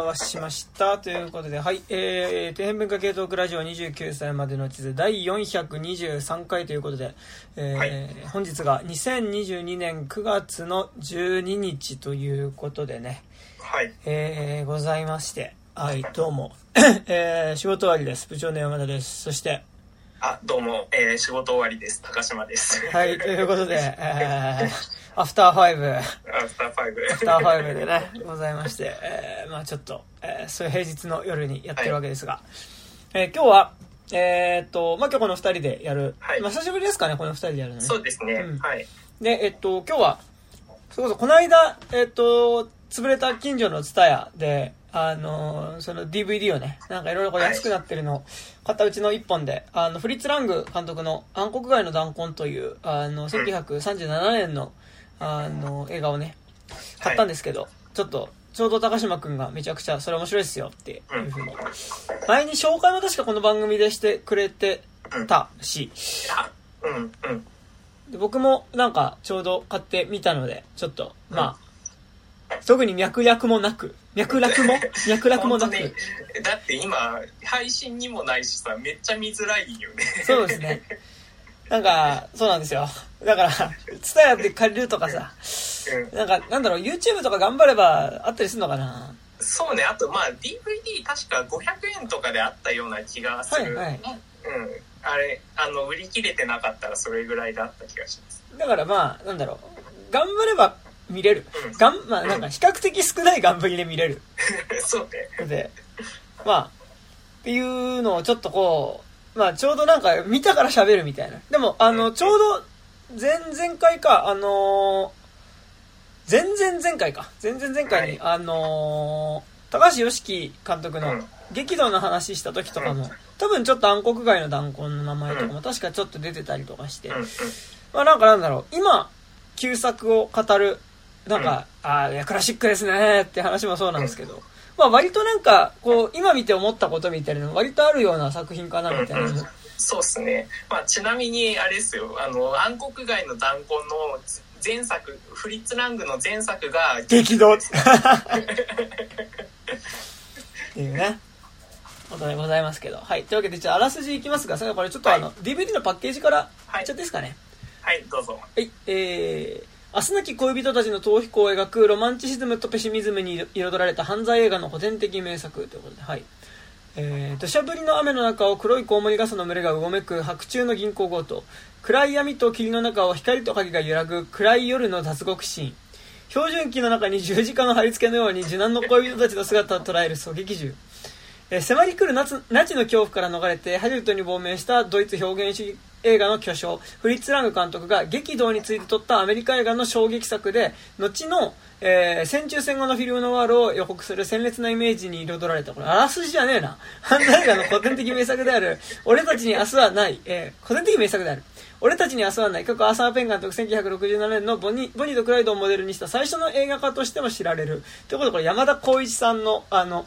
はしました。ということで、はい、えー、底辺文化系トークラジオ29歳までの地図第423回ということで、えーはい本日が2022年9月の12日ということでね、はい。えー、ございまして、はい、どうも、えー、仕事終わりです。部長の山田です。そして、あ、どうも、えー仕事終わりです。高島です。はい、ということで、えー、アフターファイブ、アフターファイブ。アフターファイブでね、ございまして、えーまあちょっと、えーそういう平日の夜にやってるわけですが、えー今日は、えーっと、まあ今日この二人でやる、はいまあ久しぶりですかね、この二人でやるのね。そうですね。うんはい。で、えっと、今日は、それこそこの間、えっと、潰れた近所のツタヤで、あの、その DVD をね、なんかいろいろ安くなってるのを買ったうちの一本で、あの、フリッツ・ラング監督の暗黒街の弾痕という、あの、1937年の、あの、映画をね、買ったんですけど、ちょっと、ちょうど高島くんがめちゃくちゃそれ面白いっすよっていうふうに。前に紹介も確かこの番組でしてくれてたし。で僕もなんかちょうど買ってみたので、ちょっと、まあ、特に脈略もなく、脈絡も？脈絡もなく、だって今、配信にもないしさ、めっちゃ見づらいよね。そうですね。なんか、そうなんですよ。だから、ツタヤで借りるとかさ、うん。なんか、なんだろう、YouTube とか頑張ればあったりするのかな？そうね、あとまあ DVD 確か500円とかであったような気がする。はいはいうん。あれ、あの、売り切れてなかったらそれぐらいだった気がします。だからまあ、なんだろう、頑張れば見れる。うんがん、まあなんか比較的少ない頑張りで見れる。そうね。ので、まあ、っていうのをちょっとこう、まあちょうどなんか見たから喋るみたいな。でも、あの、ちょうど前々回か、あのー前々前回か。前々前回に、はあのー高橋良樹監督のうん。激怒の話した時とかもうん、多分ちょっと暗黒街の弾痕の名前とかも確かちょっと出てたりとかして。うん、うん。まあなんかなんだろう、今、旧作を語る、なんか、ああ、いや、クラシックですねって話もそうなんですけど、まあ割となんか、こう、今見て思ったことみたいなの割とあるような作品かなみたいなそうっすね。まあ、ちなみに、あれですよ、あの、暗黒街の弾痕の前作、フリッツ・ラングの前作が、激動って いうね、ことでございますけど。はい。というわけで、じゃあ、あらすじいきますが、それからこれちょっとあの、は DVD のパッケージから、はいいっちゃっていいですかね？はい、どうぞ。はい、えー、明日なき恋人たちの逃避行を描くロマンチシズムとペシミズムに彩られた犯罪映画の古典的名作ということで、はい。えー、土砂降りの雨の中を黒いコウモリ傘の群れがうごめく白昼の銀行強盗。暗い闇と霧の中を光と影が揺らぐ暗い夜の脱獄シーン。標準機の中に十字架の貼り付けのように受難の恋人たちの姿を捉える狙撃銃。えー迫り来るナチの恐怖から逃れてハリウッドに亡命したドイツ表現主義映画の巨匠フリッツ・ラング監督が激動について撮ったアメリカ映画の衝撃作で後の、えー戦中戦後のフィルムノワールを予告する鮮烈なイメージに彩られた。これあらすじじゃねえな。犯罪映画の古典的名作である俺たちに明日はない、えー古典的名作である。俺たちに明日はない。過去アーサー・ペン監督1967年のボニボニーとクライドをモデルにした最初の映画化としても知られる。ということでこれ山田光一さんのあの。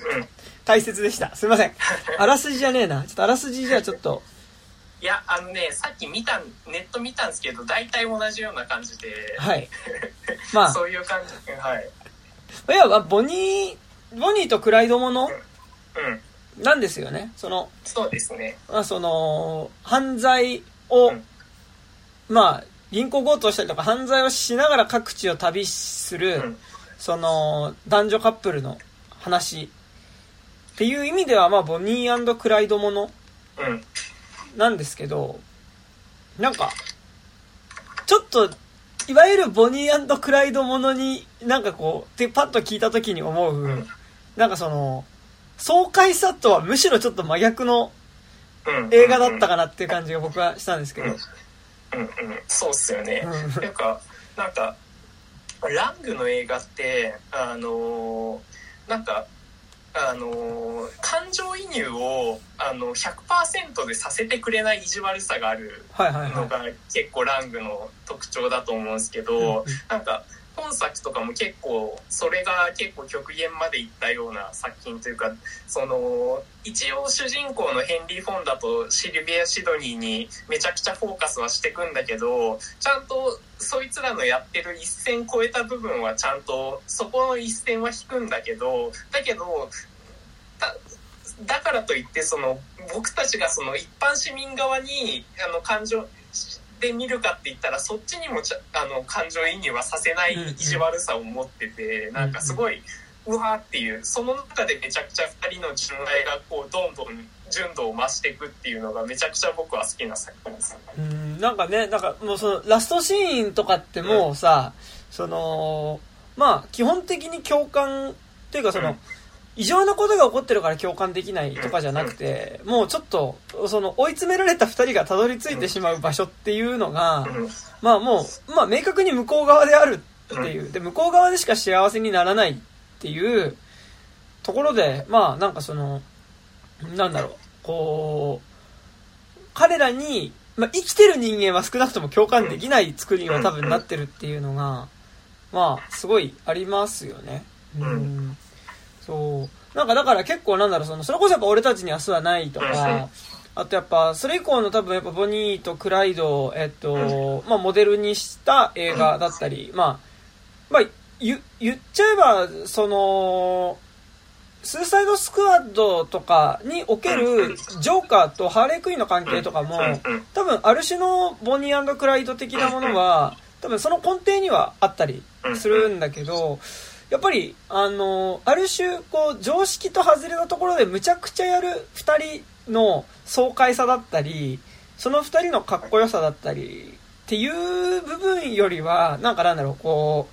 解説でした。すいません。あらすじじゃねえな。ちょっとあらすじじゃちょっと。いや、あのね、さっき見たん、ネット見たんですけど、大体同じような感じで、はい。まあ、そういう感じ。はい。いや、まあボニー、ボニーとクライドものうん。なんですよね。その、そうですね。まあその、犯罪を、うんまあ、銀行強盗したりとか犯罪をしながら各地を旅する、うん。その、男女カップルの話。っていう意味では、まあ、ボニークライドものうん。なんですけど、なんか、ちょっと、いわゆるボニークライドものに、なんかこう、で、パッと聞いた時に思う、うん。なんかその、爽快さとはむしろちょっと真逆のうん。映画だったかなっていう感じが僕はしたんですけど。うんうん。そうっすよね。うんなんか、なんか、ラングの映画って、あのーなんか、あのー感情移入を、あの、100%でさせてくれない意地悪さがあるのが結構ラングの特徴だと思うんですけど、うん。なんか、本作とかも結構それが結構極限までいったような作品というかその一応主人公のヘンリー・フォンダとシルビア・シドニーにめちゃくちゃフォーカスはしてくんだけどちゃんとそいつらのやってる一線超えた部分はちゃんとそこの一線は引くんだけどだけどだからといってその僕たちがその一般市民側にあの感情で見るかって言ったらそっちにもちゃあの感情移入はさせない意地悪さを持ってて、うん、なんかすごい、うわーっていうその中でめちゃくちゃ2人の純愛がこうどんどん純度を増していくっていうのがめちゃくちゃ僕は好きな作品です。うんなんかねなんかもうそのラストシーンとかってもうさ、うん、そのまあ基本的に共感っていうかその、うん異常なことが起こってるから共感できないとかじゃなくて、もうちょっと、その追い詰められた二人がたどり着いてしまう場所っていうのが、まあもう、まあ明確に向こう側であるっていう、で、向こう側でしか幸せにならないっていうところで、まあなんかその、なんだろう、こう、彼らに、まあ生きてる人間は少なくとも共感できない作りには多分なってるっていうのが、まあすごいありますよね。うんそう。なんかだから結構なんだろう、その、それこそやっぱ俺たちに明日はないとか、あとやっぱ、それ以降の多分やっぱボニーとクライドえっと、まあモデルにした映画だったり、まあ、まあ、言、言っちゃえば、その、スーサイドスクワッドとかにおけるジョーカーとハーレークイーンの関係とかも、多分ある種のボニークライド的なものは、多分その根底にはあったりするんだけど、やっぱり、あの、ある種、こう、常識と外れたところでむちゃくちゃやる二人の爽快さだったり、その二人のかっこよさだったり、っていう部分よりは、なんかなんだろう、こ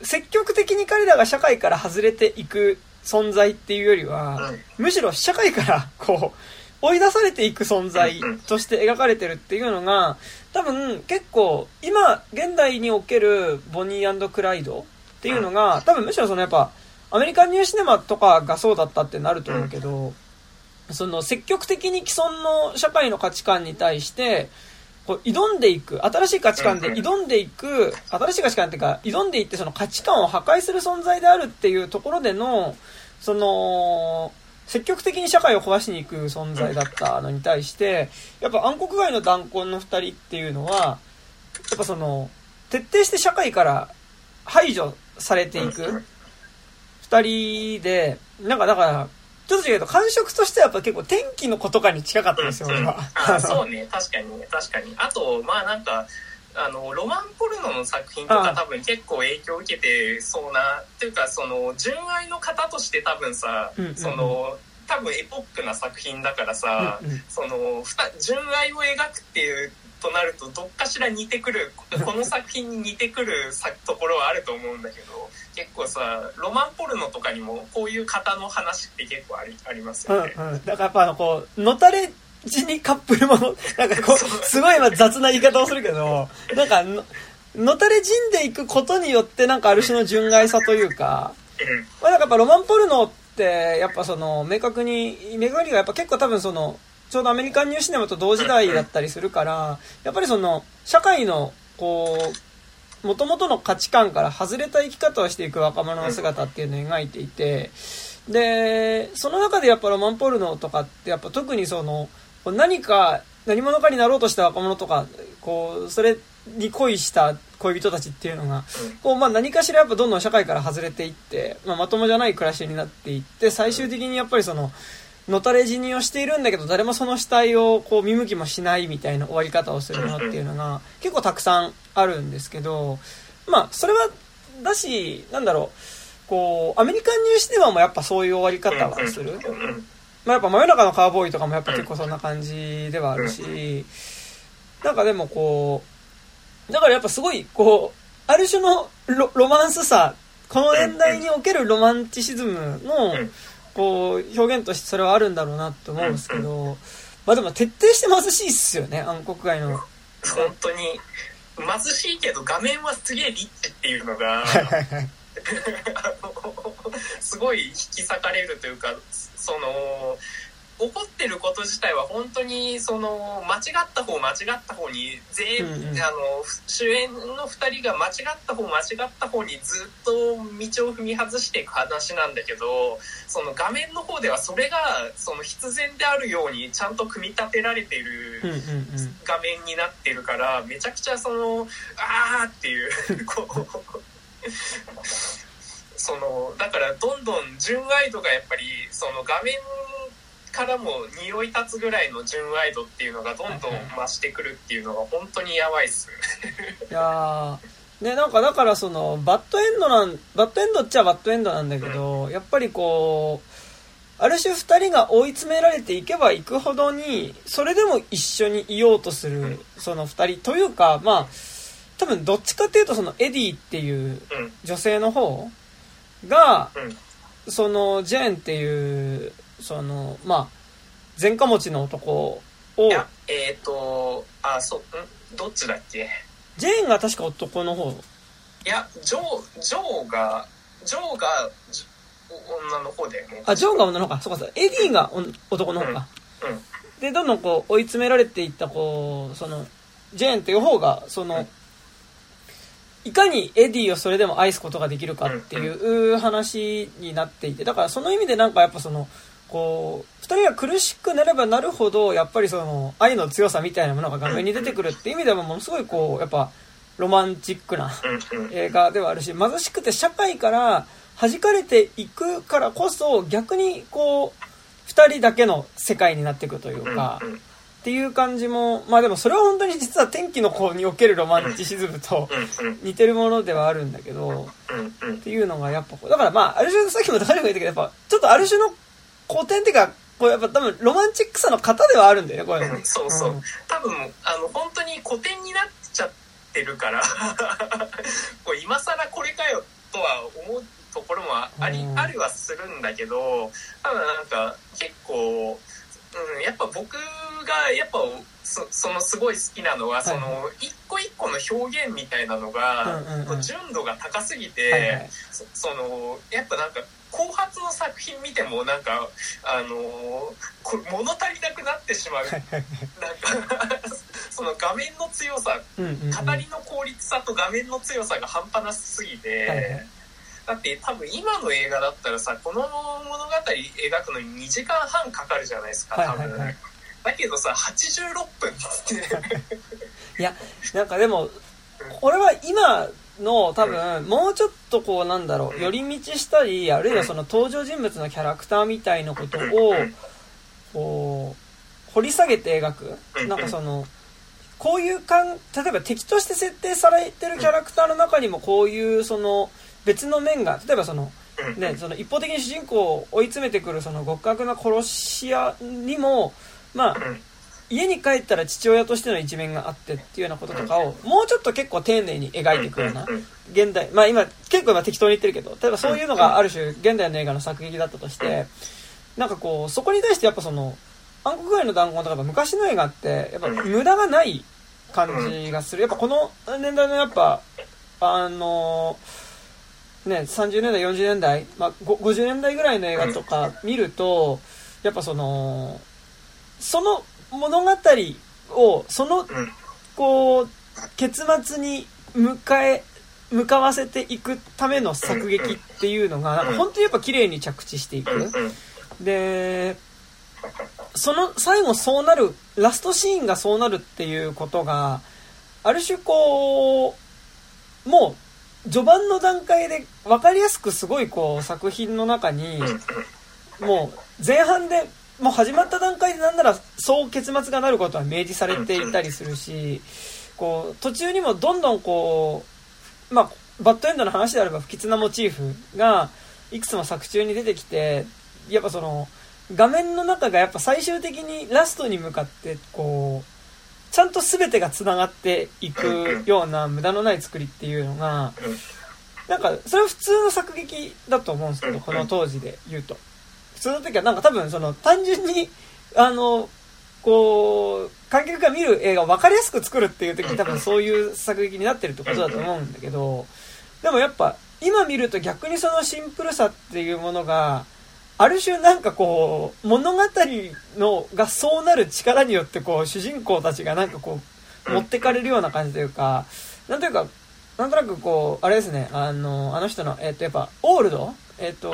う、積極的に彼らが社会から外れていく存在っていうよりは、むしろ社会からこう、追い出されていく存在として描かれてるっていうのが、多分結構今現代におけるボニークライドっていうのが、多分むしろそのやっぱ、アメリカンニューシネマとかがそうだったってなると思うけど、その積極的に既存の社会の価値観に対して、こう挑んでいく、新しい価値観で挑んでいく、新しい価値観っていうか、挑んでいってその価値観を破壊する存在であるっていうところでの、その、積極的に社会を壊しに行く存在だったのに対して、やっぱ暗黒街の弾痕の二人っていうのは、やっぱその、徹底して社会から排除されていく。二人で、なんかだから、ちょっと違うと感触としてはやっぱ結構天気の子とかに近かったですよ、俺は。あそうね、確かにね、確かに。あと、まあなんか、あの、ロマンポルノの作品とか多分結構影響を受けてそうな、っていうかその、純愛の方として多分さ、うんうん、その、多分エポックな作品だからさ、うんうん、その、純愛を描くっていうとなるとどっかしら似てくるこの作品に似てくるところはあると思うんだけど結構さロマンポルノとかにもこういう方の話って結構ありありますよね、うんうん、だからやっぱあのこうのたれ死にカップルものなんかこうすごいま雑な言い方をするけどなんかののたれ死んでいくことによってなんかある種の純愛さというか、まあ、なんかやっぱロマンポルノってやっぱその明確に明確にはやっぱ結構多分そのちょうどアメリカンニューシネマと同時代だったりするから、やっぱりその、社会の、こう、元々の価値観から外れた生き方をしていく若者の姿っていうのを描いていて、で、その中でやっぱロマンポルノとかってやっぱ特にその、何か、何者かになろうとした若者とか、こう、それに恋した恋人たちっていうのが、こう、まあ何かしらやっぱどんどん社会から外れていって、まあまともじゃない暮らしになっていって、最終的にやっぱりその、のたれ死にをしているんだけど誰もその死体をこう見向きもしないみたいな終わり方をするものっていうのが結構たくさんあるんですけどまあそれはだしなんだろうこうアメリカンニューシネマもやっぱそういう終わり方はする、まあ、やっぱ真夜中のカーボーイとかもやっぱ結構そんな感じではあるしなんかでもこうだからやっぱすごいこうある種のロロマンスさこの年代におけるロマンチシズムのこう、表現としてそれはあるんだろうなって思うんですけど、まあでも徹底して貧しいっすよね、暗黒街の。本当に、貧しいけど画面はすげえリッチっていうのが、すごい引き裂かれるというか、その、起こってること自体は本当にその間違った方間違った方に全、うんうん。あの主演の2人が間違った方間違った方にずっと道を踏み外していく話なんだけどその画面の方ではそれがその必然であるようにちゃんと組み立てられている画面になってるからめちゃくちゃそのあーっていうこうそのだからどんどん純愛度がやっぱりその画面からも匂い立つぐらいの純愛度っていうのがどんどん増してくるっていうのが本当にやばいっす。いやー。ね、なんかだからその、バッドエンドなん、バッドエンドっちゃバッドエンドなんだけど、やっぱりこう、ある種二人が追い詰められていけばいくほどに、それでも一緒にいようとする、その二人というか、まあ、多分どっちかっていうとそのエディっていううん。女性の方が、うん。そのジェーンっていう、その、まあ、前科持ちの男をい、やえっ、とあそう、ん？どっちだっけ？ジェーンが確か男の方いやジョージョーがジョーがじ女の方だよね。あ、ジョーが女の方か。そうかそう。エディがお男の方か。うんうんで、どんどんこう追い詰められていった、こう、その、ジェーンっていう方が、その、いかにエディをそれでも愛すことができるかっていう話になっていて、だからその意味でなんかやっぱその、こう、二人が苦しくなればなるほど、やっぱりその、愛の強さみたいなものが画面に出てくるっていう意味ではものすごいこう、やっぱ、ロマンチックな映画ではあるし貧しくて社会から弾かれていくからこそ逆にこう2人だけの世界になっていくというかっていう感じもまあでもそれは本当に実は天気の子におけるロマンチシズムと似てるものではあるんだけどっていうのがやっぱだからまあある種さっきも高島が言ったけどやっぱちょっとある種の古典っていうかこうやっぱ多分ロマンチックさの型ではあるんだよねこれねうんそうそう、ん。多分あの本当に古典になっちゃってるから こう今更これかよとは思うところもあり、うん。あるはするんだけどただなんか結構、うん、やっぱ僕がやっぱそそのすごい好きなのは、はいその一個一個の表現みたいなのが、純度が高すぎて、そのやっぱなんか後発の作品見てもなんかあのこれ物足りなくなってしまう。なんか その画面の強さうんうんうん。語りの効率さと画面の強さが半端なすぎて、はいはい。だって多分今の映画だったらさこの物語描くのに2時間半かかるじゃないですか多分、はいはい。はいだけどさ86分って。いや、なんかでも、これは今の多分、もうちょっとこうなんだろう、寄り道したり、あるいはその登場人物のキャラクターみたいなことを、こう、掘り下げて描く。なんかその、こういうかん、例えば敵として設定されてるキャラクターの中にもこういうその別の面が、例えばその、ね、その一方的に主人公を追い詰めてくるその極悪な殺し屋にも、まあ、家に帰ったら父親としての一面があってっていうようなこととかをもうちょっと結構丁寧に描いていくような現代まあ今結構今適当に言ってるけど例えばそういうのがある種現代の映画の作劇だったとしてなんかこうそこに対してやっぱその暗黒街の弾痕とか昔の映画ってやっぱ無駄がない感じがする。やっぱこの年代のやっぱあのね30年代40年代、まあ、ご50年代ぐらいの映画とか見るとやっぱそのその物語をそのこう結末に迎え向かわせていくための作劇っていうのがなんか本当にやっぱ綺麗に着地していく。でその最後そうなるラストシーンがそうなるっていうことがある種こうもう序盤の段階で分かりやすくすごいこう作品の中にもう前半でもう始まった段階でなんならそう結末がなることは明示されていたりするしこう途中にもどんどんこうまあバッドエンドの話であれば不吉なモチーフがいくつも作中に出てきてやっぱその画面の中がやっぱ最終的にラストに向かってこうちゃんと全てがつながっていくような無駄のない作りっていうのがなんかそれは普通の作劇だと思うんですけどこの当時で言うと。普通の時はなんか多分その単純にあのこう観客が見る映画を分かりやすく作るっていう時に多分そういう作劇になってるってことだと思うんだけどでもやっぱ今見ると逆にそのシンプルさっていうものがある種なんかこう、物語のがそうなる力によってこう、主人公たちがなんかこう、持ってかれるような感じというか、なんというか、なんとなくこう、あれですね、あの、あの人の、えっ、と、やっぱ、オールド？えっ、と、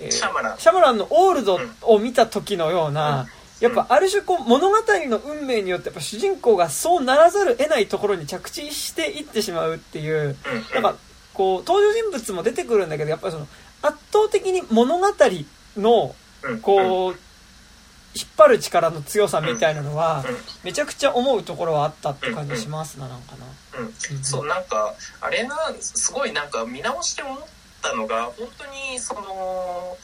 えー、シャマラン。シャマランのオールドを見た時のような、やっぱある種こう物語の運命によってやっぱ主人公がそうならざる得ないところに着地していってしまうっていう、なんかこう登場人物も出てくるんだけどやっぱりその圧倒的に物語のこう引っ張る力の強さみたいなのはめちゃくちゃ思うところはあったって感じしますななんかな。うん、そうなんかあれなすごいなんか見直して思ったのが本当にその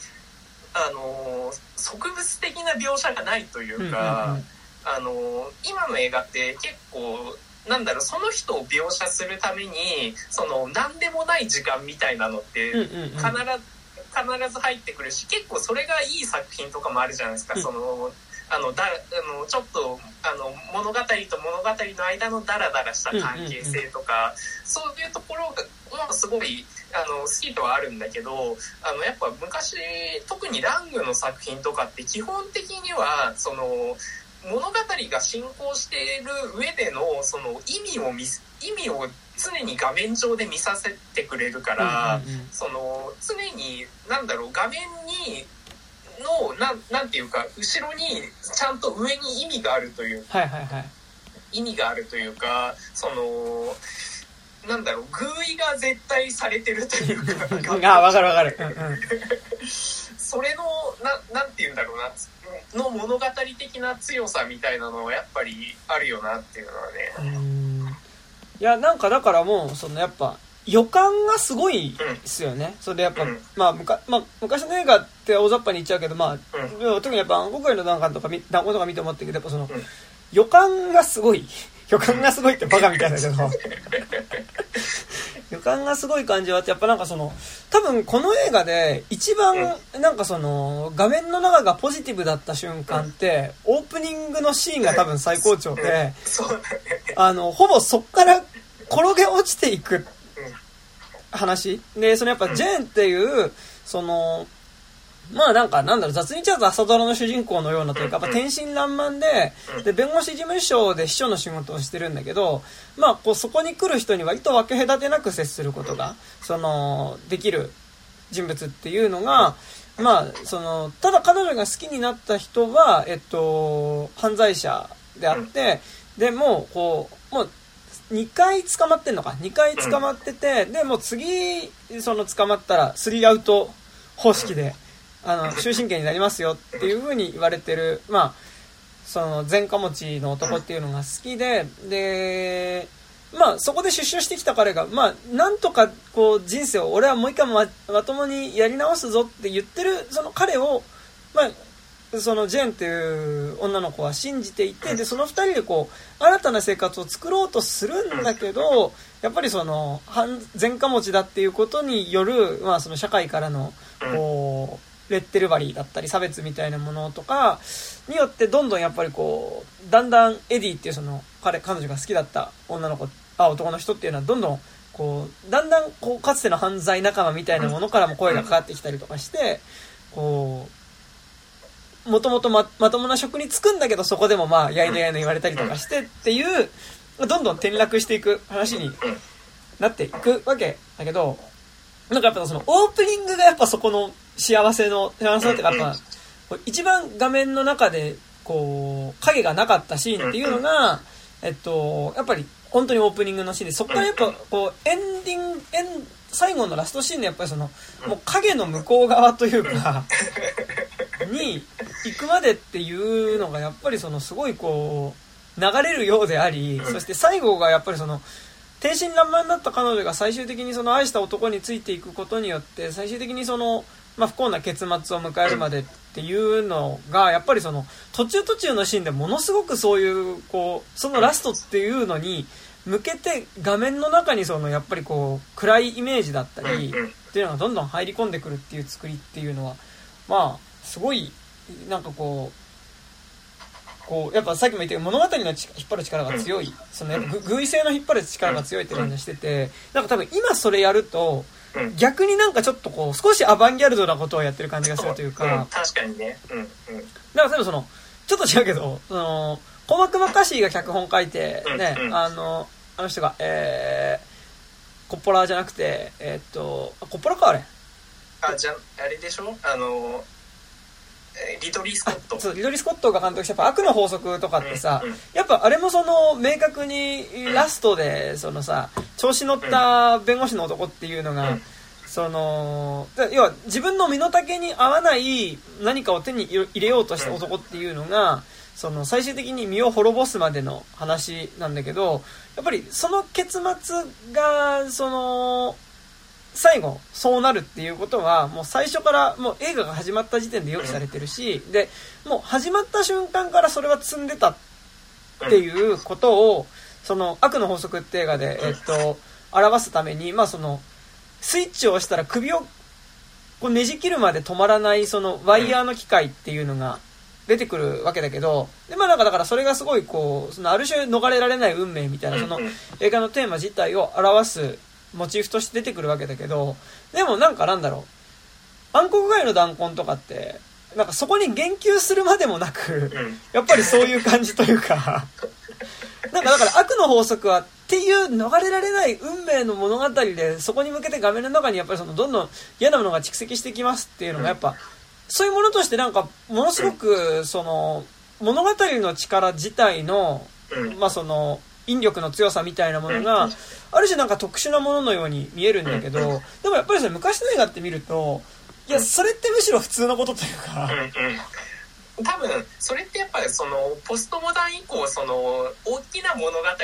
あの植物的な描写がないというか、あの今の映画って結構なんだろうその人を描写するためにその何でもない時間みたいなのって必ず、必ず入ってくるし結構それがいい作品とかもあるじゃないですか、うん、そのあのだあのちょっとあの物語と物語の間のダラダラした関係性とか、そういうところがすごいあの好きとはあるんだけどあのやっぱ昔特にラングの作品とかって基本的にはその物語が進行している上でのその意味を見意味を常に画面上で見させてくれるから、うんうんうん、その常に何だろう画面にのななんていうか後ろにちゃんと上に意味があるという、はいはいはい、意味があるというかそのなんだろう偶意が絶対されてるというか。あ分かる分かる、うんうん、それのななんて言うんだろうな。の物語的な強さみたいなのはやっぱりあるよなっていうのはね。いやなんかだからもうそのやっぱ予感がすごいですよね、うん、それでやっぱ、うん、まあむかまあ、昔の映画って大雑把に言っちゃうけど、まあ、うん、特にやっぱ暗黒街の弾丸とか弾丸とか見て思ってるけどやっぱその、予感がすごい予感がすごいってバカみたいだけど。予感がすごい感じはあってやっぱなんかその多分この映画で一番なんかその画面の中がポジティブだった瞬間ってオープニングのシーンが多分最高潮であのほぼそっから転げ落ちていく話。でそのやっぱジェーンっていうそのまあなんか、なんだろう、雑に言っちゃうと朝ドラの主人公のようなというか、やっぱ天真爛漫で、で、弁護士事務所で秘書の仕事をしてるんだけど、まあ、こう、そこに来る人に割と分け隔てなく接することが、その、できる人物っていうのが、まあ、その、ただ彼女が好きになった人は、えっと、犯罪者であって、で、もう、こう、もう、2回捕まってんのか。2回捕まってて、で、もう次、その捕まったら、スリーアウト方式で、あの終身刑になりますよっていうふうに言われてる、まあ、その前科持ちの男っていうのが好きでで、まあ、そこで出所してきた彼が、まあ、なんとかこう人生を俺はもう一回ままともにやり直すぞって言ってるその彼を、まあ、そのジェーンっていう女の子は信じていてでその2人でこう新たな生活を作ろうとするんだけどやっぱりその前科持ちだっていうことによる、まあ、その社会からのこうレッテルバリーだったり差別みたいなものとかによってどんどんやっぱりこうだんだんエディっていうその彼彼女が好きだった女の子あ男の人っていうのはどんどんこうだんだんこうかつての犯罪仲間みたいなものからも声がかかってきたりとかしてこうもともとままともな職に就くんだけどそこでもまあやいのやいの言われたりとかしてっていうどんどん転落していく話になっていくわけだけどなんかやっぱそのオープニングがやっぱそこの幸せの、幸せってかやっぱ、一番画面の中で、こう、影がなかったシーンっていうのが、えっと、やっぱり本当にオープニングのシーンで、そこからやっぱこう、エンディング、エン、最後のラストシーンでやっぱりその、もう影の向こう側というか、に行くまでっていうのがやっぱりそのすごいこう、流れるようであり、そして最後がやっぱりその、天真爛漫だった彼女が最終的にその愛した男についていくことによって最終的にその、まあ、不幸な結末を迎えるまでっていうのがやっぱりその途中途中のシーンでものすごくそういうこうそのラストっていうのに向けて画面の中にそのやっぱりこう暗いイメージだったりっていうのがどんどん入り込んでくるっていう作りっていうのはまあすごいなんかこうこう、やっぱさっきも言ったように物語の引っ張る力が強い、そのやっぱ偶意性の引っ張る力が強いって感じがしてて、なんか多分今それやると、うん逆になんかちょっとこう少しアバンギャルドなことをやってる感じがするというう。ん。か、確かにね。うん。うん。なんか例えばそのちょっと違うけどそのコマクマカシーが脚本書いてね、あのあの人がえー、コッポラじゃなくてえーっとあコッポラかあれ。あじゃあれでしょ？あのえーリドリー・スコット。そうリドリー・スコットが監督したやっぱ悪の法則とかってさ、うんうん。やっぱあれもその明確にラストでそのさ調子乗った弁護士の男っていうのが、うん。そのだ要は自分の身の丈に合わない何かを手に入れようとした男っていうのが、その最終的に身を滅ぼすまでの話なんだけどやっぱりその結末がその最後そうなるっていうことはもう最初からもう映画が始まった時点で予期されてるしでもう始まった瞬間からそれは積んでたっていうことをその悪の法則って映画で、えっと、表すために、まあその、スイッチを押したら首をこうねじ切るまで止まらないそのワイヤーの機械っていうのが出てくるわけだけど、で、まあなんかだからそれがすごいこう、そのある種逃れられない運命みたいなその映画のテーマ自体を表すモチーフとして出てくるわけだけど、でもなんかなんだろう、暗黒街の弾痕とかって、なんかそこに言及するまでもなく、うん。やっぱりそういう感じというか、なんかだから悪の法則はっていう逃れられない運命の物語でそこに向けて画面の中にやっぱりそのどんどん嫌なものが蓄積してきますっていうのがやっぱそういうものとしてなんかものすごくその物語の力自体のうん。まあその引力の強さみたいなものがある種なんか特殊なもののように見えるんだけどでもやっぱりそれ昔の映画って見るといやそれってむしろ普通のことというか。多分それってやっぱりそのポストモダン以降その大きな物語が語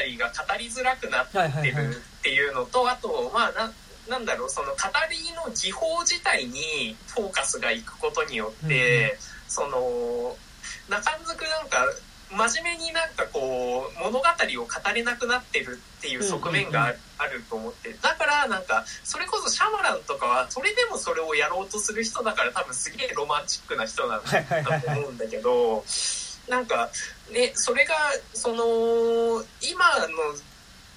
りづらくなってるっていうのとあとまあななんだろうその語りの技法自体にフォーカスがいくことによって、その中づくなんか真面目になんかこう物語を語れなくなってるっていう側面がある,、と思って。だからなんかそれこそシャマランとかはそれでもそれをやろうとする人だから多分すげえロマンチックな人なんだとはい思うんだけどなんかねそれがその今の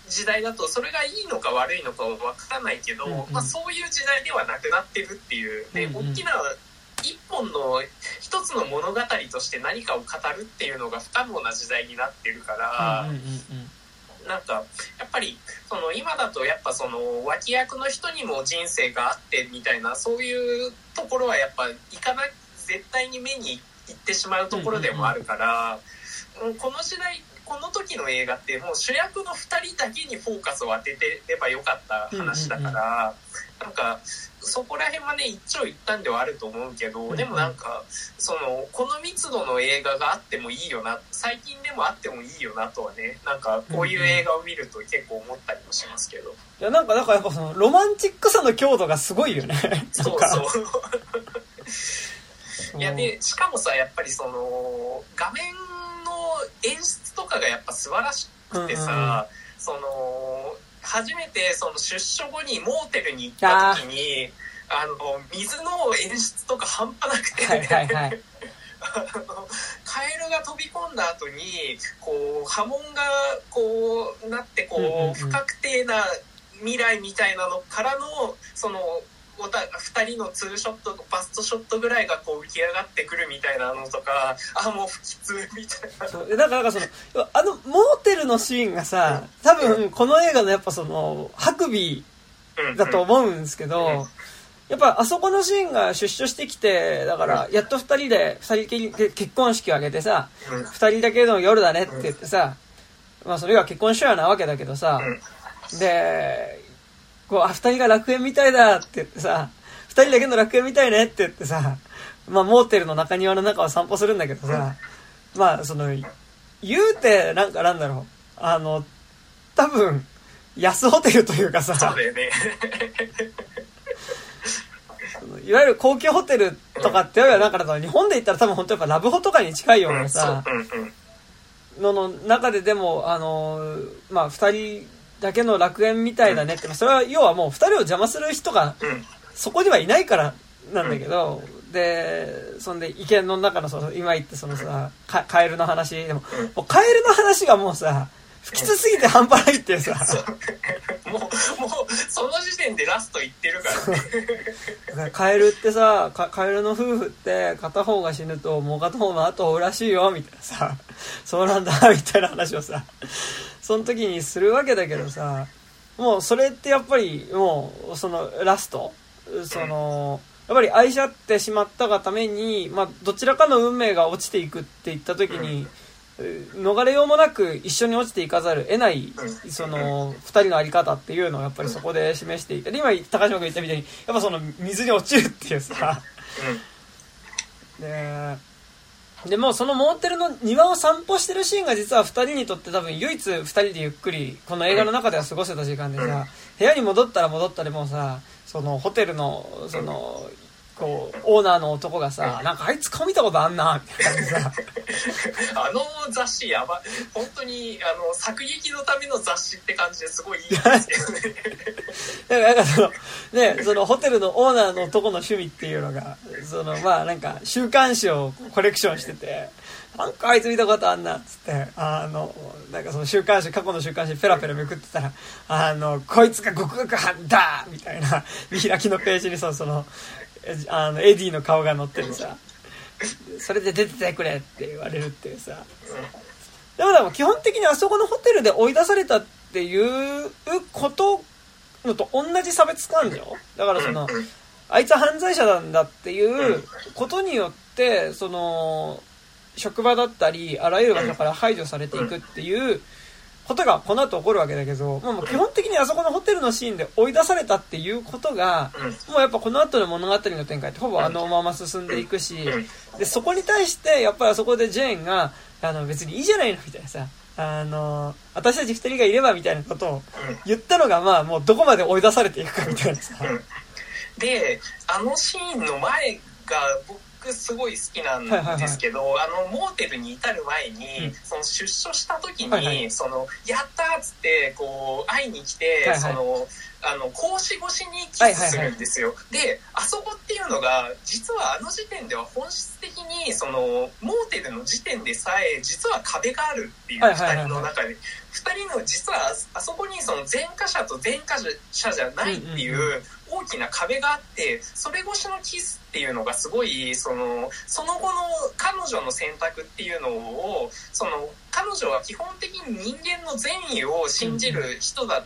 時代だとそれがいいのか悪いのかは分からないけど、うんうん。まあ、そういう時代ではなくなってるっていう、ねうんうん。大きな一本の一つの物語として何かを語るっていうのが不可能な時代になってるから。なんかやっぱりその今だとやっぱその脇役の人にも人生があってみたいなそういうところはやっぱ行かない絶対に目に行ってしまうところでもあるから、うんこの時代この時の映画ってもう主役の2人だけにフォーカスを当ててればよかった話だから、なんかそこら辺はね一長一短ではあると思うけど、うんうん。でもなんかそのこの密度の映画があってもいいよな最近でもあってもいいよなとはねなんかこういう映画を見ると結構思ったりもしますけど、いやなんかだからやっぱそのロマンチックさの強度がすごいよね。そうそう。いやでしかもさやっぱりその画面の演出とかがやっぱ素晴らしくてさ、その初めてその出所後にモーテルに行った時にあの水の演出とか半端なくて、はいはいはい。カエルが飛び込んだ後にこう波紋がこうなってこう,、不確定な未来みたいなのからのそのおた2人のツーショットバストショットぐらいがこう浮き上がってくるみたいなのとかあもう不吉みたいな。なんかなんかそのあのモーテルのシーンがさ多分この映画のやっぱそのハクビうん。だと思うんですけうん。どやっぱあそこのシーンが出所してきてだからやっと2人で2人きりで結婚式を挙げてさうん。2人だけの夜だねって言ってさまあそれが結婚しようなわけだけどさでこうあ2人が楽園みたいだって言ってさ2人だけの楽園みたいねって言ってさまあモーテルの中庭の中を散歩するんだけどさまあその言うてなんかなんだろう。あの多分安ホテルというかさそうだよね。いわゆる高級ホテルとかってよりはなんか日本で言ったら多分本当やっぱラブホとかに近いようなさうんそううんうん。のの中ででもあのまあ2人だけの楽園みたいだねってそれは要はもう2人を邪魔する人がうん。そこにはいないからなんだけど、でそんで池の中のその今言ってそのさかカエルの話でもうん。もうカエルの話がもうさ不吉すぎて半端ないってさ。もう、もう、その時点でラスト言ってるからね。カエルってさ、カエルの夫婦って片方が死ぬともう片方の後を追うらしいよ、みたいなさ、そうなんだ、みたいな話をさ、その時にするわけだけどさ、もうそれってやっぱりもうそのラスト、その、やっぱり愛し合ってしまったがために、まあ、どちらかの運命が落ちていくって言った時に、逃れようもなく一緒に落ちていかざる得ないその2人の在り方っていうのをやっぱりそこで示していて。で今高島君言ったみたいにやっぱその水に落ちるっていうさ。ででもそのモーテルの庭を散歩してるシーンが実は2人にとって多分唯一2人でゆっくりこの映画の中では過ごせた時間でさ部屋に戻ったら戻ったでもうさそのホテルのそのこうオーナーの男がさなんかあいつ顔見たことあんなみたいなさ。あの雑誌やば本当にあの作劇のための雑誌って感じですごいいいですけどね。だからなんかそのねそのホテルのオーナーの男の趣味っていうのがそのまあなんか週刊誌をコレクションしててなんかあいつ見たことあんなっつってあのなんかその週刊誌過去の週刊誌ペラペラめくってたらあのこいつが極悪犯だみたいな見開きのページにそのそのあのエディの顔が載ってるさそれで出ててくれって言われるっていうさ。でもでも基本的にあそこのホテルで追い出されたっていうことのと同じ差別感情。だからそのあいつは犯罪者なんだっていうことによってその職場だったりあらゆる場所から排除されていくっていうことがこの後起こるわけだけど、もう基本的にあそこのホテルのシーンで追い出されたっていうことが、もうやっぱこの後の物語の展開ってほぼあのまま進んでいくし、で、そこに対してやっぱりあそこでジェーンが、あの別にいいじゃないのみたいなさ、あの、私たち二人がいればみたいなことを言ったのがまあもうどこまで追い出されていくかみたいなさ。で、あのシーンの前が僕すごい好きなんですけど、あのモーテルに至る前に、うん、その出所した時に、はいはい、そのやったっつってこう会いに来て、はいはい、そのあの格子越しにキスするんですよ、であそこっていうのが実はあの時点では本質的にそのモーテルの時点でさえ実は壁があるっていう2人の中で、はいはいはい、2人の実はあそこにその前科者と前科者じゃないっていう大きな壁があってそれ越しのキスっていうのがすごいそのその後の彼女の選択っていうのをその彼女は基本的に人間の善意を信じる人だ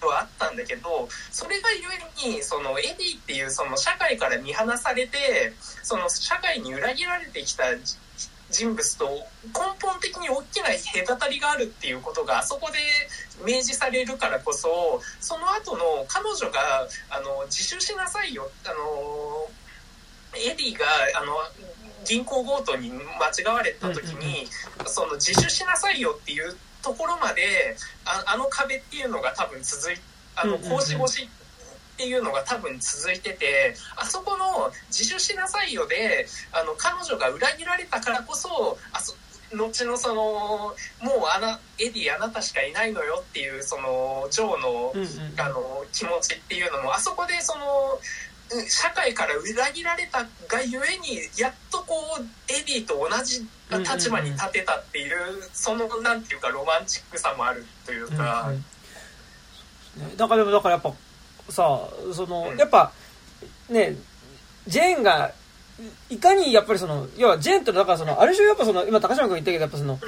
はあったんだけどそれがゆえにそのエディっていうその社会から見放されてその社会に裏切られてきた人物と根本的に大きな隔たりがあるっていうことがあそこで明示されるからこそその後の彼女があの自首しなさいよあのエディがあの銀行強盗に間違われた時に、その自首しなさいよっていうところまでああの壁っていうのが多分続いあの格子越しっていうのが多分続いててあそこの自首しなさいよであの彼女が裏切られたからこそあそ後のそのもうあなエディあなたしかいないのよっていうそのジョーの,、あの気持ちっていうのもあそこでその社会から裏切られたがゆえにやっとこうエディと同じ立場に立てたっていう,、そのなんていうかロマンチックさもあるというか、うんうん、だからでもだからやっぱさその、うん、やっぱねジェーンがいかにやっぱりその要はジェーンってだからそのある種やっぱその今高島君言ったけどやっぱその、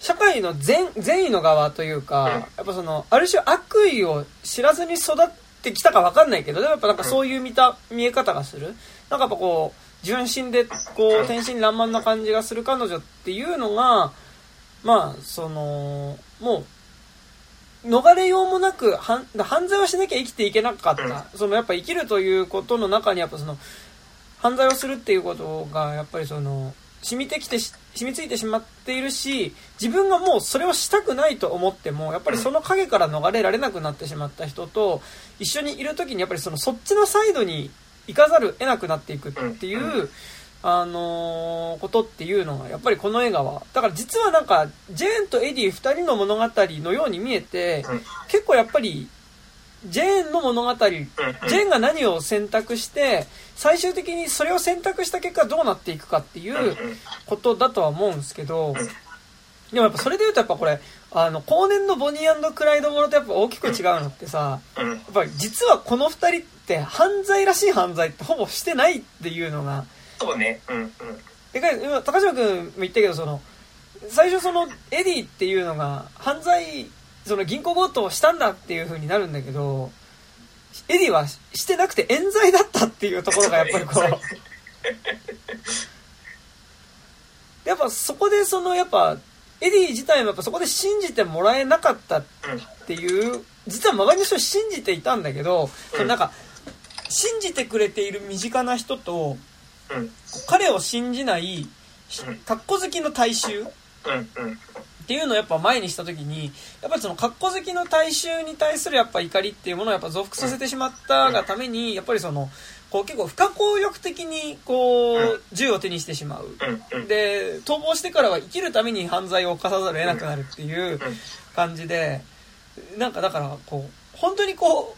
社会の善善意の側というか、やっぱそのある種悪意を知らずに育ってきたか分かんないけどでもやっぱなんかそういう見た見え方がする。なんかやっぱこう純真でこう天真爛漫な感じがする彼女っていうのがまあそのもう逃れようもなく犯罪をしなきゃ生きていけなかった、そのやっぱ生きるということの中にやっぱその犯罪をするっていうことがやっぱりその染みてきて染みついてしまっているし自分がもうそれをしたくないと思ってもやっぱりその影から逃れられなくなってしまった人と一緒にいる時にやっぱりそのそっちのサイドに行かざる得なくなっていくっていうあのー、ことっていうのが、やっぱりこの映画は、だから実はなんか、ジェーンとエディ二人の物語のように見えて、結構やっぱり、ジェーンの物語、ジェーンが何を選択して、最終的にそれを選択した結果どうなっていくかっていうことだとは思うんですけど、でもやっぱそれで言うとやっぱこれ、あの、後年のボニークライドものとやっぱ大きく違うのってさ、うん。やっぱり実はこの二人って犯罪らしい犯罪ってほぼしてないっていうのが、そうね。うんうん。でかい今高島君も言ったけどその最初そのエディっていうのが犯罪その銀行強盗をしたんだっていう風になるんだけどエディはししてなくて冤罪だったっていうところがやっぱりこう やっぱそこでそのやっぱエディ自体もやっぱそこで信じてもらえなかったっていう実は周りの人信じていたんだけど、そのなんか信じてくれている身近な人と。彼を信じないうん。格好好きの大衆っ。ていうのをやっぱ前にした時にやっぱりその格好好きの大衆に対するやっぱ怒りっていうものをやっぱ増幅させてしまったがためにやっぱりそのこう結構不可抗力的にこう銃を手にしてしまう。で逃亡してからは生きるために犯罪を犯さざるを得なくなるっていう感じでなんかだからこう本当にこ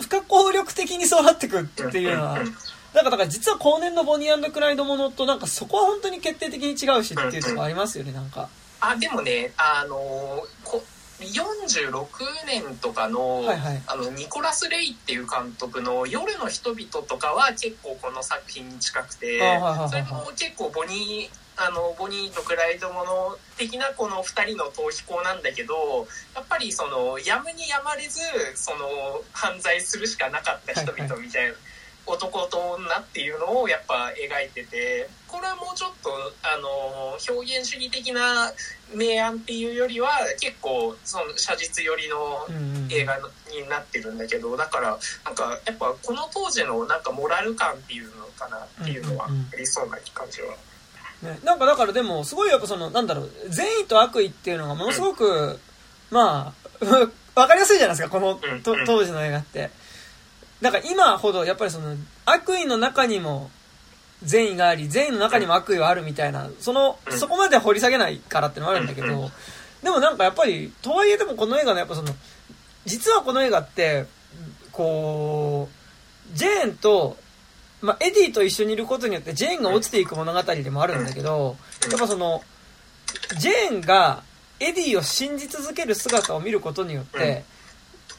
う不可抗力的にそうなってくっていうのはうん。からだから実は後年のボニークライドものとなんかそこは本当に決定的に違うしっていうところありますよねなんかあ、でもね、あのーこ46年とかの、はいはいあの、ニコラス・レイっていう監督の夜の人々とかは結構この作品に近くて、それも結構ボニー、あの、ボニーとクライドもの的なこの二人の逃避行なんだけど、やっぱりその、やむにやまれず、その、犯罪するしかなかった人々みたいな。男と女っていうのをやっぱ描いててこれはもうちょっとあの表現主義的な明暗っていうよりは結構その写実寄りの映画になってるんだけどだからなんかやっぱこの当時のなんかモラル感っていうのかなっていうのはありそうな感じは。ね、なんかだからでもすごいやっぱそのなんだろう善意と悪意っていうのがものすごくまあ わかりやすいじゃないですかこの当時の映画ってだから今ほどやっぱりその悪意の中にも善意があり善意の中にも悪意はあるみたいなそのうん。そこまで掘り下げないからってのもあるんだけどでもなんかやっぱりとはいえでもこの映画のやっぱその実はこの映画ってこうジェーンとまあ、エディと一緒にいることによってジェーンが落ちていく物語でもあるんだけど、やっぱその、ジェーンがエディを信じ続ける姿を見ることによって、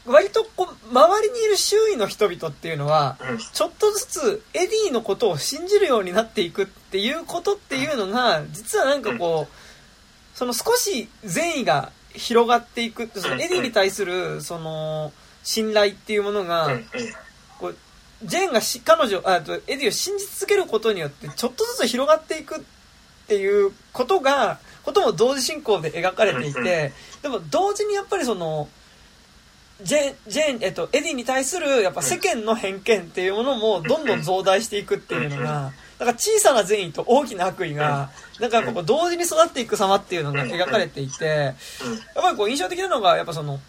割とこう、周りにいる周囲の人々っていうのは、うん。ちょっとずつエディのことを信じるようになっていくっていうことっていうのが、実はなんかこう、その少し善意が広がっていく、そのエディに対する、その、信頼っていうものが、こうジェーンがし彼女あとエディを信じ続けることによってちょっとずつ広がっていくっていうことがことも同時進行で描かれていてでも同時にやっぱりそのジェジェえっと、エディに対するやっぱ世間の偏見っていうものもどんどん増大していくっていうのがだから小さな善意と大きな悪意がなんかこう同時に育っていく様っていうのが描かれていて。やっぱりこう印象的なのがやっぱその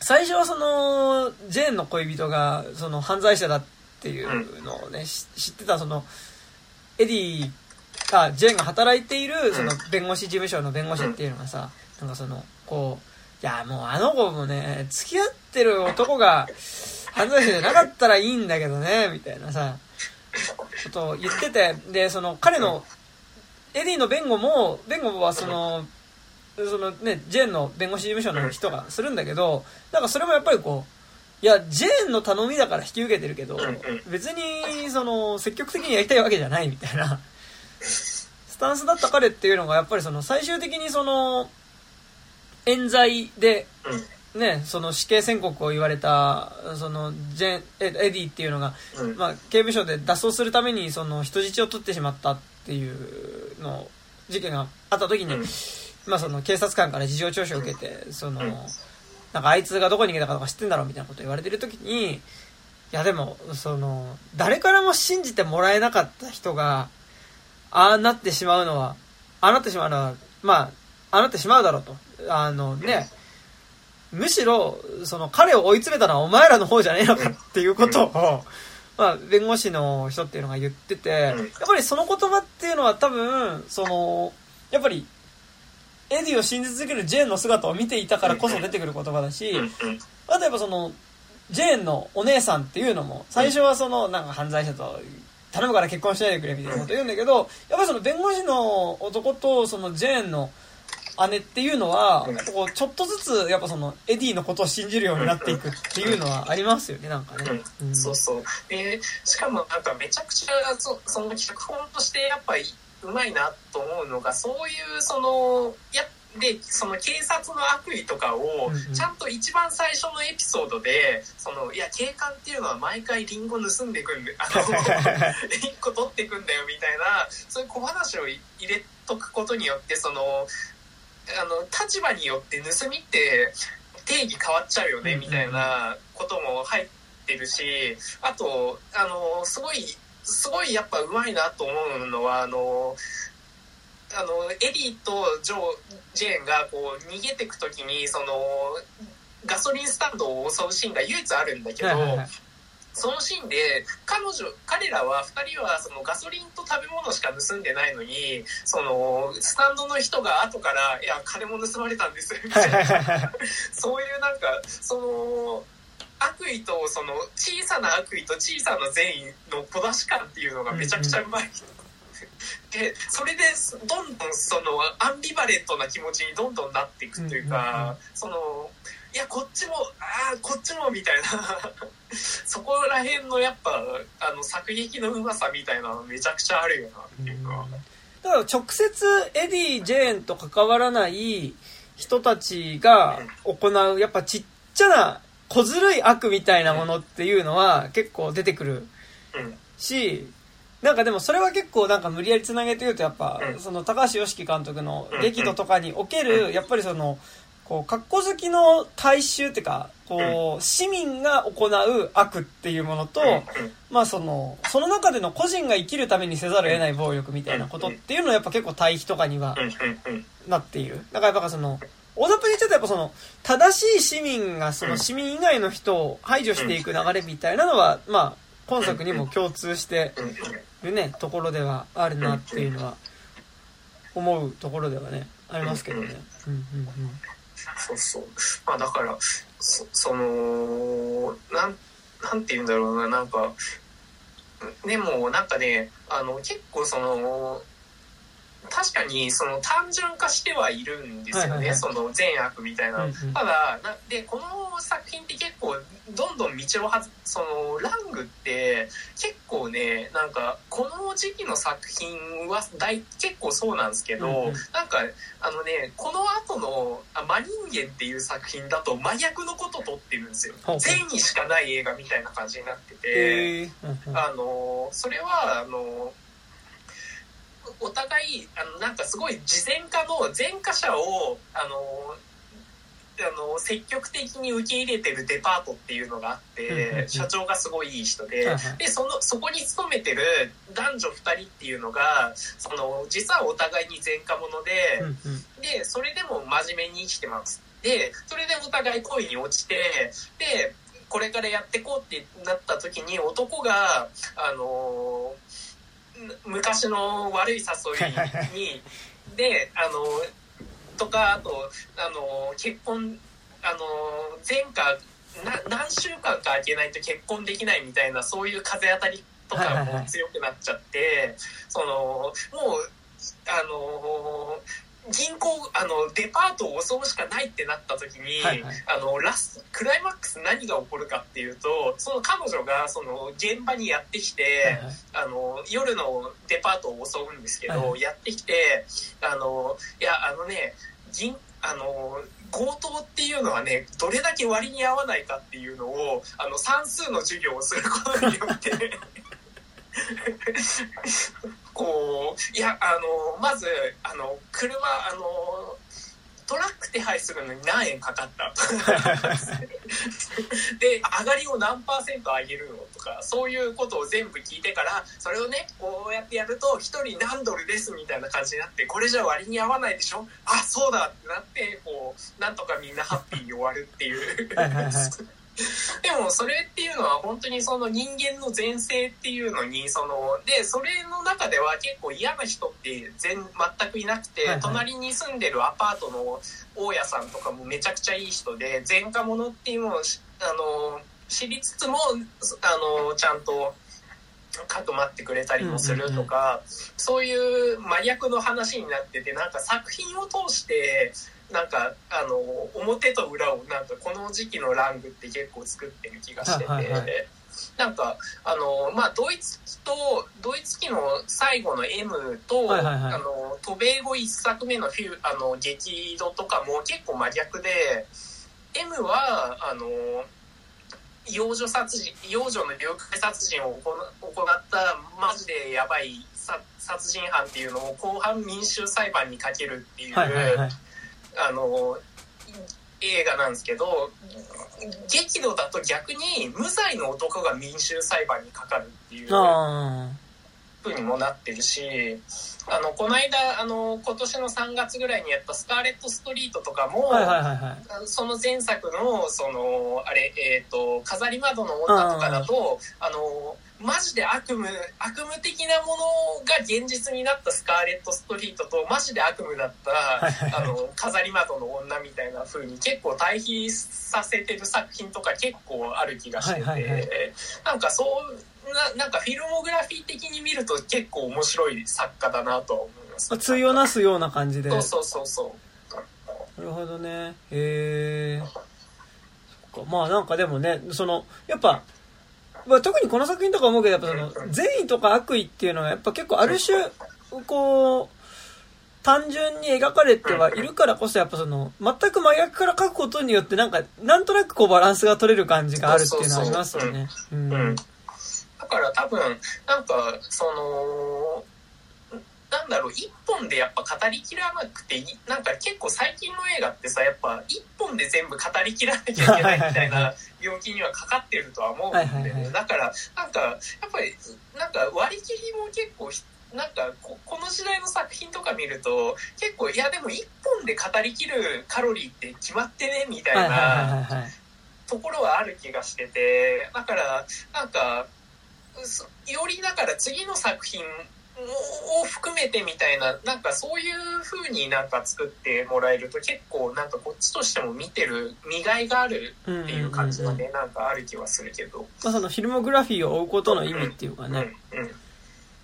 最初はそのジェーンの恋人がその犯罪者だっていうのをね、し知ってたそのエディがジェーンが働いているその弁護士事務所の弁護士っていうのがさなんかそのこういやもうあの子もね付き合ってる男が犯罪者じゃなかったらいいんだけどねみたいなさこと言っててでその彼のエディの弁護も弁護はそのそのね、ジェーンの弁護士事務所の人がするんだけど、なんかそれもやっぱりこう、いや、ジェーンの頼みだから引き受けてるけど、別に、その、積極的にやりたいわけじゃないみたいな、スタンスだった彼っていうのが、やっぱりその、最終的にその、冤罪で、うん。ね、その死刑宣告を言われた、その、ジェーン、えエディっていうのが、うん。まあ、刑務所で脱走するためにその人質を取ってしまったっていうの事件があった時に、うん。まあ、その警察官から事情聴取を受けてその、うん。なんかあいつがどこに逃げたかとか知ってんだろうみたいなこと言われてる時にいやでもその誰からも信じてもらえなかった人がああなってしまうのはああなってしまうのはまあああなってしまうだろうと。あのね。むしろその彼を追い詰めたのはお前らの方じゃねえのかっていうことを、まあ、弁護士の人っていうのが言ってて、やっぱりその言葉っていうのは多分そのやっぱりエディを信じ続けるジェーンの姿を見ていたからこそ出てくる言葉だし、あとやっぱそのジェーンのお姉さんっていうのも最初はそのなんか犯罪者と頼むから結婚しないでくれみたいなこと言うんだけどやっぱりその弁護士の男とそのジェーンの姉っていうのはうん、こう、ちょっとずつ、やっぱその、エディのことを信じるようになっていくっていうのはありますよね、なんかね。うん。そうそう。で、しかもなんかめちゃくちゃ、そその脚本としてやっぱりうまいなと思うのが、そういうその、や、で、その警察の悪意とかをうんうん、ちゃんと一番最初のエピソードで、その、いや、警官っていうのは毎回リンゴ盗んでいくんで、あの、一個取っていくんだよみたいな、そういう小話を入れとくことによって、その、あの、立場によって盗みって定義変わっちゃうよね、みたいなことも入ってるし、あと、あの、すごい、すごいやっぱうまいなと思うのは、あの、あの、エディとジョー、ジェーンがこう逃げてくときに、その、ガソリンスタンドを襲うシーンが唯一あるんだけど、はいはいはいそのシーンで彼女彼らは2人はそのガソリンと食べ物しか盗んでないのにそのスタンドの人が後から「いや金も盗まれたんです」みたいな。そういうなんかその悪意とその小さな悪意と小さな善意の小出し感っていうのがめちゃくちゃうまい。でそれでどんどんそのアンビバレントな気持ちにどんどんなっていくといううんうんうんか、そのいやこっちもああこっちもみたいな。そこら辺のやっぱあの作劇のうまさみたいなのめちゃくちゃあるよなっていうか。だから直接エディ・ジェーンと関わらない人たちが行う、やっぱちっちゃな小ずるい悪みたいなものっていうのは結構出てくるうん。し、なんかでもそれは結構なんか無理やりつなげて言うとやっぱう、ん。その高橋良樹監督のうん。激怒とかにおけうる、んやっぱりその、こう、格好好きの大衆っていうか、こう、市民が行う悪っていうものと、まあその、その中での個人が生きるためにせざるを得ない暴力みたいなことっていうのはやっぱ結構対比とかにはうん。うん。うん。なっている。だからやっぱその、大雑把に言っちゃうとやっぱその、正しい市民がその市民以外の人を排除していく流れみたいなのは、まあ、今作にも共通してうん。うんるね、ところではあるなっていうのは、思うところではね、ありますけどね。うんうんそうそう。まあだから、そその、なん、なんて言うんだろうな、なんか、でもなんかね、あの、結構その、確かにその単純化してはいるんですよね、はいはいはい。その善悪みたいな。うんうん。ただな、で、この作品って結構、どんどん道をはず、その、ラングって結構ね、なんか、この時期の作品は大結構そうなんですけど、うんうん。なんか、あのね、この後の、あ真人間っていう作品だと真逆のこと撮ってるんですよ。ほうほう。善意しかない映画みたいな感じになってて、うん。あの、それは、あの、お互い、あの、なんかすごい事前化の前科者を、あの、あの積極的に受け入れてるデパートっていうのがあって社長がすごいいい人ででそのそこに勤めてる男女2人っていうのがその実はお互いに前科者ででそれでも真面目に生きてます。でそれでお互い恋に落ちてでこれからやってこうってなった時に男があの昔の悪い誘いにであのとかあとあの結婚あの前科な何週間か空けないと結婚できないみたいなそういう風当たりとかも強くなっちゃってそのもうあの銀行あのデパートを襲うしかないってなった時に、はいはい。あのラスクライマックス何が起こるかっていうとその彼女がその現場にやってきて、はいはい。あの夜のデパートを襲うんですけど、はいはやってきてあのいやあのね銀あの強盗っていうのはねどれだけ割に合わないかっていうのをあの算数の授業をすることによって こういやあのまずあの車あのトラック手配するのに何円かかった？で上がりを何パーセント上げるのとかそういうことを全部聞いてからそれをねこうやってやると1人何ドルですみたいな感じになってこれじゃ割に合わないでしょ？あそうだってなってこうなんとかみんなハッピーに終わるっていう でもそれっていうのは本当にその人間の前世っていうのにそのでそれの中では結構嫌な人って全全くいなくて、はいはい。隣に住んでるアパートの大家さんとかもめちゃくちゃいい人で前科者っていうのをしあの知りつつもあのちゃんとかくまってくれたりもするとか、そういう真逆の話になっててなんか作品を通してなんかあの表と裏をなんかこの時期のラングって結構作ってる気がしてて。はいはいはい。なんかあのまあドイツ期とドイツ期の最後の M と、はいはいはい。あの渡米後一作目のフュあの激怒とかも結構真逆で M はあの幼女殺人幼女の誘拐殺人を行行ったマジでやばいさ殺人犯っていうのを後半民衆裁判にかけるっていう、はいはいはいあの映画なんですけど激怒だと逆に無罪の男が民衆裁判にかかるっていうあ風にもなってるしあのこの間あの今年の3月ぐらいにやった「スカーレット・ストリート」とかも、その前作のそのあれえっ、と「飾り窓の女」とかだとあのマジで悪夢悪夢的なものが現実になったスカーレット・ストリートとマジで悪夢だったあの飾り窓の女みたいな風に結構対比させてる作品とか結構ある気がしてて、はいはいはい。なんかそうななんかフィルモグラフィー的に見ると結構面白い作家だなとは思います。まあ対をなすような感じで。そうそうそうそう。なるほどね。へえまあなんかでもねそのやっぱ、まあ、特にこの作品とか思うけどやっぱその善意とか悪意っていうのはやっぱ結構ある種こう単純に描かれてはいるからこそやっぱその全く真逆から描くことによってなんかなんとなくこうバランスが取れる感じがあるっていうのはありますよね。だから多分なんかそのなんだろう一本でやっぱ語りきらなくていい。なんか結構最近の映画ってさやっぱ一本で全部語りきらなきゃいけないみたいな病気にはかかってるとは思うんでね。だからなんかやっぱりなんか割り切りも結構なんかここの時代の作品とか見ると結構いやでも一本で語りきるカロリーって決まってねみたいなところはある気がしてて。だからなんかそよりだから次の作品を含めてみたいななんかそういう風になんか作ってもらえると結構なんかこっちとしても見てる見がいがあるっていう感じがねなんかある気はするけど。まあ、そのフィルモグラフィーを追うことの意味っていうかね、うんうん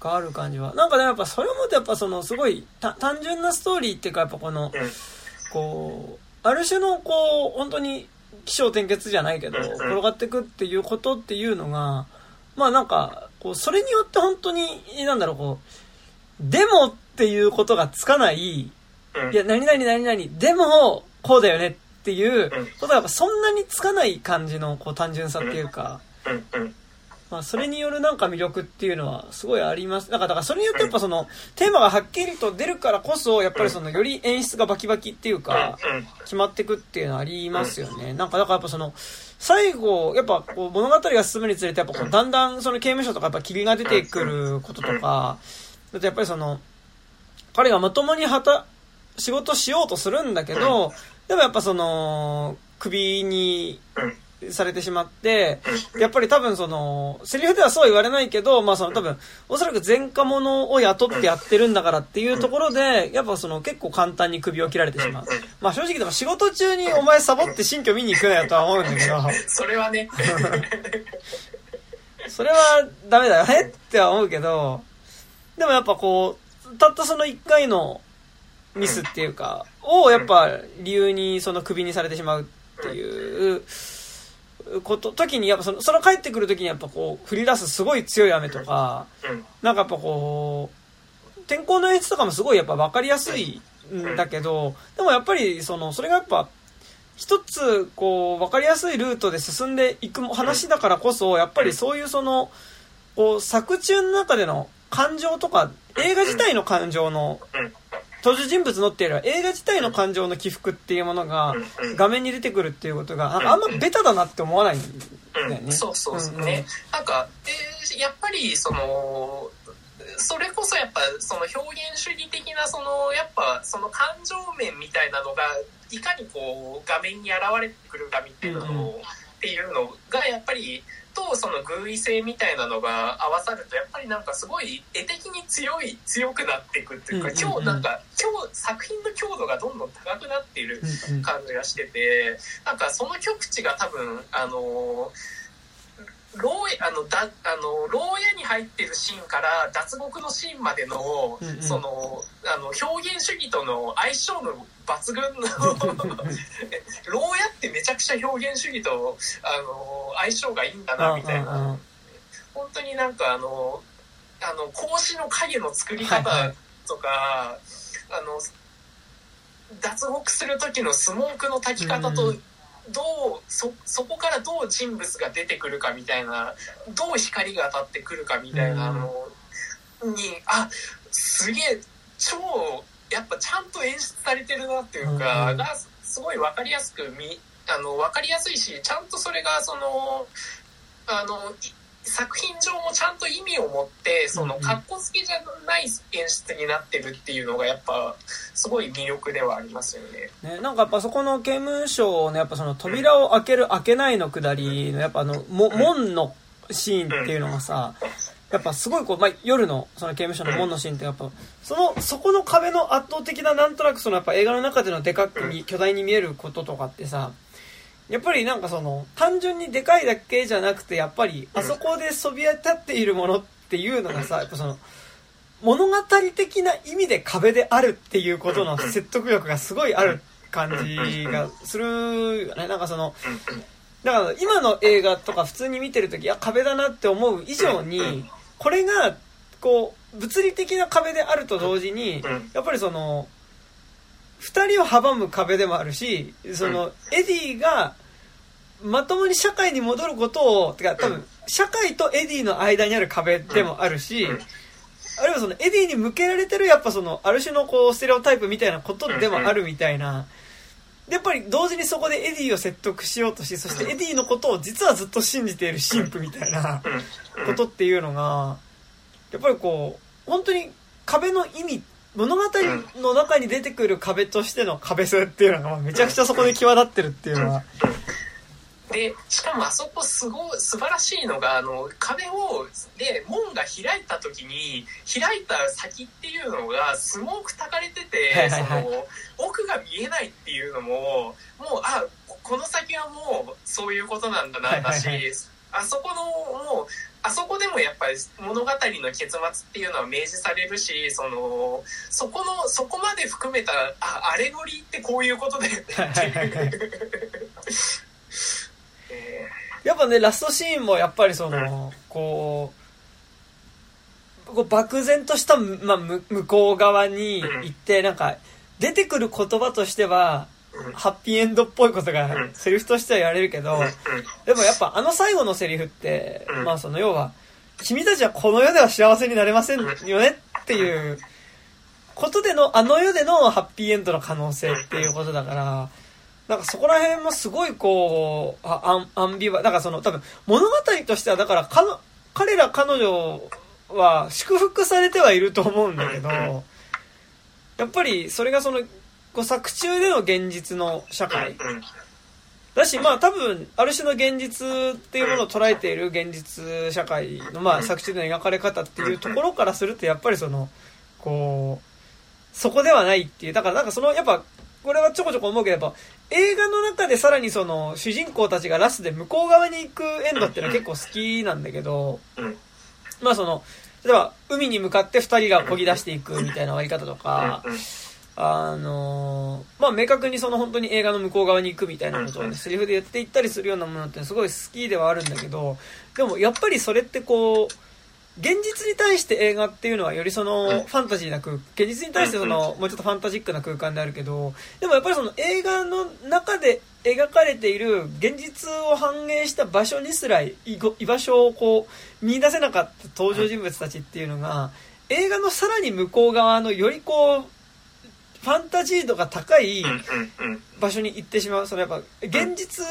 がある感じは。なんかねやっぱそれを思うとやっぱそのすごいた単純なストーリーっていうかやっぱこのうん。こうある種のこう本当に起承転結じゃないけどうんうん。転がっていくっていうことっていうのがまあなんかこうそれによって本当になんだろうこうでもっていうことがつかないうん。いや何々何々でもこうだよねっていううん。ことがやっぱそんなにつかない感じのこう単純さっていうか。まあ、それによるなんか魅力っていうのはすごいあります。なんか、だからそれによってやっぱその、テーマがはっきりと出るからこそ、やっぱりその、より演出がバキバキっていうか、うん。決まってくっていうのはありますよね。なんか、だからやっぱその、最後、やっぱこう物語が進むにつれて、やっぱこう、だんだんその刑務所とかやっぱ霧が出てくることとか、だとやっぱりその、彼がまともにはた、仕事しようとするんだけど、でもやっぱその、首にうんされてしまって、やっぱり多分その、セリフではそうは言われないけど、まあその多分、おそらく前科者を雇ってやってるんだからっていうところで、やっぱその結構簡単に首を切られてしまう。まあ正直でも仕事中にお前サボって新居見に行くなよとは思うんだけど、それはね それはダメだよねっては思うけど、でもやっぱこう、たったその一回のミスっていうか、をやっぱ理由にその首にされてしまうっていうこと、時にやっぱその、その帰ってくる時にやっぱこう、降り出すすごい強い雨とか、うん。なんかやっぱこう、天候の演出とかもすごいやっぱ分かりやすいん。だけど、でもやっぱりその、それがやっぱ、一つ、こう、分かりやすいルートで進んでいく話だからこそ、やっぱりそういうその、こう、作中の中での感情とか、映画自体の感情の、うん登場人物のっていうよりは映画自体の感情の起伏っていうものがうん画面に出てくるっていうことが、なんかあんまベタだなって思わないんだよね。うん、そうそうそううんうんね、なんかでやっぱりそのそれこそやっぱその表現主義的なそのやっぱその感情面みたいなのがいかにこう画面に現れてくるかみたいなのを、うんっていうのがやっぱりとその偶意性みたいなのが合わさるとやっぱりなんかすごい絵的に強い強くなっていくっていうか、今日なんか今日作品の強度がどんどん高くなっている感じがしててなんかその極地が多分あの牢あのだあの牢屋に入ってるシーンから脱獄のシーンまでの、うんうん。そのあの表現主義との相性の抜群の 牢屋ってめちゃくちゃ表現主義とあの相性がいいんだなみたいな、本当になんかあのあの格子の影の作り方はいはい。とか、あの脱獄する時のスモークの焚き方と、うんどうそそこからどう人物が出てくるかみたいなどう光が当たってくるかみたいなのに、あすげえ超やっぱちゃんと演出されてるなっていうか、がすごい分かりやすく見あの分かりやすいしちゃんとそれがそのあのい作品上もちゃんと意味を持ってそのうんうん。格好つけじゃない演出になってるっていうのがやっぱすごい魅力ではありますよね。ね、なんかやっぱそこの刑務所のやっぱその扉を開ける開けないのくだりのやっぱあのも門のシーンっていうのがさやっぱすごいこう、まあ、夜のその刑務所の門のシーンってやっぱそのそこの壁の圧倒的ななんとなくそのやっぱ映画の中でのでかくに巨大に見えることとかってさやっぱりなんかその単純にでかいだけじゃなくてやっぱりあそこでそびえ立っているものっていうのがさ やっぱその物語的な意味で壁であるっていうことの説得力がすごいある感じがするよね。なんかそのだから今の映画とか普通に見てるときいや壁だなって思う以上にこれがこう物理的な壁であると同時にやっぱりその二人を阻む壁でもあるしそのエディがまともに社会に戻ることをてか多分社会とエディの間にある壁でもあるしあるいはそのエディに向けられてるやっぱそのある種のこうステレオタイプみたいなことでもあるみたいな。でやっぱり同時にそこでエディを説得しようとしそしてエディのことを実はずっと信じている神父みたいなことっていうのがやっぱりこう本当に壁の意味物語の中に出てくる壁としての壁性っていうのがまあめちゃくちゃそこで際立ってるっていうのは。でしかもあそこすごい素晴らしいのがあの壁をで門が開いた時に開いた先っていうのがスモーク焚かれてて、その奥が見えないっていうのももうあこの先はもうそういうことなんだなだし、あそこのもうあそこでもやっぱり物語の結末っていうのは明示されるしそのそこのそこまで含めたあアレゴリーってこういうことだよね。やっぱねラストシーンもやっぱりそのこうこう漠然とした、まあ、む向こう側に行ってなんか出てくる言葉としてはハッピーエンドっぽいことがうん。セリフとしては言われるけどうん。でもやっぱあの最後のセリフってうん。まあその要は君たちはこの世では幸せになれませんよねっていうことでのあの世でのハッピーエンドの可能性っていうことだからなんかそこら辺もすごいこうあアンアンビバだからその多分物語としてはだからかの彼ら彼女は祝福されてはいると思うんだけどやっぱりそれがそのこう作中での現実の社会。うんだしまあ多分ある種の現実っていうものを捉えている現実社会のまあ作中での描かれ方っていうところからするとやっぱりそのこうそこではないっていう。だからなんかそのやっぱこれはちょこちょこ思うけどやっぱ映画の中でさらにその主人公たちがラストで向こう側に行くエンドっていうのは結構好きなんだけどうん。まあその例えば海に向かって2人が漕ぎ出していくみたいな終わり方とかうんあのーまあ明確にその本当に映画の向こう側に行くみたいなことをねセリフで言っていったりするようなものってすごい好きではあるんだけどでもやっぱりそれってこう現実に対して映画っていうのはよりそのファンタジーな空現実に対してそのもうちょっとファンタジックな空間であるけどでもやっぱりその映画の中で描かれている現実を反映した場所にすら居居場所をこう見出せなかった登場人物たちっていうのが映画のさらに向こう側のよりこうファンタジー度が高い場所に行ってしまう。そのやっぱ現実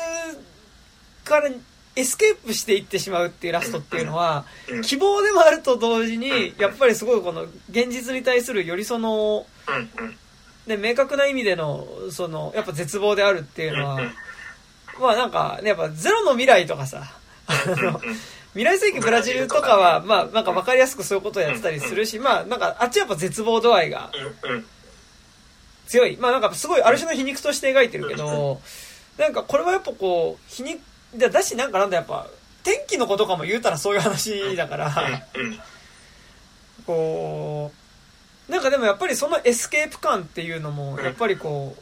からエスケープしていってしまうっていうラストっていうのはうん希望でもあると同時にやっぱりすごいこの現実に対するよりその、ね、明確な意味でのそのやっぱ絶望であるっていうのはまあなんかねやっぱゼロの未来とかさあの未来世紀ブラジルとかはまあなんか分かりやすくそういうことをやってたりするしまあなんかあっちはやっぱ絶望度合いが強い。まあなんかすごいある種の皮肉として描いてるけど、なんかこれはやっぱこう、皮肉、だだしなんかなんだやっぱ、天気の子とかも言うたらそういう話だから、こう、なんかでもやっぱりそのエスケープ感っていうのも、うん。やっぱりこう、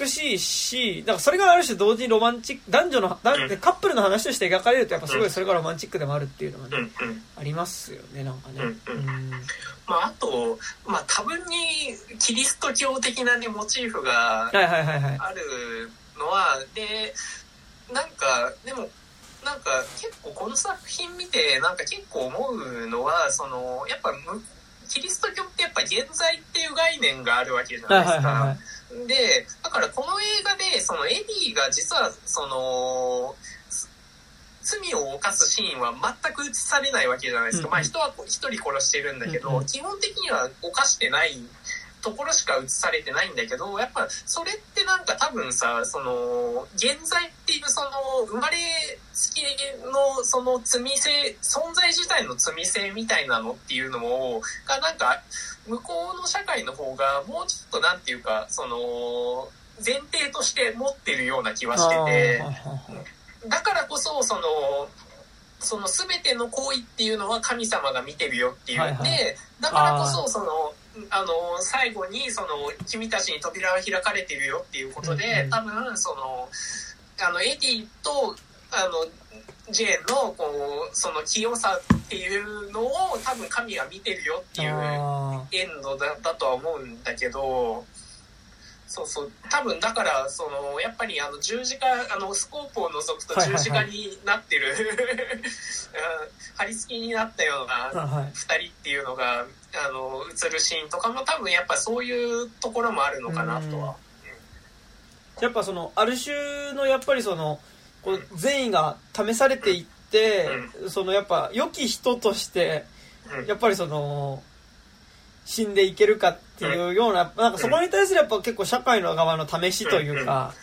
美しいし、だからそれがある種同時にロマンチック、男女の、カップルの話として描かれるとやっぱすごいそれがロマンチックでもあるっていうのがね、ありますよね、なんかね。うんまあ、あと、まあ、多分にキリスト教的な、ね、モチーフがはいはいはいはい。あるのはでなんかでもなんか結構この作品見てなんか結構思うのはそのやっぱむキリスト教ってやっぱ現在っていう概念があるわけじゃなはいいですか。はいはいはい。でだからこの映画でそのエディが実はそのす罪を犯すシーンは全く映されないわけじゃないですか、うん。まあ人は一人殺してるんだけど、基本的には犯してないところしか映されてないんだけどやっぱそれってなんか多分さその現在っていうその生まれつきのその罪性存在自体の罪性みたいなのっていうのをがなんか向こうの社会の方がもうちょっとなんていうかその前提として持ってるような気はしててだからこそそのその全ての行為っていうのは神様が見てるよっていう、はいはい。でだからこそそのあの最後にその君たちに扉は開かれてるよっていうことで、うんうん多分そのあのエディとあのジェーンのこうその清さっていうのを多分神は見てるよっていうあエンドだだとは思うんだけどそうそう。多分だからそのやっぱりあの十字架あのスコープを除くと十字架になってる、う ん貼り付きになったようーなはい2人っていうのがあの映るシーンとかも多分やっぱそういうところもあるのかなとは。やっぱそのある種のやっぱりそのこう善意が試されていって、そのやっぱ良き人としてうん。やっぱりその死んでいけるかっていうようななんかそこに対するやっぱ結構社会の側の試しというか、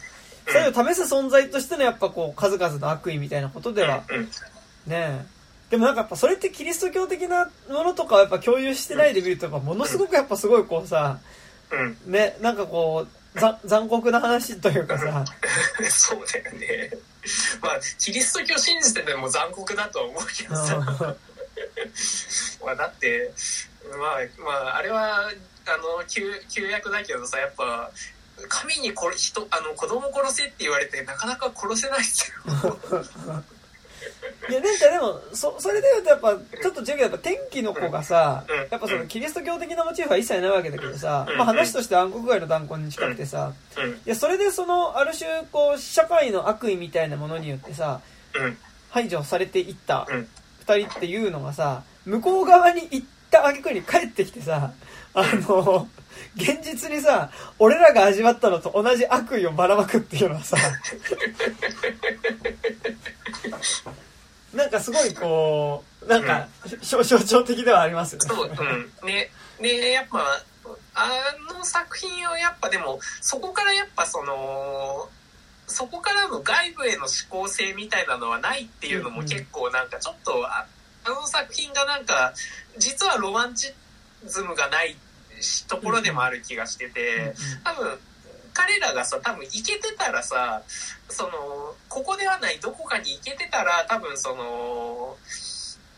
それを試す存在としてのやっぱこう数々の悪意みたいなことではうんねでもなんかやっぱそれってキリスト教的なものとかをやっぱ共有してないで見るとやっぱものすごくやっぱすごいこうさうん。ねなんかこうざ残酷な話というかさ。そうだよね。まあ、キリスト教信じてても残酷だとは思うけどさ。まあ、だって、まあ、まあ、あれは、あの、旧、旧約だけどさ、やっぱ、神に殺人、あの、子供殺せって言われて、なかなか殺せないですよ。いやなんかでもそそれで言うとやっぱちょっと違うけどやっぱ天気の子がさうん。やっぱそのキリスト教的なモチーフは一切ないわけだけどさうん。まあ話として暗黒街の断根に近くてさうん、いやそれでそのある種こう社会の悪意みたいなものによってさうん、排除されていったうん。二人っていうのがさ向こう側に行った挙句に帰ってきてさあの現実にさ俺らが味わったのと同じ悪意をばらまくっていうのはさなんかすごいこうなんか象象徴的ではありますよね。そう、うん。ね、ね、やっぱ、あの作品をやっぱでも、そこからやっぱその、そこからの外部への思考性みたいなのはないっていうのも結構なんかちょっと、ああの作品がなんか、実はロマンチズムがないしところでもある気がしてて、多分、彼らがさ、多分行けてたらさ、その、ここではないどこかに行けてたら、多分その、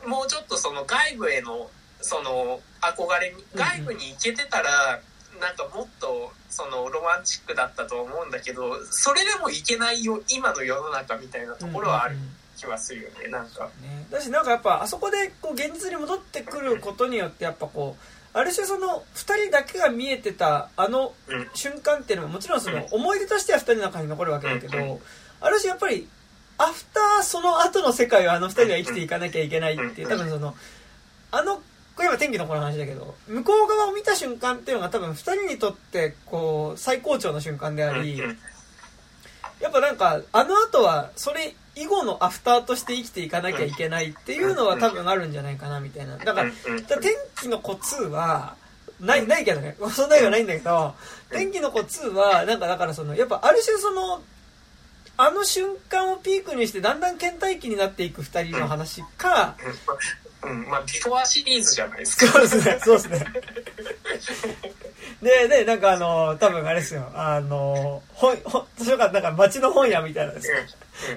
もうちょっとその外部への、その、憧れ外部に行けてたら、なんかもっと、その、ロマンチックだったと思うんだけど、それでも行けないよ、今の世の中みたいなところはあるうんうんうん気はするよね、なんか。ね、だしなんかやっぱあそこでこう現実に戻ってくることによってやっぱこうある種その2人だけが見えてたあのうん。瞬間っていうのももちろんそのうん。思い出としては2人の中に残るわけだけうん。どある種やっぱりアフターその後の世界をあの2人が生きていかなきゃいけないっていう多分そのあのこれは天気の子の話だけど向こう側を見た瞬間っていうのが多分2人にとってこう最高潮の瞬間でありうんやっぱなんかあの後はそれ以後のアフターとして生きていかなきゃいけないっていうのは多分あるんじゃないかなみたいな。だから天気の子2はないないけどねそん。なにはないんだけど天気の子2はなんかだからそのやっぱある種そのあの瞬間をピークにしてだんだん倦怠期になっていく2人の話かうん、まあ、ビフォアシリーズじゃないですか。そうですねそうですねで、で、なんかあの、多分あれですよ、あの、本、本、図書館、なんか町の本屋みたいなんですよ。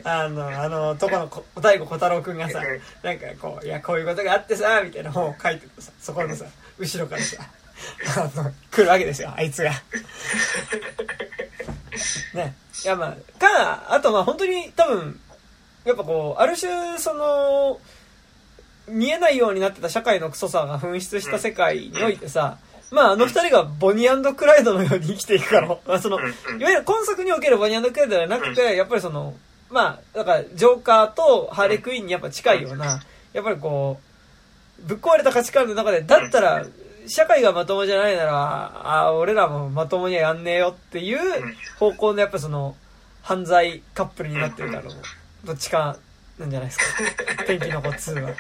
あの、あの、とこのこ、大悟小太郎くんがさ、なんかこう、いや、こういうことがあってさ、みたいな本を書いててさ、そこのさ、後ろからさ、あの、来るわけですよ、あいつが。ね。いや、まあ、か、あとまあ本当に多分、やっぱこう、ある種、その、見えないようになってた社会のクソさが噴出した世界においてさ、まああの二人がボニークライドのように生きていくから、まあその、いわゆる今作におけるボニークライドではなくて、やっぱりその、まあ、だから、ジョーカーとハーレークイーンにやっぱ近いような、やっぱりこう、ぶっ壊れた価値観の中で、だったら、社会がまともじゃないなら、あ俺らもまともにはやんねえよっていう方向のやっぱその、犯罪カップルになってるだろう。どっちかなんじゃないですか。天気の子2は。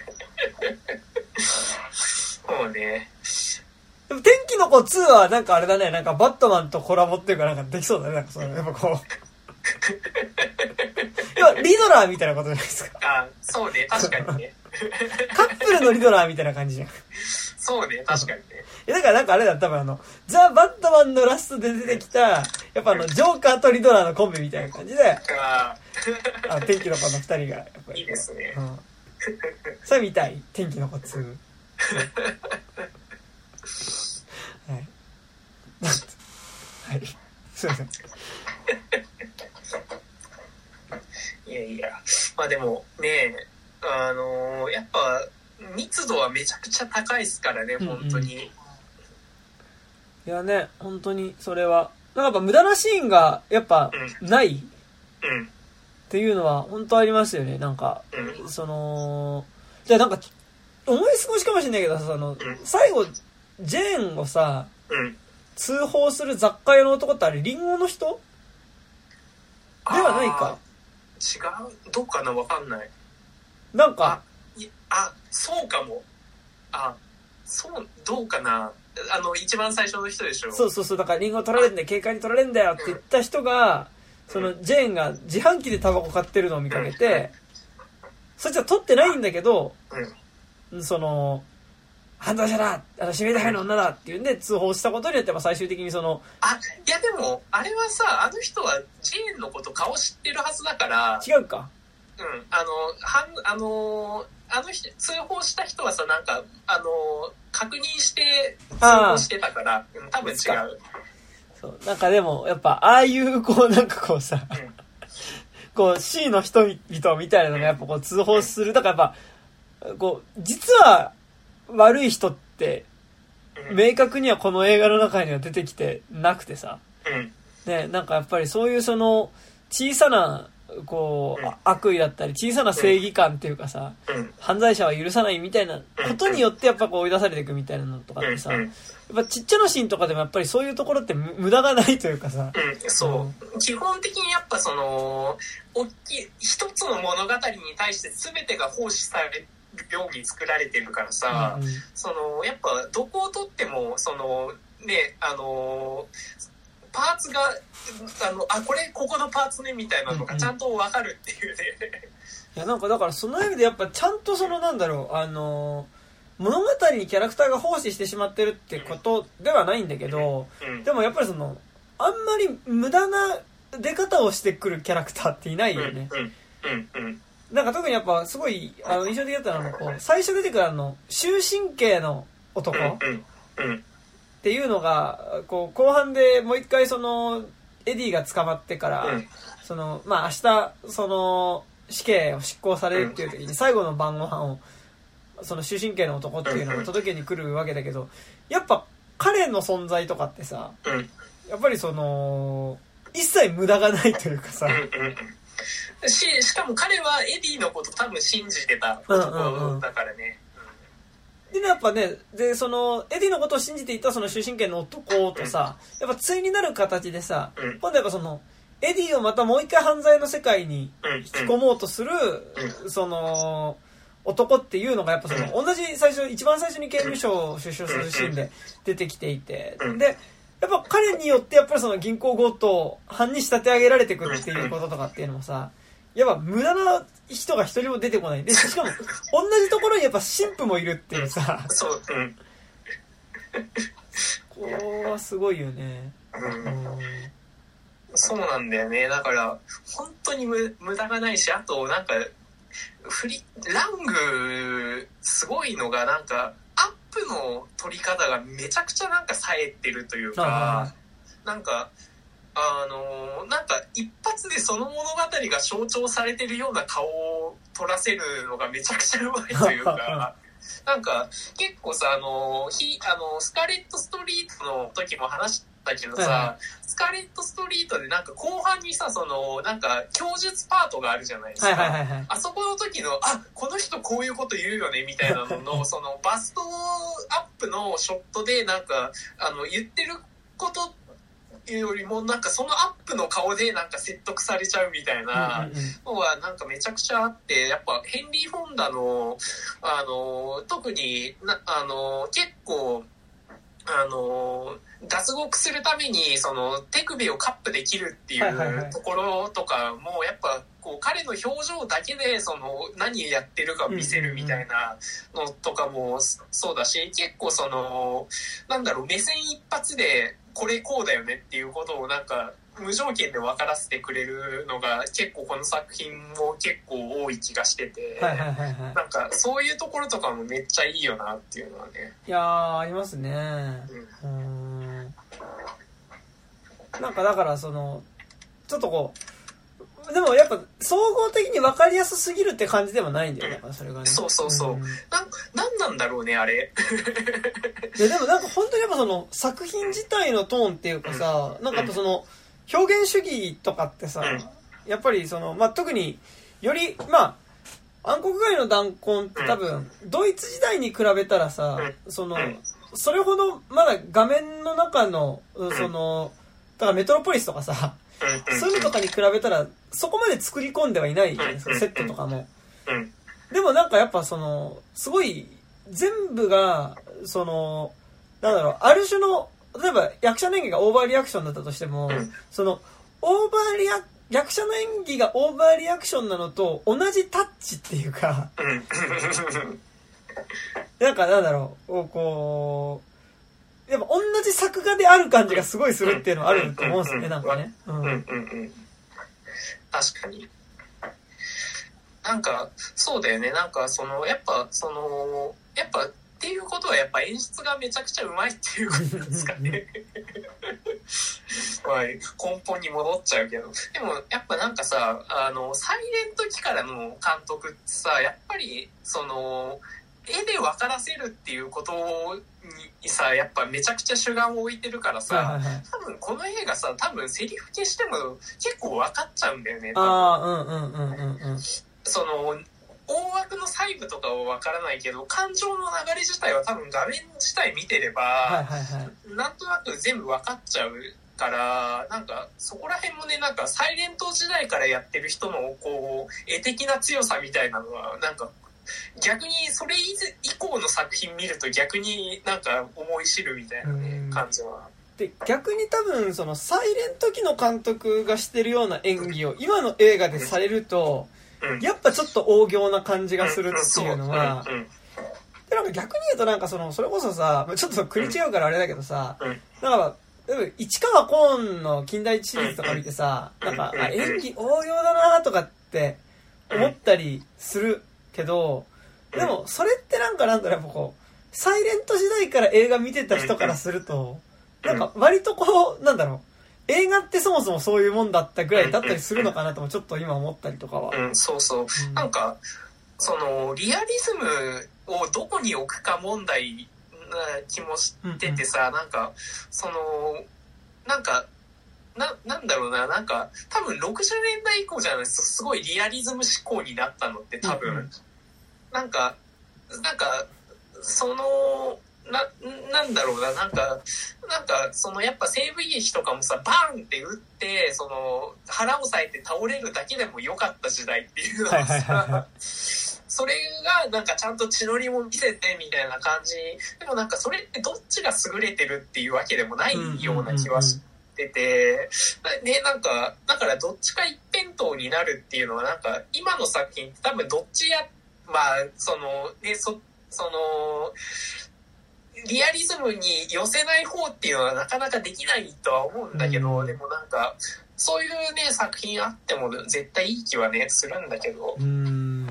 そうね。でも天気の子2はなんかあれだね、なんかバットマンとコラボっていうかなんかできそうだね、なんかその、やっぱこう。いや、リドラーみたいなことじゃないですか。あ、そうね、確かにね。カップルのリドラーみたいな感じじゃん。そうね、確かにね。いや、だからなんかあれだ、多分あの、ザ・バットマンのラストで出てきた、やっぱあの、ジョーカーとリドラーのコンビみたいな感じで、あ天気の子の二人が、やっぱり。いいですねうん。それ見たい。天気の子2。はい。はい。すいません。いやいや。まあでもね、あのーやっぱ、密度はめちゃくちゃ高いですからね、うんうん本当に。いやね、本当にそれは。なんかやっぱ無駄なシーンが、やっぱ、ないっうん。ていうのは、本当ありますよね。なんか、うん。その、じゃあなんか、思い過ごしかもしれないけどさ、そのん、最後、ジェーンをさ、うん。通報する雑貨屋の男ってあれ、リンゴの人？ではないか。違う？どうかな？わかんない。なんか、いあ、そうかも。あ、そう、どうかなあの、一番最初の人でしょそうそうそう、だからリンゴ取られんだよ、警官に取られんだよって言った人が、その、ジェーンが自販機でタバコ買ってるのを見かけて、そいつは取ってないんだけど、うん。その、犯罪者だあの、指名手配の女だっていうんで通報したことによって、まあ最終的にその、あ、いやでも、あれはさ、あの人はジェーンのこと顔知ってるはずだから、違うか。うん、あの、はん、あの、あの人、通報した人はさ、なんか、あの、確認して通報してたから、うん、多分違う。そう。なんかでも、やっぱ、ああいう、こう、なんかこうさ、うんこう、C の人々みたいなのがやっぱこう通報する。だからやっぱ、こう、実は悪い人って、うん明確にはこの映画の中には出てきてなくてさ、うん。ね、なんかやっぱりそういうその、小さな、こう、うん悪意だったり、小さな正義感っていうかさ、うん。犯罪者は許さないみたいなことによってやっぱこう追い出されていくみたいなのとかってさ、うんやっぱちっちゃなシーンとかでもやっぱりそういうところって無無駄がないというかさ、うん、そう。基本的にやっぱその、大きい、一つの物語に対して全てが奉仕されるように作られてるからさ、うんうんその、やっぱどこをとっても、その、ね、あの、パーツが、あの、あ、これ、ここのパーツね、みたいなのがちゃんとわかるっていうね。いやなんかだからその意味でやっぱちゃんとそのなんだろう、あの、物語にキャラクターが奉仕してしまってるってことではないんだけど、うん。でもやっぱりその、あんまり無駄な出方をしてくるキャラクターっていないうん、よね。うん、うん、うん。なんか特にやっぱすごいあの印象的だったのはこう最初出てくるあの終身刑の男っていうのがこう後半でもう一回そのエディが捕まってから、うん。そのまあ明日その死刑を執行されるっていう時に最後の晩ご飯をその終身刑の男っていうのを届けに来るわけだけどやっぱ彼の存在とかってさうん、やっぱりその一切無駄がないというかさ。し、しかも彼はエディのこと多分信じてた男だからね。でね、やっぱね、で、その、エディのことを信じていたその終身刑の男とさ、やっぱ対になる形でさ、うん。今度やっぱその、エディをまたもう一回犯罪の世界にうん、引き込もうとする、その、男っていうのがやっぱその、同じ最初、一番最初に刑務所を出所するシーンで出てきていてう、んで、やっぱ彼によってやっぱりその銀行強盗犯に仕立て上げられていくっていうこととかっていうのもさ、やっぱ無駄な人が一人も出てこない。で、しかも、同じところにやっぱ神父もいるっていうさ、そう、うん。こはすごいよね。そうなんだよね。だから、本当に無無駄がないし、あと、なんか、フリ、ラング、すごいのが、なんか、アップの取り方がめちゃくちゃなんか冴えてるというか、なんか、あのなんか一発でその物語が象徴されてるような顔を撮らせるのがめちゃくちゃうまいというか、なんか結構さ、あの、ひあのスカーレット・ストリートの時も話したけどさ、スカーレット・ストリートでなんか後半にさ、その、なんか供述パートがあるじゃないですか。はいはいはいはい。あそこの時の、あ、この人こういうこと言うよね、みたいなのの、その、バストアップのショットで、なんか、あの、言ってることよりも、なんかそのアップの顔で、なんか説得されちゃうみたいなのは、なんかめちゃくちゃあって、やっぱ、ヘンリー・フォンダの、あの、特にな、あの、結構、あの、脱獄するために、その、手首をカップで切るっていうところとかも、やっぱ、こう、彼の表情だけで、その、何やってるか見せるみたいなのとかもそうだし、結構その、なんだろう、目線一発で、これこうだよねっていうことをなんか、無条件で分からせてくれるのが、結構この作品も結構多い気がしてて、はいはいはいはい。なんか、そういうところとかもめっちゃいいよなっていうのはね。いやー、ありますね。うんうーん。なんかだからその、ちょっとこう、でもやっぱ総合的に分かりやすすぎるって感じではないんだよ、だからそれがね。そうそうそうんなん、なんなんだろうね、あれ。いやでもなんか本当にやっぱその作品自体のトーンっていうかさ、なんかやっぱその表現主義とかってさうん、やっぱりその、まあ、特により、まあ、暗黒街の弾痕って多分、ドイツ時代に比べたらさ、そのうん、それほどまだ画面の中の、その、だからメトロポリスとかさ、そういうのとかに比べたら、そこまで作り込んではいないじゃないですか、うん。セットとかも。うん。でもなんかやっぱその、すごい、全部が、その、なんだろう、ある種の、例えば役者の演技がオーバーリアクションだったとしても、うんその、オーバーリア、役者の演技がオーバーリアクションなのと同じタッチっていうか、うんなんかなんだろう、こう、やっぱ同じ作画である感じがすごいするっていうのはあると思うんですよね、なんかね。うん。うんうんうん確かに。なんか、そうだよね。なんか、その、やっぱ、その、やっぱ、っていうことはやっぱ演出がめちゃくちゃうまいっていうことなんですかね。まあ、根本に戻っちゃうけど。でも、やっぱなんかさ、あの、サイレント期からの監督ってさ、やっぱり、その、絵で分からせるっていうことにさ、やっぱめちゃくちゃ主眼を置いてるからさ。多分この映画さ多分セリフ消しても結構分かっちゃうんだよねああ、うんうんうんうんうん。その大枠の細部とかは分からないけど感情の流れ自体は多分画面自体見てれば、はいはいはい。なんとなく全部分かっちゃうからなんかそこら辺もねなんかサイレント時代からやってる人のこう絵的な強さみたいなのはなんか逆にそれ以降の作品見ると逆になんか思い知るみたいなねうん感じは。で逆に多分そのサイレント期の監督がしてるような演技を今の映画でされるとうんやっぱちょっと大行な感じがするっていうのはでなんか逆に言うとなんかそのそれこそさちょっと食い違うからあれだけどさうん。なんか市川コーンの近代シリーズとか見てさなんかあ演技大行だなとかって思ったりするけどでもそれってなんかなんだろうこうサイレント時代から映画見てた人からするとなんか割とこうなんだろう映画ってそもそもそういうもんだったぐらいだったりするのかなともちょっと今思ったりとかは。うん、そうそう。うん。なんか、その、リアリズムをどこに置くか問題な気もしててさ、なんか、その、なんか、な、なんだろうな、なんか、多分60年代以降じゃないですすごいリアリズム思考になったのって多分、うんうん。なんか、なんか、その、な、なんだろうな、なんか、なんか、そのやっぱ西部劇とかもさ、バーンって打って、その、腹を押さえて倒れるだけでも良かった時代っていうのはさ、それがなんかちゃんと血のりも見せてみたいな感じ。でもなんかそれってどっちが優れてるっていうわけでもないような気はしてて、ね、なんか、だからどっちか一辺倒になるっていうのはなんか、今の作品って多分どっちや、まあ、その、ね、そ、その、リアリズムに寄せない方っていうのはなかなかできないとは思うんだけど、うんでもなんか、そういうね、作品あっても絶対いい気はね、するんだけど。うん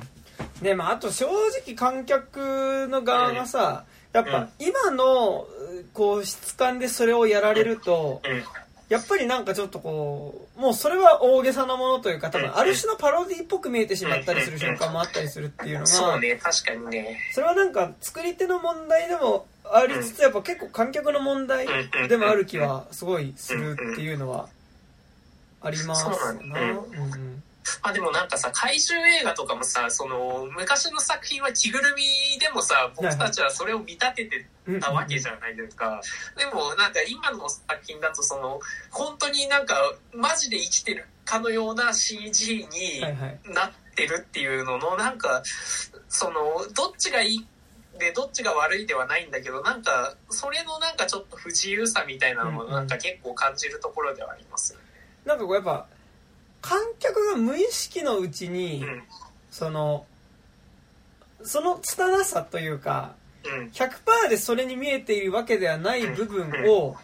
でまああと正直観客の側がさ、やっぱ今のこう質感でそれをやられると、うん。やっぱりなんかちょっとこうもうそれは大げさなものというか多分ある種のパロディっぽく見えてしまったりする瞬間もあったりするっていうのがそうね、確かにね。それはなんか作り手の問題でもありつつやっぱ結構観客の問題でもある気はすごいするっていうのはありますな。そうなんだ。うんまあでもなんかさ、怪獣映画とかもさ、その、昔の作品は着ぐるみでもさ、僕たちはそれを見立ててうんたわけじゃないですか。でもなんか今の作品だとその、本当になんかマジで生きてるかのような CG になってるっていうのの、なんか、その、どっちがいいで、どっちが悪いではないんだけど、なんか、それのなんかちょっと不自由さみたいなのもなんか結構感じるところではありますよね。なんかこうやっぱ観客が無意識のうちにうん。そのその拙さというかうん。100%でそれに見えているわけではない部分を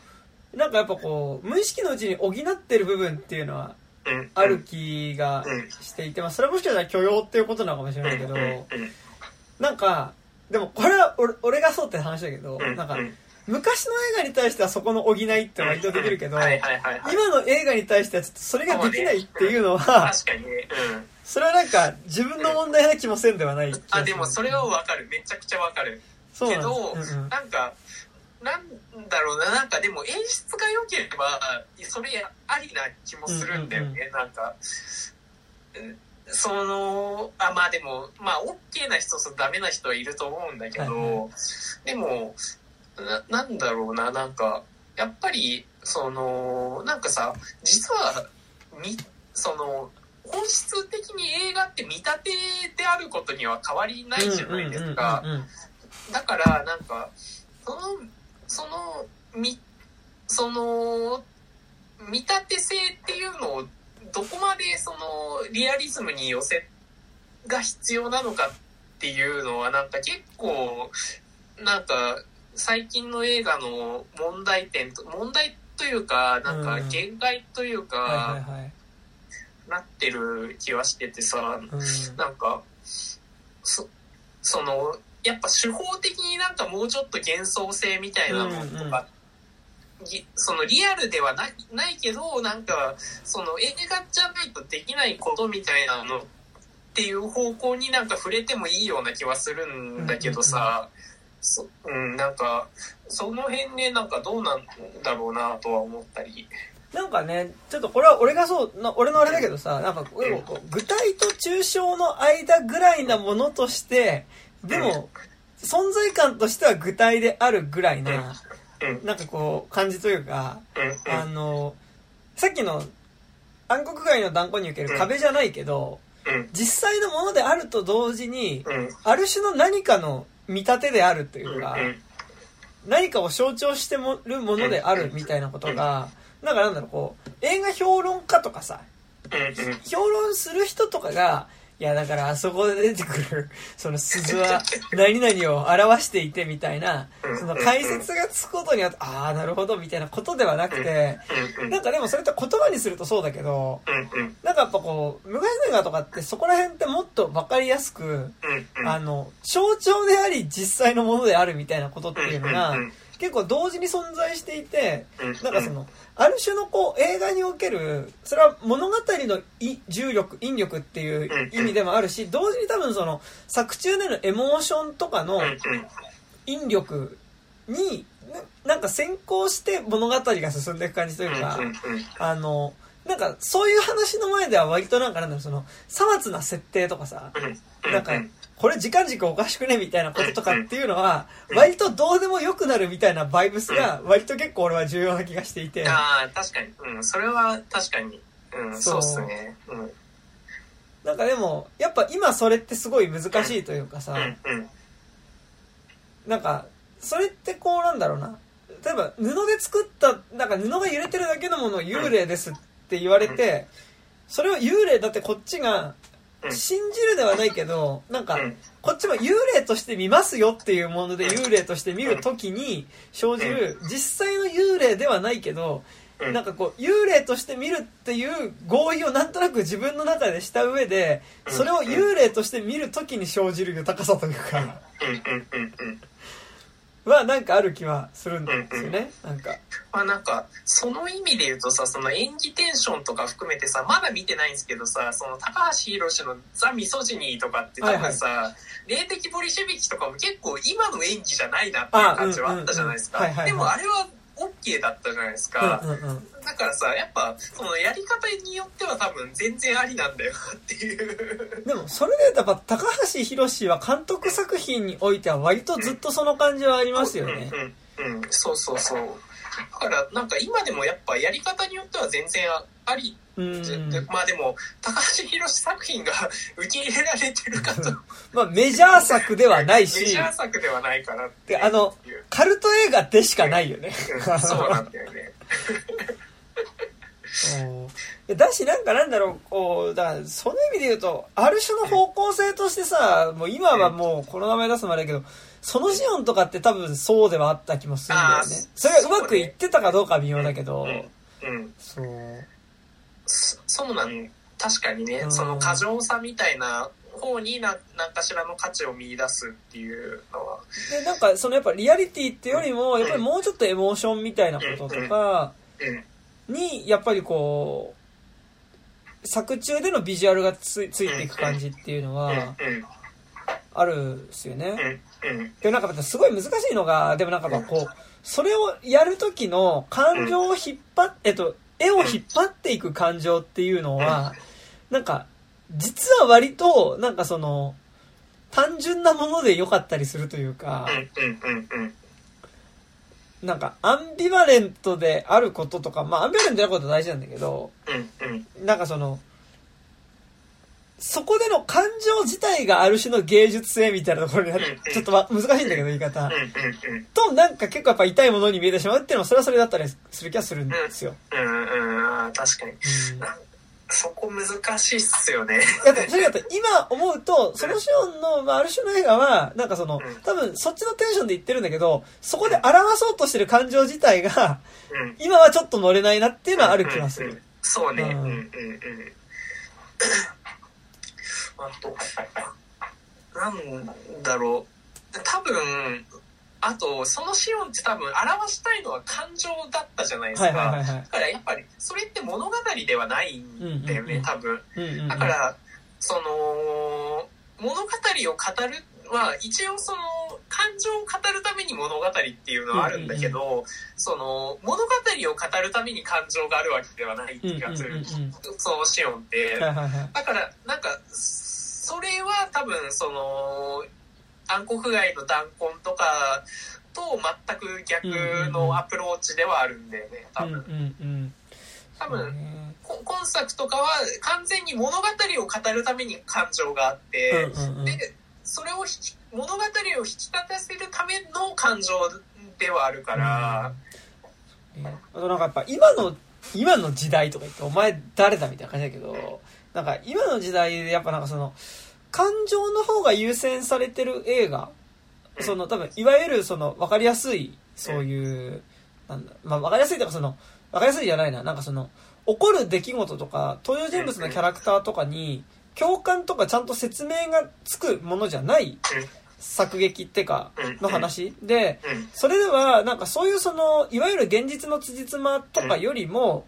なんかやっぱこう無意識のうちに補ってる部分っていうのはうん。ある気がうん。していて、まあ、それはもしかしたら許容っていうことなのかもしれないけどうんうんなんかでもこれは俺俺がそうって話だけどうんなんかうん昔の映画に対してはそこの補いって割とできるけどはいはいはいはい。今の映画に対してはちょっとそれができないっていうのは確かにね。うん。それはなんか自分の問題な気もせんではない気がするあ、でもそれはわかる。めちゃくちゃわかる。そうなんけどですうんうんなんか、なんだろうな、なんかでも演出が良ければ、それありな気もするんだよね、なんか。うんその、あ、まあでも、まあ、OK な人とダメな人はいると思うんだけど、はいはでもな、なんだろうな、なんか、やっぱり、その、なんかさ、実は、み、その、本質的に映画って見立てであることには変わりないじゃないですか。だから、なんか、その、その、み、その、見立て性っていうのを、どこまでその、リアリズムに寄せが必要なのかっていうのは、なんか結構、なんか、最近の映画の問題点と、問題というか、なんかうん。限界というはいか、なってる気はしててさ、うん。なんか、そ、その、やっぱ手法的になんかもうちょっと幻想性みたいなのとか、ぎそのリアルではないないけど、なんか、その映画じゃないとできないことみたいなのっていう方向になんか触れてもいいような気はするんだけどさ、そうん、なんか、その辺ね、なんかどうなんだろうなとは思ったり。なんかねちょっとこれは俺がそうな俺のあれだけどさなんか具体と抽象の間ぐらいなものとしてでも存在感としては具体であるぐらいなうん、うん、なんかこう感じというかうん、あのさっきの暗黒街の断固における壁じゃないけどうん、実際のものであると同時にうん、ある種の何かの見立てであるというかうん、何かを象徴してもるものであるみたいなことがなんかなんだろうこう映画評論家とかさ評論する人とかがいやだからあそこで出てくる その鈴は何々を表していてみたいなその解説がつくことによってああなるほどみたいなことではなくてうん、なんかでもそれって言葉にするとそうだけどなんかやっぱこう昔の映画とかってそこら辺ってもっと分かりやすくあの象徴であり実際のものであるみたいなことっていうのが結構同時に存在していてうん。なんかそのある種のこう映画におけるそれは物語のい重力引力っていう意味でもあるし同時に多分その作中でのエモーションとかの引力にななんか先行して物語が進んでいく感じというかあのなんかそういう話の前では割となんかなんだろうそのさまつな設定とかさうん。なんかこれ時間軸おかしくね？みたいなこととかっていうのは割とどうでもよくなるみたいなバイブスが割と結構俺は重要な気がしていて。ああ確かに。うん。それは確かに。うんそそううっすね。うん。なんかでもやっぱ今それってすごい難しいというかさなんかそれってこうなんだろうな。例えば布で作ったなんか布が揺れてるだけのものを幽霊ですって言われてそれを幽霊だってこっちがうん信じるではないけど、なんかうん、こっちも幽霊として見ますよっていうもので幽霊として見るときに生じる、実際の幽霊ではないけど、うん。なんかこう、幽霊として見るっていう合意をなんとなく自分の中でした上で、それを幽霊として見るときに生じる豊かさというか、はなんかある気はするんですよね。なんか。まあなんかその意味で言うとさその演技テンションとか含めてさまだ見てないんですけどさその高橋宏の「ザ・ミソジニー」とかって多分さ、霊的ボリシェビキとかも結構今の演技じゃないなっていう感じはあったじゃないですかでもあれは OK だったじゃないですか、うんうんうん。だからさやっぱそのやり方によっては多分全然ありなんだよなっていうでも、それでやっぱ高橋宏は監督作品においては割とずっとその感じはありますよね。うんうん、うん、そうそうそうだからなんか今でもやっぱやり方によっては全然ありまあでも高橋宏作品が 受け入れられてるかと。まあメジャー作ではないメしジ、ャー作ではないかなってあのカルト映画でしかないよね。うんそうなんだよね。うん。だし、なんかなんだろう、こう、だから、その意味で言うと、ある種の方向性としてさ、もう今はもうこの名前出すまでだけど、そのシオンとかって多分そうではあった気もするんだよね。それがうまくいってたかどうかは微妙だけど、うんうん。そう。そそうなん確かにね、うん。その過剰さみたいな方にな何かしらの価値を見出すっていうのは。で、なんかそのやっぱリアリティってよりも、やっぱりもうちょっとエモーションみたいなこととかうん。に、やっぱりこう、作中でのビジュアルがつついていく感じっていうのうんはあるんですよね。でもなんかすごい難しいのが、でもなんかまあこう、それをやるときの感情を引っ張っ、えっと、絵を引っ張っていく感情っていうのは、なんか、実は割と、なんかその、単純なもので良かったりするというか、なんか、アンビバレントであることとか、まあ、アンビバレントであることは大事なんだけど、なんかその、そこでの感情自体がある種の芸術性みたいなところにあって、ちょっとま難しいんだけど言い方。うんうんうんと、なんか結構やっぱ痛いものに見えてしまうっていうのも、それはそれだったりする気がするんですよ。うんうん確かに。うん。そこ難しいっすよね。だって、それだと今思うと、そのシオンの、まあ、ある種の映画は、なんかそのうん、多分そっちのテンションで言ってるんだけど、そこで表そうとしてる感情自体が、うん。今はちょっと乗れないなっていうのはある気がする。そうね。ううんんうんうん。あと、なんだろう。多分、あと、そのシオンって多分表したいのは感情だったじゃないですか。はいはいはいはいだからやっぱり、それって物語ではないんだよね、うんうんうん多分。うんうんうんだから、その、物語を語るは、一応その、感情を語るために物語っていうのはあるんだけど、その、物語を語るために感情があるわけではない気がする。うんうんうんうんそのシオンって。だから、なんか、それは多分、その、暗黒街の弾痕とかと全く逆のアプローチではあるんだよね、多うんうん分。うん。多分、今作とかは完全に物語を語るために感情があって、うんうんうん。でそれを物語を引き立たせるための感情ではあるから、ね。あとなんかやっぱ今の、今の時代とか言って、お前誰だみたいな感じだけど、なんか今の時代でやっぱなんかその、感情の方が優先されてる映画、その多分、いわゆるその、わかりやすい、そういう、なんだ、まあわかりやすいというかその、わかりやすいじゃないな、なんかその、起こる出来事とか、登場人物のキャラクターとかに、共感とかちゃんと説明がつくものじゃない作劇ってか、の話。で、それでは、なんかそういうその、いわゆる現実の辻褄とかよりも、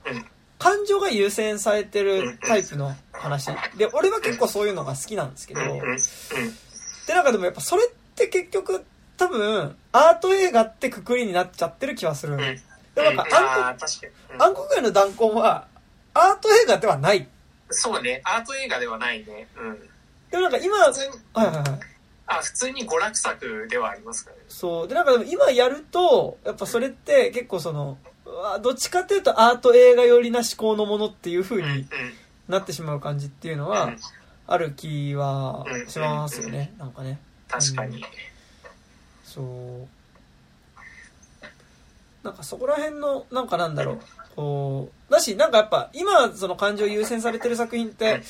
感情が優先されてるタイプの話。で、俺は結構そういうのが好きなんですけど、で、なんかでもやっぱそれって結局、多分、アート映画ってくくりになっちゃってる気はする。うんでもなんかあー確かに、うん暗黒街の弾痕は、アート映画ではない。そうねアート映画ではないね、うん、でもなんか今、はいはいはい。あ普通に娯楽作ではありますからねそう。で、なんかでも今やると、やっぱそれって結構その、どっちかっていうとアート映画寄りな思考のものっていう風うんうん。になってしまう感じっていうのは、ある気はしますよね。なんかね。確かに、そう。なんかそこら辺の、なんかなんだろう。こう、だし、なんかやっぱ今その感情優先されてる作品って、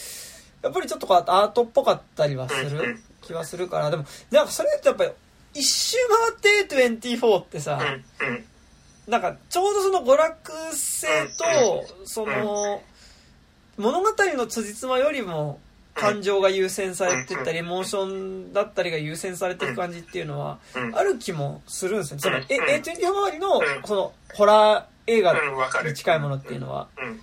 やっぱりちょっとこうアートっぽかったりはすうんうん。る気はするから、でも、なんかそれってやっぱり、一周回って24ってさ、うんうんなんかちょうどその娯楽性と、その、物語の辻褄よりも感情が優先されてったり、エモーションだったりが優先されていく感じっていうのは、うんある気もするんですよね。その、うんえ、A24 周りのう、んその、ホラー映画に近いものっていうのは？うん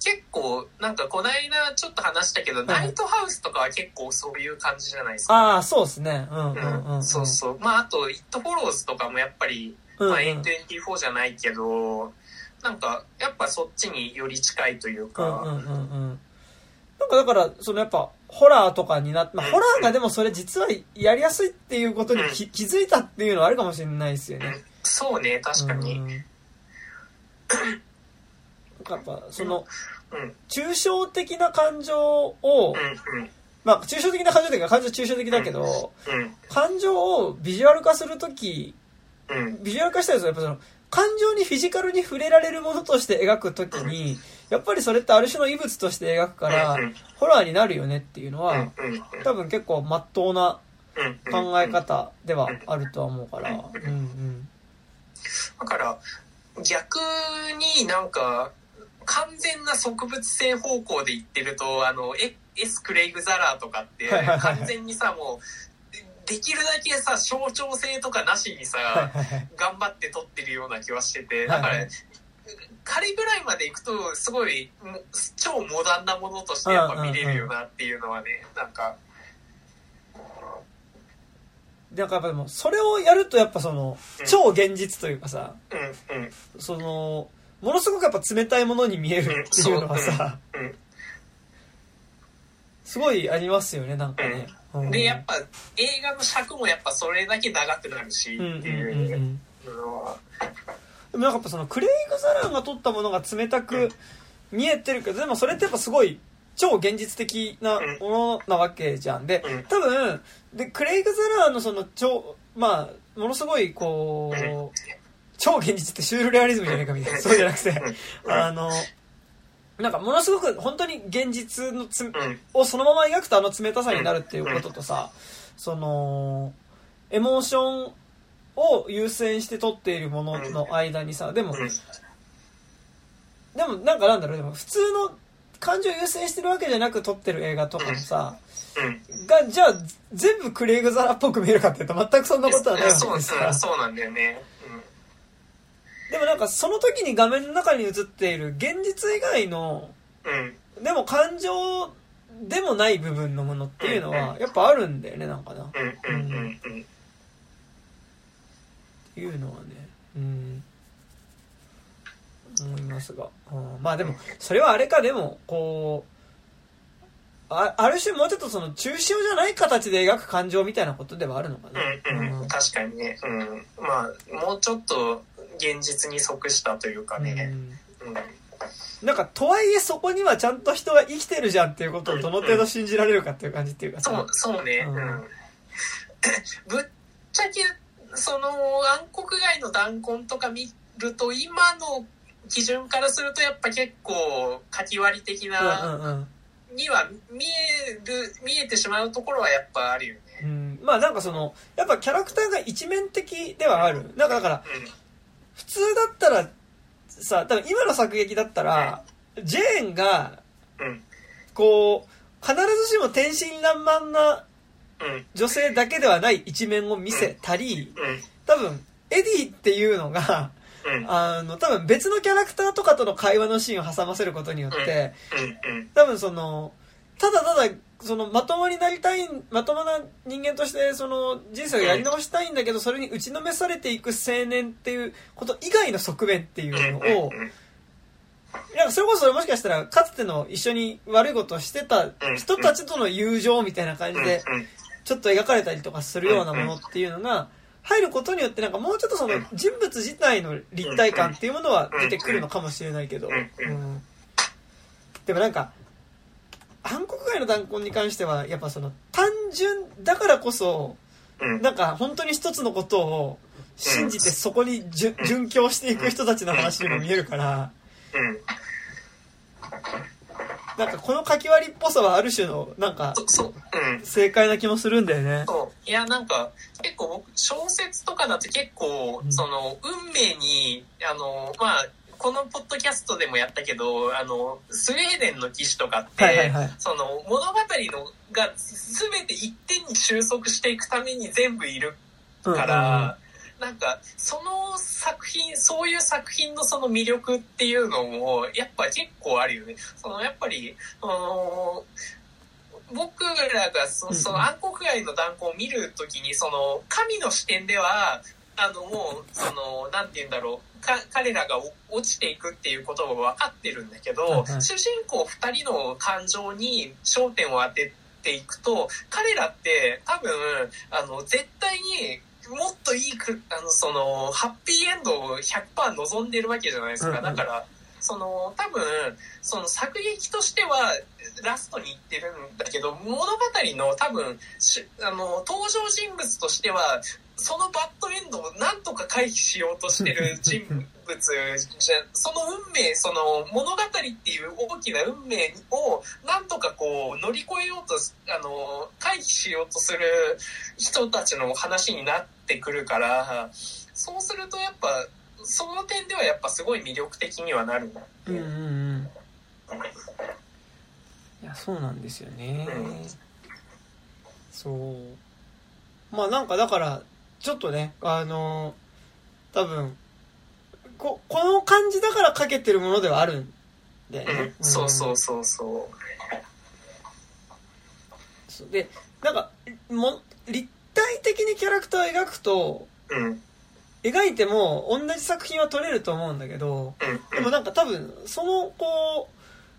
結構なんかこの間ちょっと話したけど、ナイトハウスとかは結構そういう感じじゃないですか。ああ、そうですね。うんうんうん、うん。そうそう。まああと、イットフォローズとかもやっぱり。まあ A24 じゃないけど、なんかやっぱそっちにより近いというか、うんうんうんうん。なんかだから、そのやっぱ、ホラーとかになって、まあ、うん。ホラーがでもそれ実はやりやすいっていうことに気気づいたっていうのはあるかもしれないですよね。うん。そうね、確かに。うん。やっぱ、その、うん、うん、抽象的な感情を、うん、まあ、抽象的な感情というか、感情抽象的だけど、うん、感情をビジュアル化するとき、うん、ビジュアル化したりすると、やっぱその、感情にフィジカルに触れられるものとして描くときに、やっぱりそれってある種の異物として描くからホラーになるよねっていうのは、多分結構真っ当なうん、考え方ではあるとは思うから、うんうん。だから、逆になんか、完全な植物性方向で言ってると、あの、エエス・クレイグ・ザラーとかって完全にさ、もう、できるだけさ、象徴性とかなしにさ。頑張って撮ってるような気はしてて、だから、彼ぐらいまで行くと、すごい、も超モダンなものとしてやっぱ見れるよなっていうのはね、なんか、でなんかやっぱでも、それをやるとやっぱそのうん、超現実というかさ、うん、うん、その、ものすごくやっぱ冷たいものに見えるっていうのはさ、すごいありますよね、なんかね。うん。で、やっぱ映画の尺もやっぱそれだけ長くなるしって。いう。んのは、でもなん。かやっぱその、クレイグ・ザランが撮ったものが冷たく見えてるけど、でもそれってやっぱすごい、超現実的なものなわけじゃん。でうん、多分、で、クレイグ・ザランのその、超、まあ、ものすごい、こう超現実ってシュールレアリズムじゃないかみたいな、そうじゃなくて、うん。あの、なんかものすごく本当に現実のつ、うん。をそのまま描くとあの冷たさになるっていうこととさ、その、エモーションを優先して撮っているものの間にさ、でも、うん。でもなんかなんだろう、でも普通の感情を優先してるわけじゃなく撮ってる映画とかもさ、うん。が、じゃあ全部クレイグ・ザラっぽく見えるかって言うと全くそんなことはないわけですから。そうなんだよね。でもなんかその時に画面の中に映っている現実以外の、うん。うん。でも感情でもない部分のものっていうのはやっぱあるんだよねなんかなっうん。うん。うん。うん。ていうのはねうん思いますが、うんまあでもそれはあれかでもこうあある種もうちょっとその抽象じゃない形で描く感情みたいなことではあるのかなうん。うん。確かにね。うん。まあ、もうちょっと現実に即したというかね。うん。うんなんかとはいえそこにはちゃんと人が生きてるじゃんっていうことをどの程度信じられるかっていう感じっていうかさそう、そうね。うんうん。ぶっちゃけ、その、暗黒街の弾痕とか見ると、今の基準からするとやっぱ結構、かき割り的うんな、には見える、見えてしまうところはやっぱあるよね。うん、まあなんかそのやっぱキャラクターが一面的ではあるなんかだから普通だったらさ多分今の作劇だったらジェーンが。こう必ずしも天真爛漫なうん。女性だけではない一面を見せたりうん。多分エディっていうのがうん。あの多分別のキャラクターとかとの会話のシーンを挟ませることによってうん。うん。多分そのただただそのまともになりたいまともな人間としてその人生をやり直したいんだけどそれに打ちのめされていく青年っていうこと以外の側面っていうのをいやそれこそもしかしたらかつての一緒に悪いことをしてた人たちとの友情みたいな感じでちょっと描かれたりとかするようなものっていうのが入ることによってなんかもうちょっとその人物自体の立体感っていうものは出てくるのかもしれないけど、うん、でもなんか暗黒街の弾痕に関してはやっぱその単純だからこそうん。なんか本当に一つのことを信じてそこにじゅ殉教していく人たちの話にも見えるからうん。なんかこの書き割りっぽさはある種の、なんか、そそう、うん。正解な気もするんだよね。そう。いや、なんか、結構僕、小説とかだと結構、うんその、運命に、あの、まあ、このポッドキャストでもやったけど、あの、スウェーデンの騎士とかって、はいはいはい。その、物語のが全て一点に収束していくために全部いるうんうんうん。から、なんか、その作品、そういう作品のその魅力っていうのも、やっぱ結構あるよね。その、やっぱり、あの僕らがそその暗黒街の断交を見るときに、その、神の視点では、あの、もう、その、なんて言うんだろう、か、彼らがお落ちていくっていうことは分かってるんだけど、主人公二人の感情に焦点を当てていくと、彼らって多分、あの、絶対に、もっといいく、あの、その、ハッピーエンドを100%望んでるわけじゃないですか。だから、その、多分、その作劇としては、ラストに行ってるんだけど、物語の多分、しあの、登場人物としては、そのバッドエンドを何とか回避しようとしてる 人物じゃ、その運命、その物語っていう大きな運命を何とかこう乗り越えようと、あの、回避しようとする人たちの話になってくるから、そうするとやっぱ、その点ではやっぱすごい魅力的にはなるなっていう。うんうんうん。いや、そうなんですよね。うんそう。まあなんかだから、ちょっとね、あの、多分、こ、この感じだからかけてるものではあるんだよね。うん、そうそうそうそう。そうで、なんか、も、立体的にキャラクターを描くと、うん、描いても同じ作品は撮れると思うんだけど、うん、でもなんか多分、その、こ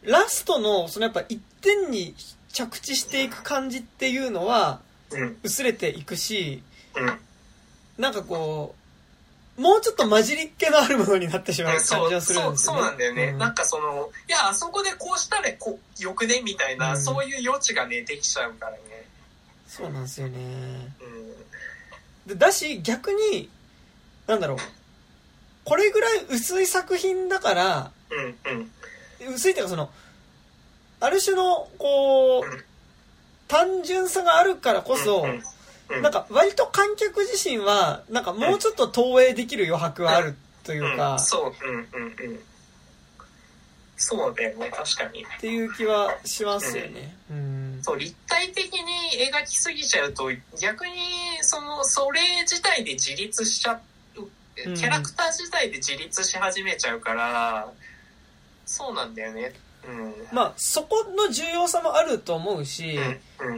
う、ラストの、そのやっぱ一点に着地していく感じっていうのは、うん、薄れていくし、うん。なんかこう、もうちょっと混じりっ気のあるものになってしまう感じそうがするんそうですよね。そうなんだよね、うんなんかそのいやあそこでこうしたらこよくねみたいな、うんそういう余地がねできちゃうからね。そうなんですよね。うん。でだし、逆に、なんだろう、これぐらい薄い作品だから、うんうん。薄いっていうかその、ある種の、こうん。う、単純さがあるからこそ、うんうんなんか割と観客自身は、なんかもうちょっと投影できる余白はあるというか、うん、そううんうんうんそうだよね確かに。っていう気はしますよね。うん。そう立体的に描きすぎちゃうと逆にそのそれ自体で自立しちゃうキうん。ャラクター自体で自立し始めちゃうからそうなんだよね。うんまあ、そこの重要さもあると思うし、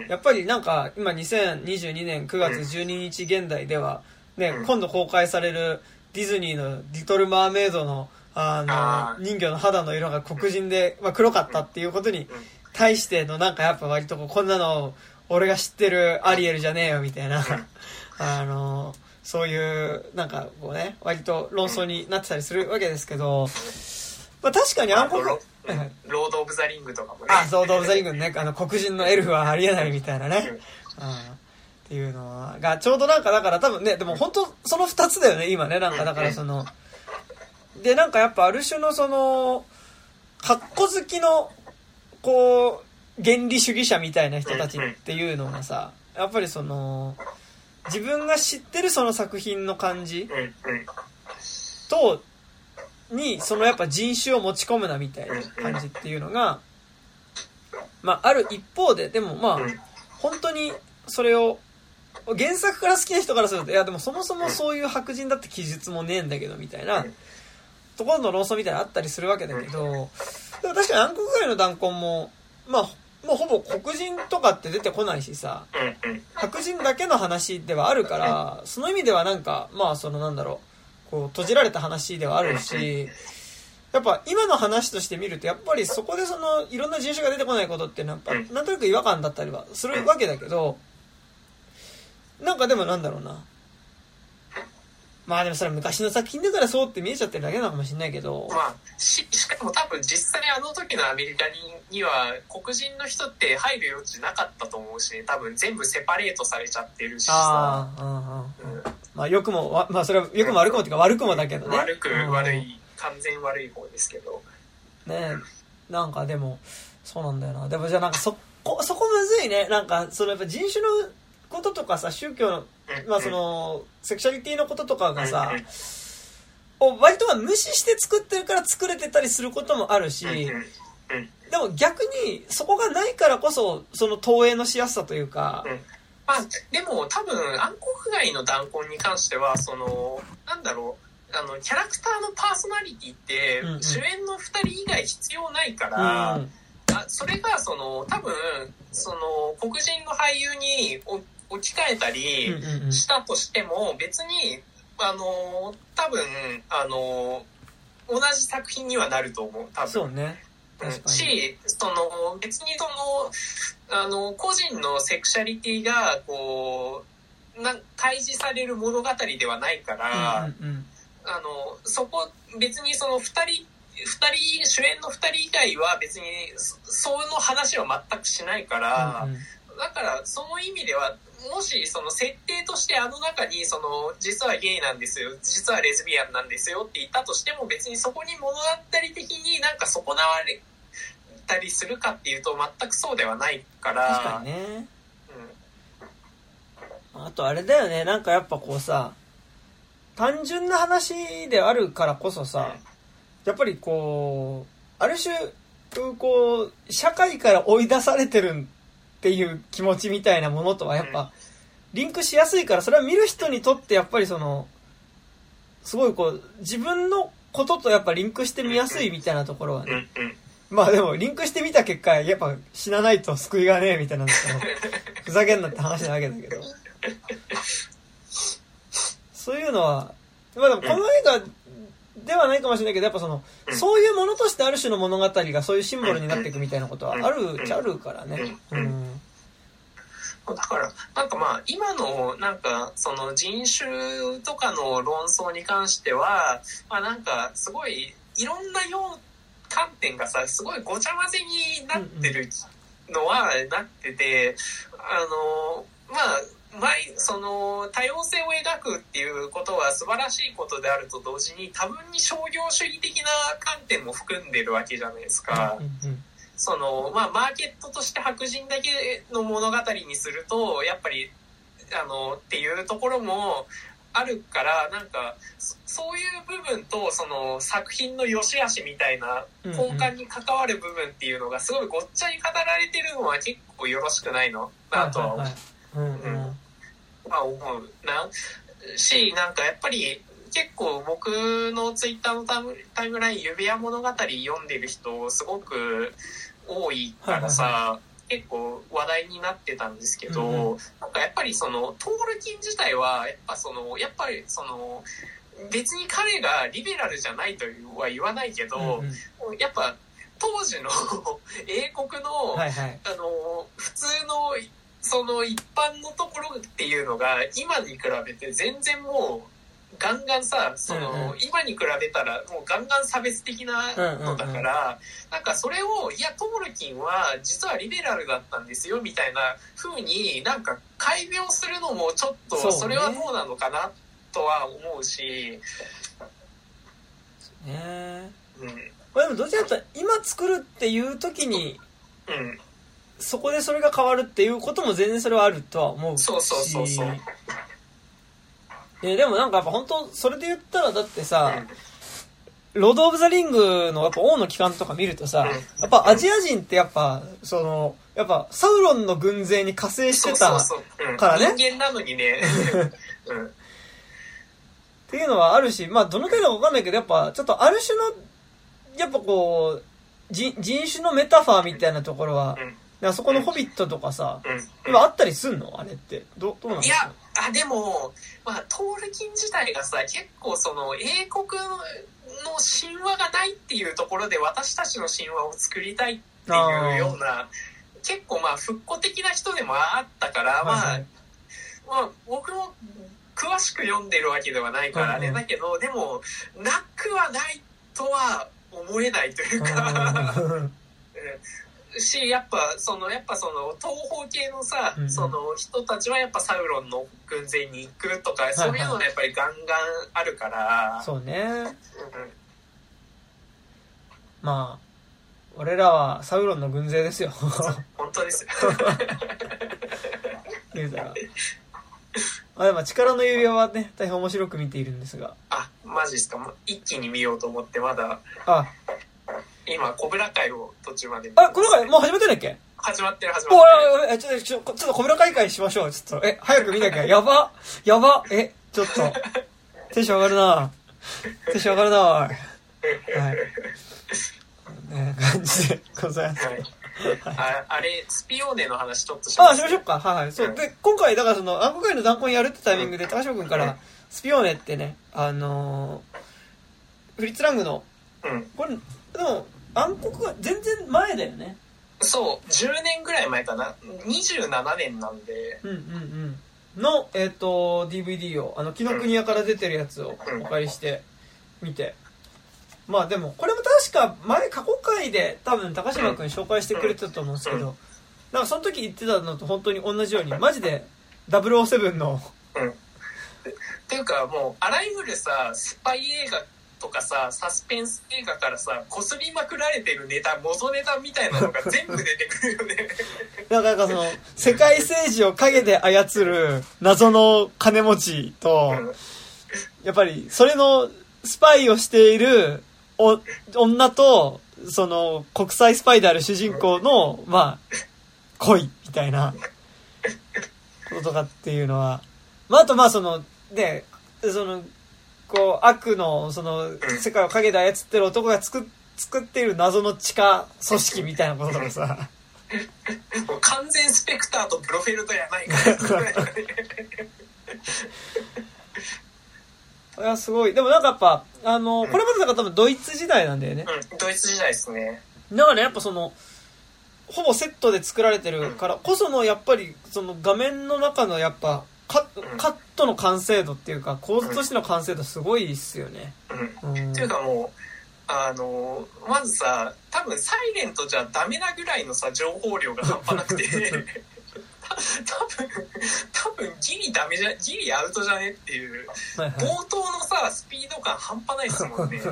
やっぱりなんか今2022年9月12日現代では、ね、うん。今度公開されるディズニーの「リトル・マーメイドの」あの人魚の肌の色が黒人で、まあ、黒かったっていうことにうん。対してのなんかやっぱ割とこんなの俺が知ってるアリエルじゃねえよみたいな あのそういうなんかこうね割と論争になってたりするわけですけど、まあ、確かに暗黒 ロード・オブ・ザ・リングとかもね。あ、そう、ドーブ・ザ・リングね、あの、黒人のエルフはありえないみたいなね。うん。うん。っていうのが、ちょうどなんか、だから多分ね、でも本当その二つだよね、今ね、なんか、だからその、で、なんかやっぱある種のその、格好好きの、こう、原理主義者みたいな人たちっていうのがさ、やっぱりその、自分が知ってるその作品の感じと、に、そのやっぱ人種を持ち込むなみたいな感じっていうのが、まあ、ある一方で、でもまあ、うん。本当にそれを、原作から好きな人からすると、いやでもそもそもそういう白人だって記述もねえんだけど、みたいなうん、ところの論争みたいなのあったりするわけだけど、でも確かに暗黒街の弾痕も、まあ、もうほぼ黒人とかって出てこないしさ、白人だけの話ではあるから、その意味ではなんか、まあそのなんだろう、こう閉じられた話ではあるし、やっぱ今の話として見ると、やっぱりそこでそのいろんな人種が出てこないことっていうのはやっぱなんとなく違和感だったりはするわけだけど、なんかでもなんだろうな。まあでもそれは昔の作品だからそうって見えちゃってるだけなのかもしれないけど、まあ、ししかも多分実際あの時のアメリカにには黒人の人って入る余地なかったと思うし、多分全部セパレートされちゃってるしさ、ああ、うんうんうんまあ良くも、わまあそれは良くも悪くもっていうか悪くもだけどね。悪くうん。悪い、完全悪い方ですけど。ねなんかでも、そうなんだよな。でもじゃあなんかそこ、そこむずいね。なんか、そのやっぱ人種のこととかさ、宗教の、まあその、セクシャリティのこととかがさ、を割とは無視して作ってるから作れてたりすることもあるし、でも逆にそこがないからこそ、その投影のしやすさというか、まあ、でも多分暗黒街の弾痕に関してはそのなんだろうあのキャラクターのパーソナリティってうんうん。主演の2人以外必要ないから、うん。あそれがその多分その黒人の俳優にお置き換えたりうんうんうん。したとしても別にあの多分あの同じ作品にはなると思う多分。そうね。しその別にそのあの個人のセクシャリティがこうな開示される物語ではないから、うんうんうん。あのそこ別にその2人二人主演の2人以外は別にそその話は全くしないから、うんうんだからその意味ではもしその設定としてあの中にその実はゲイなんですよ実はレズビアンなんですよって言ったとしても別にそこに物語的になんか損なわれたりするかっていうと全くそうではないから確かにね。うん。あとあれだよね、なんかやっぱこうさ、単純な話であるからこそさ、やっぱりこう、ある種、こう、社会から追い出されてるっていう気持ちみたいなものとはやっぱ、リンクしやすいから、それは見る人にとってやっぱりその、すごいこう、自分のこととやっぱリンクしてみやすいみたいなところはね。まあでも、リンクしてみた結果、やっぱ死なないと救いがねえみたいなのと、ふざけんなって話なわけだけど。そういうのは、まあでもこの映画ではないかもしれないけど、やっぱその、うんそういうものとしてある種の物語がそういうシンボルになっていくみたいなことはあるっちゃあるからね。ううんん。だからなんかまあ今のなんかその人種とかの論争に関してはまあなんかすごいいろんなよう観点がさすごいごちゃ混ぜになってるのはなっててあのまあ前その多様性を描くっていうことは素晴らしいことであると同時に多分に商業主義的な観点も含んでるわけじゃないですか。うんうんその、まあ、マーケットとして白人だけの物語にすると、やっぱり、あの、っていうところもあるから、なんか、そそういう部分と、その、作品の良し悪しみたいな、根幹に関わる部分っていうのが、すごいごっちゃに語られてるのは結構よろしくないの？なとは思う。な。しなんかやっぱり結構僕のツイッターのタイムタイムライン指輪物語読んでる人すごく多いからさ、はい結構話題になってたんですけど、うんうなんかやっぱりそのトールキン自体はやっぱそのやっぱりその別に彼がリベラルじゃないとは言わないけど、うんうんやっぱ当時の英国の、はいはい。あの普通のその一般のところっていうのが今に比べて全然もうガンガンさその、うんうん。今に比べたらもうガンガン差別的なのだから、なんかそれをいやトールキンは実はリベラルだったんですよみたいな風になんか改名するのもちょっとそれはどうなのかなとは思うし、ね。うん。まあでもどちらかというと今作るっていう時に、うん、そこでそれが変わるっていうことも全然それはあるとは思うし。そうそうそうそう。えでもなんかやっぱ本当それで言ったらだってさ、ロード・オブ・ザ・リングのやっぱ王の機関とか見るとさ、うん。やっぱアジア人ってやっぱ、その、やっぱサウロンの軍勢に加勢してたっそうそうそう、うん。からね。人間なのにね、うん。ていうのはあるし、まあどの程度かわかんないけど、やっぱちょっとある種の、やっぱこう、人人種のメタファーみたいなところは、うん。そこのホビットとかさ、うん。今あったりすんの？あれって。どどうなんですか、あ、でも、まあ、トールキン自体がさ、結構その、英国の神話がないっていうところで私たちの神話を作りたいっていうような、結構まあ、復古的な人でもあったから、まあ、まあ、僕も詳しく読んでるわけではないからあれだけど、でも、なくはないとは思えないというか、うん しやっぱそのやっぱその東方系のさ、うんうんその人たちはやっぱサウロンの軍勢に行くとか、いそういうのがやっぱりガンガンあるから、そうね。うんまあ、俺らはサウロンの軍勢ですよ。本当ですよ。言うたら。あ、でも力の指輪はね、大変面白く見ているんですが。あ、マジですか。もう一気に見ようと思って、まだ、あ、今、コブラ会を途中まで見あ、この回もう始まってんだっけ？始まってる始おまってる。ちょっと、ちょっと、小村会会しましょう。ちょっと、え、早く見なきゃ。やば。やば。え、ちょっと。テンション上がるなテンション上がるなはい。ね感じでございます。はい。ああれ、スピオーネの話ちょっとしまあ、すしましょうか。はいはい。そう。で、今回、だからその、暗黒界の弾痕やるってタイミングで、高島君から、スピオーネってね、あのーフリッツラングの、うん。これ、でも、暗黒が全然前だよね。そう、10年ぐらい前かな。27年なんで、うんうんうん。の、えっ、と、DVD を、あの、紀ノ国屋から出てるやつをお借りして、見て。まあでも、これも確か前、過去回で多分高島君紹介してくれてたと思うんですけど、なんかその時言ってたのと本当に同じように、マジで007の、うん。っていうかもう、あらゆるさ、スパイ映画とかさ、サスペンス映画からさ、こすりまくられてるネタ、元ネタみたいなのが 全部出てくるよね。なんかその、世界政治を影で操る謎の金持ちと、うんやっぱり、それのスパイをしているお女と、その、国際スパイである主人公の、まあ、恋みたいな、こととかっていうのは、まあ、あとまあその、ね、その、こう、悪の、その、世界を影で操ってる男が作っ作っている謎の地下組織みたいなこととかさ、もう完全スペクターとプロフェルトやないか。いや、すごい。でもなんかやっぱ、あの、これまでだから多分ドイツ時代なんだよね。うん、ドイツ時代ですね。だからやっぱその、ほぼセットで作られてるからこその、やっぱり、その画面の中のやっぱ、カカットの完成度っていうか、構図としての完成度すごいっすよね。うん。うんっていうかもう、あのまずさ多分サイレントじゃダメなぐらいのさ情報量が半端なくて た多分多分ギリダメじゃギリアウトじゃねっていうはいはい冒頭のさスピード感半端ないですもんね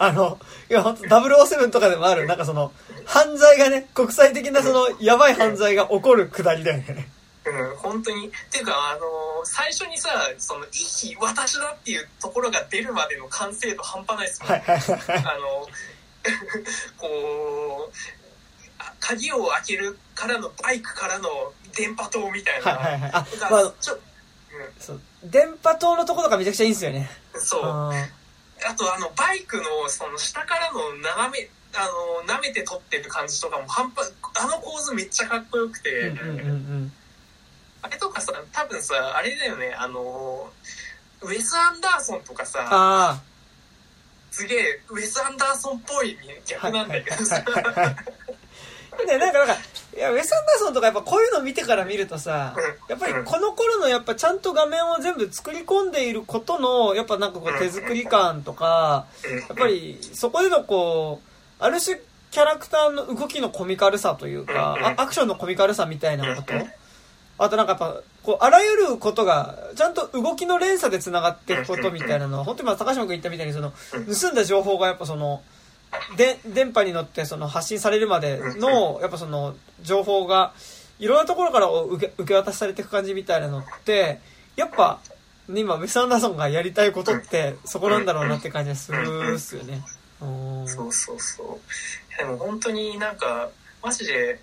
あの、いや、本当007とかでもある、なんかその、犯罪がね、国際的なその、やばい犯罪が起こるくだりだよね。うん本当にっていうかあの最初にさその「一匹私だ」っていうところが出るまでの完成度半端ないですもん。あの、こう、あ鍵を開けるからのバイクからの電波塔みたいな。はいはいはい。あ、がまあ、ちょそう、電波塔のところがめちゃくちゃいいんですよね。うんそう。ああと、あの、バイクの、その、下からの斜め、あの、舐めて撮ってる感じとかも半端、あの構図めっちゃかっこよくて、ーうんうんうんうん。あれとかさ、多分さ、あれだよね、あの、ウェス・アンダーソンとかさ、あすげえ、ウェス・アンダーソンっぽいあ。逆なんだけどさ。ね、なんか、なんか、いや、ウェス・アンダーソンとかやっぱこういうの見てから見るとさ、やっぱりこの頃のやっぱちゃんと画面を全部作り込んでいることの、やっぱなんかこう手作り感とか、やっぱりそこでのこう、ある種キャラクターの動きのコミカルさというか、あアクションのコミカルさみたいなこと。あとなんかやっぱ、こう、あらゆることが、ちゃんと動きの連鎖で繋がっていくことみたいなのは、本当にまあ高島君言ったみたいにその、盗んだ情報がやっぱその、で、電波に乗ってその発信されるまでの、やっぱその、情報が、いろんなところから受け受け渡しされていく感じみたいなのって、やっぱ、ね今、ウェス・アンダーソンがやりたいことって、そこなんだろうなって感じがするっすよね。うんそうそうそう。でも本当になんか、マジで、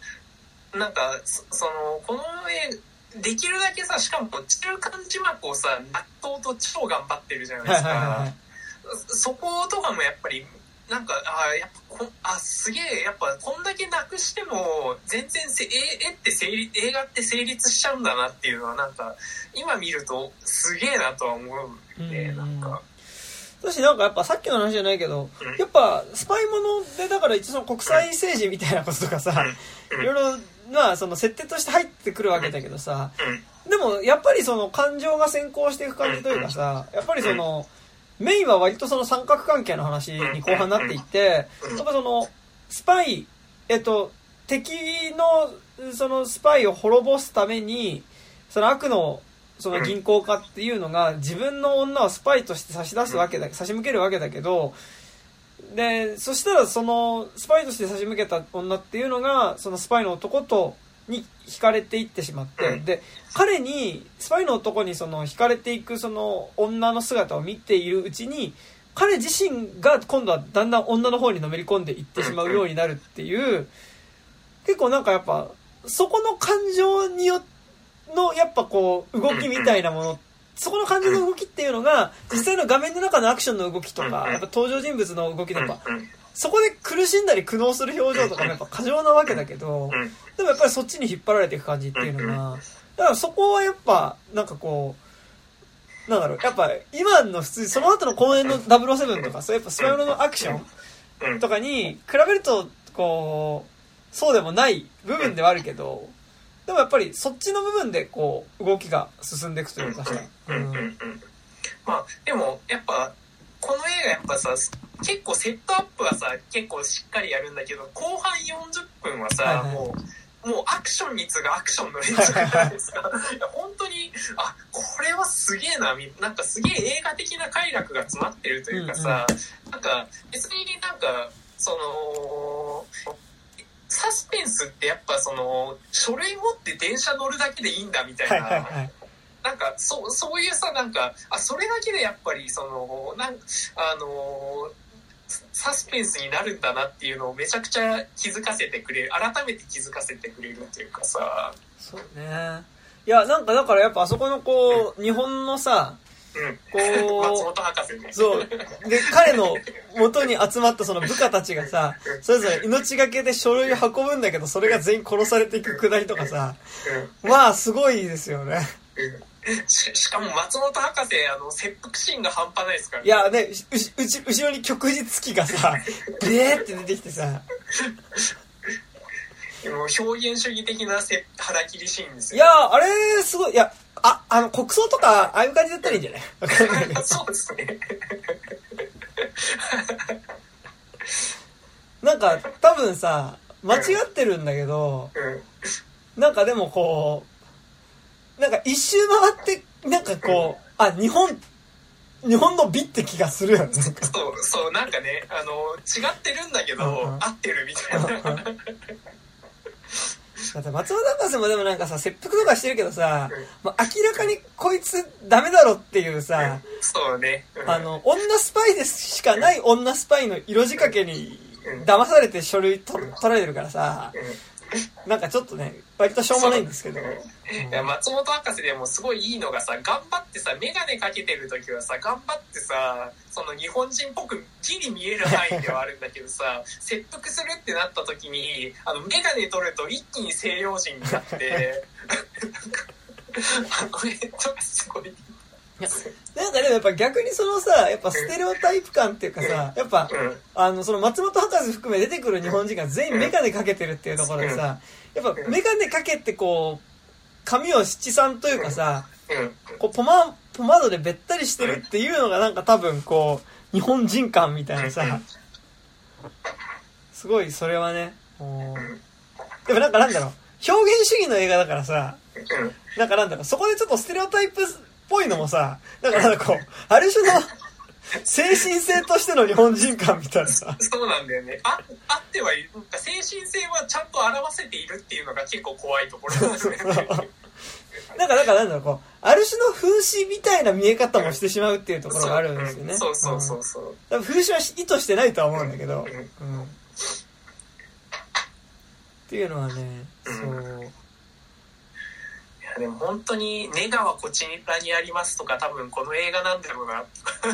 なんか、そその、この絵、できるだけさ、しかも中間字幕をさ、納豆と超頑張ってるじゃないですか。い。。そことかもやっぱり、なんか、あーやっぱこん、あ、すげえ、やっぱこんだけなくしても、全然せ、絵絵って成立、映画って成立しちゃうんだなっていうのは、なんか、今見ると、すげえなとは思うんなんか、だしなんかやっぱさっきの話じゃないけどうん、やっぱスパイものでだから一応国際政治みたいなこととかさ、うん。いろいろまあその設定として入ってくるわけだけどさ、うん、でもやっぱりその感情が先行していく感じというかさ、やっぱりその、メインは割とその三角関係の話に後半になっていって、やっぱその、スパイ、えっと、敵のそのスパイを滅ぼすために、その悪のその銀行家っていうのが自分の女をスパイとして差し出すわけだ、差し向けるわけだけど、で、そしたらその、スパイとして差し向けた女っていうのが、そのスパイの男と、に惹かれていってしまって、うん。で、彼に、スパイの男にその惹かれていくその女の姿を見ているうちに、彼自身が今度はだんだん女の方にのめり込んでいってしまうようになるっていう、結構なんかやっぱ、そこの感情によの、やっぱこう、動きみたいなもの、そこの感情の動きっていうのが、実際の画面の中のアクションの動きとか、やっぱ登場人物の動きとか、そこで苦しんだり苦悩する表情とかもやっぱ過剰なわけだけど、うんでもやっぱりそっちに引っ張られていく感じっていうのが、だからそこはやっぱ、なんかこう、なんだろう、やっぱ今の普通、その後の公演の007とか、そうやっぱスパイロのアクションうん。とかに比べると、こう、そうでもない部分ではあるけど、でもやっぱりそっちの部分でこう、動きが進んでいくというかさ、うん。うんうんまあでもやっぱこの映画やっぱさ結構セットアップはさ結構しっかりやるん。だけど後半40分はさ、はいはいもうもうアクションに次ぐアクションの連続じゃないですかいや本当にあこれはすげえなみなん。かすげえ映画的な快楽が詰まってるというかさ、なん。か別になん。かそのサスペンスってやっぱその書類持って電車乗るだけでいいんだみたいな、はいはいはい。なんかそうそういうさなんかあそれだけでやっぱりそのなんあのサスペンスになるんだなっていうのをめちゃくちゃ気づかせてくれる改めて気づかせてくれるっていうかさそうね。いや、なんかだからやっぱあそこのこう、日本のさ、うんこう 松本博士ね。そう。で、彼の元に集まったその部下たちがさ、それぞれ命がけで書類を運ぶんだけど、それが全員殺されていくくだりとかさ、まあすごいですよね。ししかも松本博士あの切腹シーンが半端ないですからいやね、うち、後ろに旭日月がさ、えーって出てきてさ、もう表現主義的なせ腹切りシーンですいよやあれ、すごい、いや、あ、あの、国葬とか、ああいう感じだったらいいんじゃない？そうですね。なんか、多分さ、間違ってるんだけど、うん。なんかでもこう、なんか一周回って、なんかこう、あ、日本、日本の美って気がするよね。そうそうなんかねあの違ってるんだけど、うんうん。合ってるみたいなだって松本博士もでもなんかさ、切腹とかしてるけどさうん、まあ、明らかにこいつダメだろっていうさ、そうね、うん。あの、女スパイでしかない女スパイの色仕掛けに騙されて書類と取られてるからさ、なんかちょっとね、割としょうもないんですけど。いや松本博士でもすごいいいのがさ頑張ってさ眼鏡かけてる時はさ頑張ってさその日本人っぽくギリ見える範囲ではあるんだけどさ 切腹するってなった時にあの眼鏡取ると一気に西洋人になって あの絵とかすごいなんかでもやっぱ逆にそのさ、やっぱステレオタイプ感っていうかさ、やっぱ、うん。あの、その松本博士含め出てくる日本人が全員メガネかけてるっていうところでさ、やっぱメガネかけてこう、髪を七三というかさ、うん。こうポマ、ポマードでべったりしてるっていうのがなんか多分こう、日本人感みたいなさ、すごいそれはね、でもなんかなんだろう、表現主義の映画だからさ、うん。なんかなんだろう、そこでちょっとステレオタイプっぽいのもさ、なんかなんかこう、ある種の精神性としての日本人感みたいな。さ、そうなんだよね。ああってはいる精神性はちゃんと表せているっていうのが結構怖いところなんですね。なんか、なんかなんだろう、こう、ある種の風刺みたいな見え方もしてしまうっていうところがあるんですよね。そうそうそうう。ん。そう多分風刺は意図してないとは思うんだけど、うんうん。っていうのはね、そう。でも本当に「ネガはこちらにあります」とか多分この映画なんだろうな。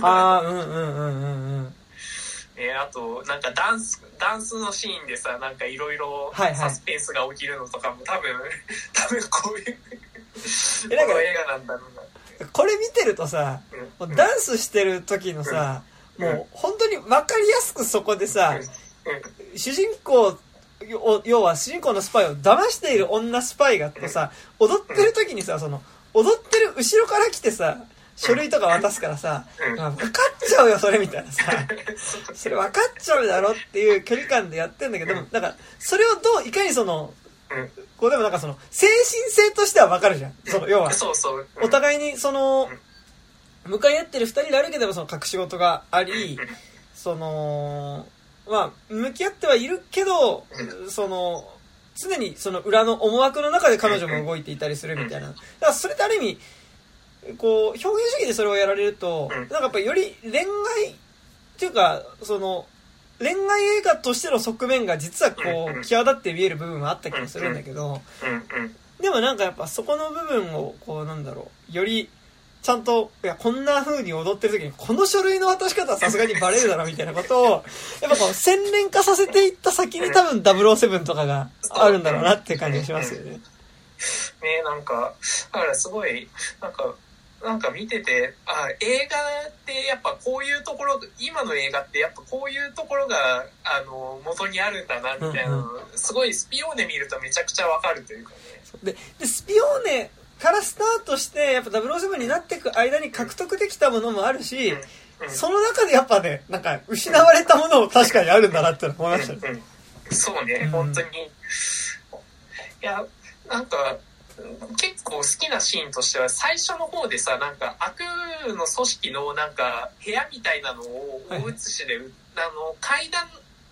ああ、うんうんうんうんうん。えーあとなんかダンスダンスのシーンでさなんかいろいろはいはい。サスペンスが起きるのとかも多分 多分こういうえなんかこの映画なんだろうなこれ見てるとさ、うん。ダンスしてる時のさ、うん。もう本当に分かりやすくそこでさ、うん。主人公を要は主人公のスパイを騙している女スパイがとさ踊ってる時にさその踊ってる後ろから来てさ書類とか渡すからさ、うん。あ分かっちゃうよそれみたいなさ。それ分かっちゃうだろっていう距離感でやってんだけどでもなんかそれをどういかにそのうん。こうでもなんかその精神性としては分かるじゃん。その要は。そうそう。お互いにその向かい合ってる二人であるけどもその隠し事がありその、まあ、向き合ってはいるけど、うその、常にその裏の思惑の中で彼女も動いていたりするみたいな。だからそれってある意味、こう、表現主義でそれをやられると、うん。なんかやっぱりより恋愛っていうか、その、恋愛映画としての側面が実はこう際立って見える部分はあった気もするんだけど、でもなんかやっぱそこの部分を、こうなんだろう、より、ちゃんと、いや、こんな風に踊ってる時に、この書類の渡し方はさすがにバレるだろ、みたいなことを、やっぱこう、洗練化させていった先に多分007とかがあるんだろうなっていう感じがしますよね。ねなんかだからすごいなんかなんか見ててあ映画ってやっぱこういうところ今の映画ってやっぱこういうところがあの元にあるんだなみたいなの、すごいスピオーネ見るとめちゃくちゃわかるというかね。で、で、スピオーネからスタートして、やっぱ007になっていく間に獲得できたものもあるし、うんその中でやっぱね、なんか、失われたものも確かにあるんだなって思いました。そうね、うん。本当に。いや、なんか、結構好きなシーンとしては、最初の方でさ、なんか悪の組織のなんか部屋みたいなのを大写しで、あの、階段、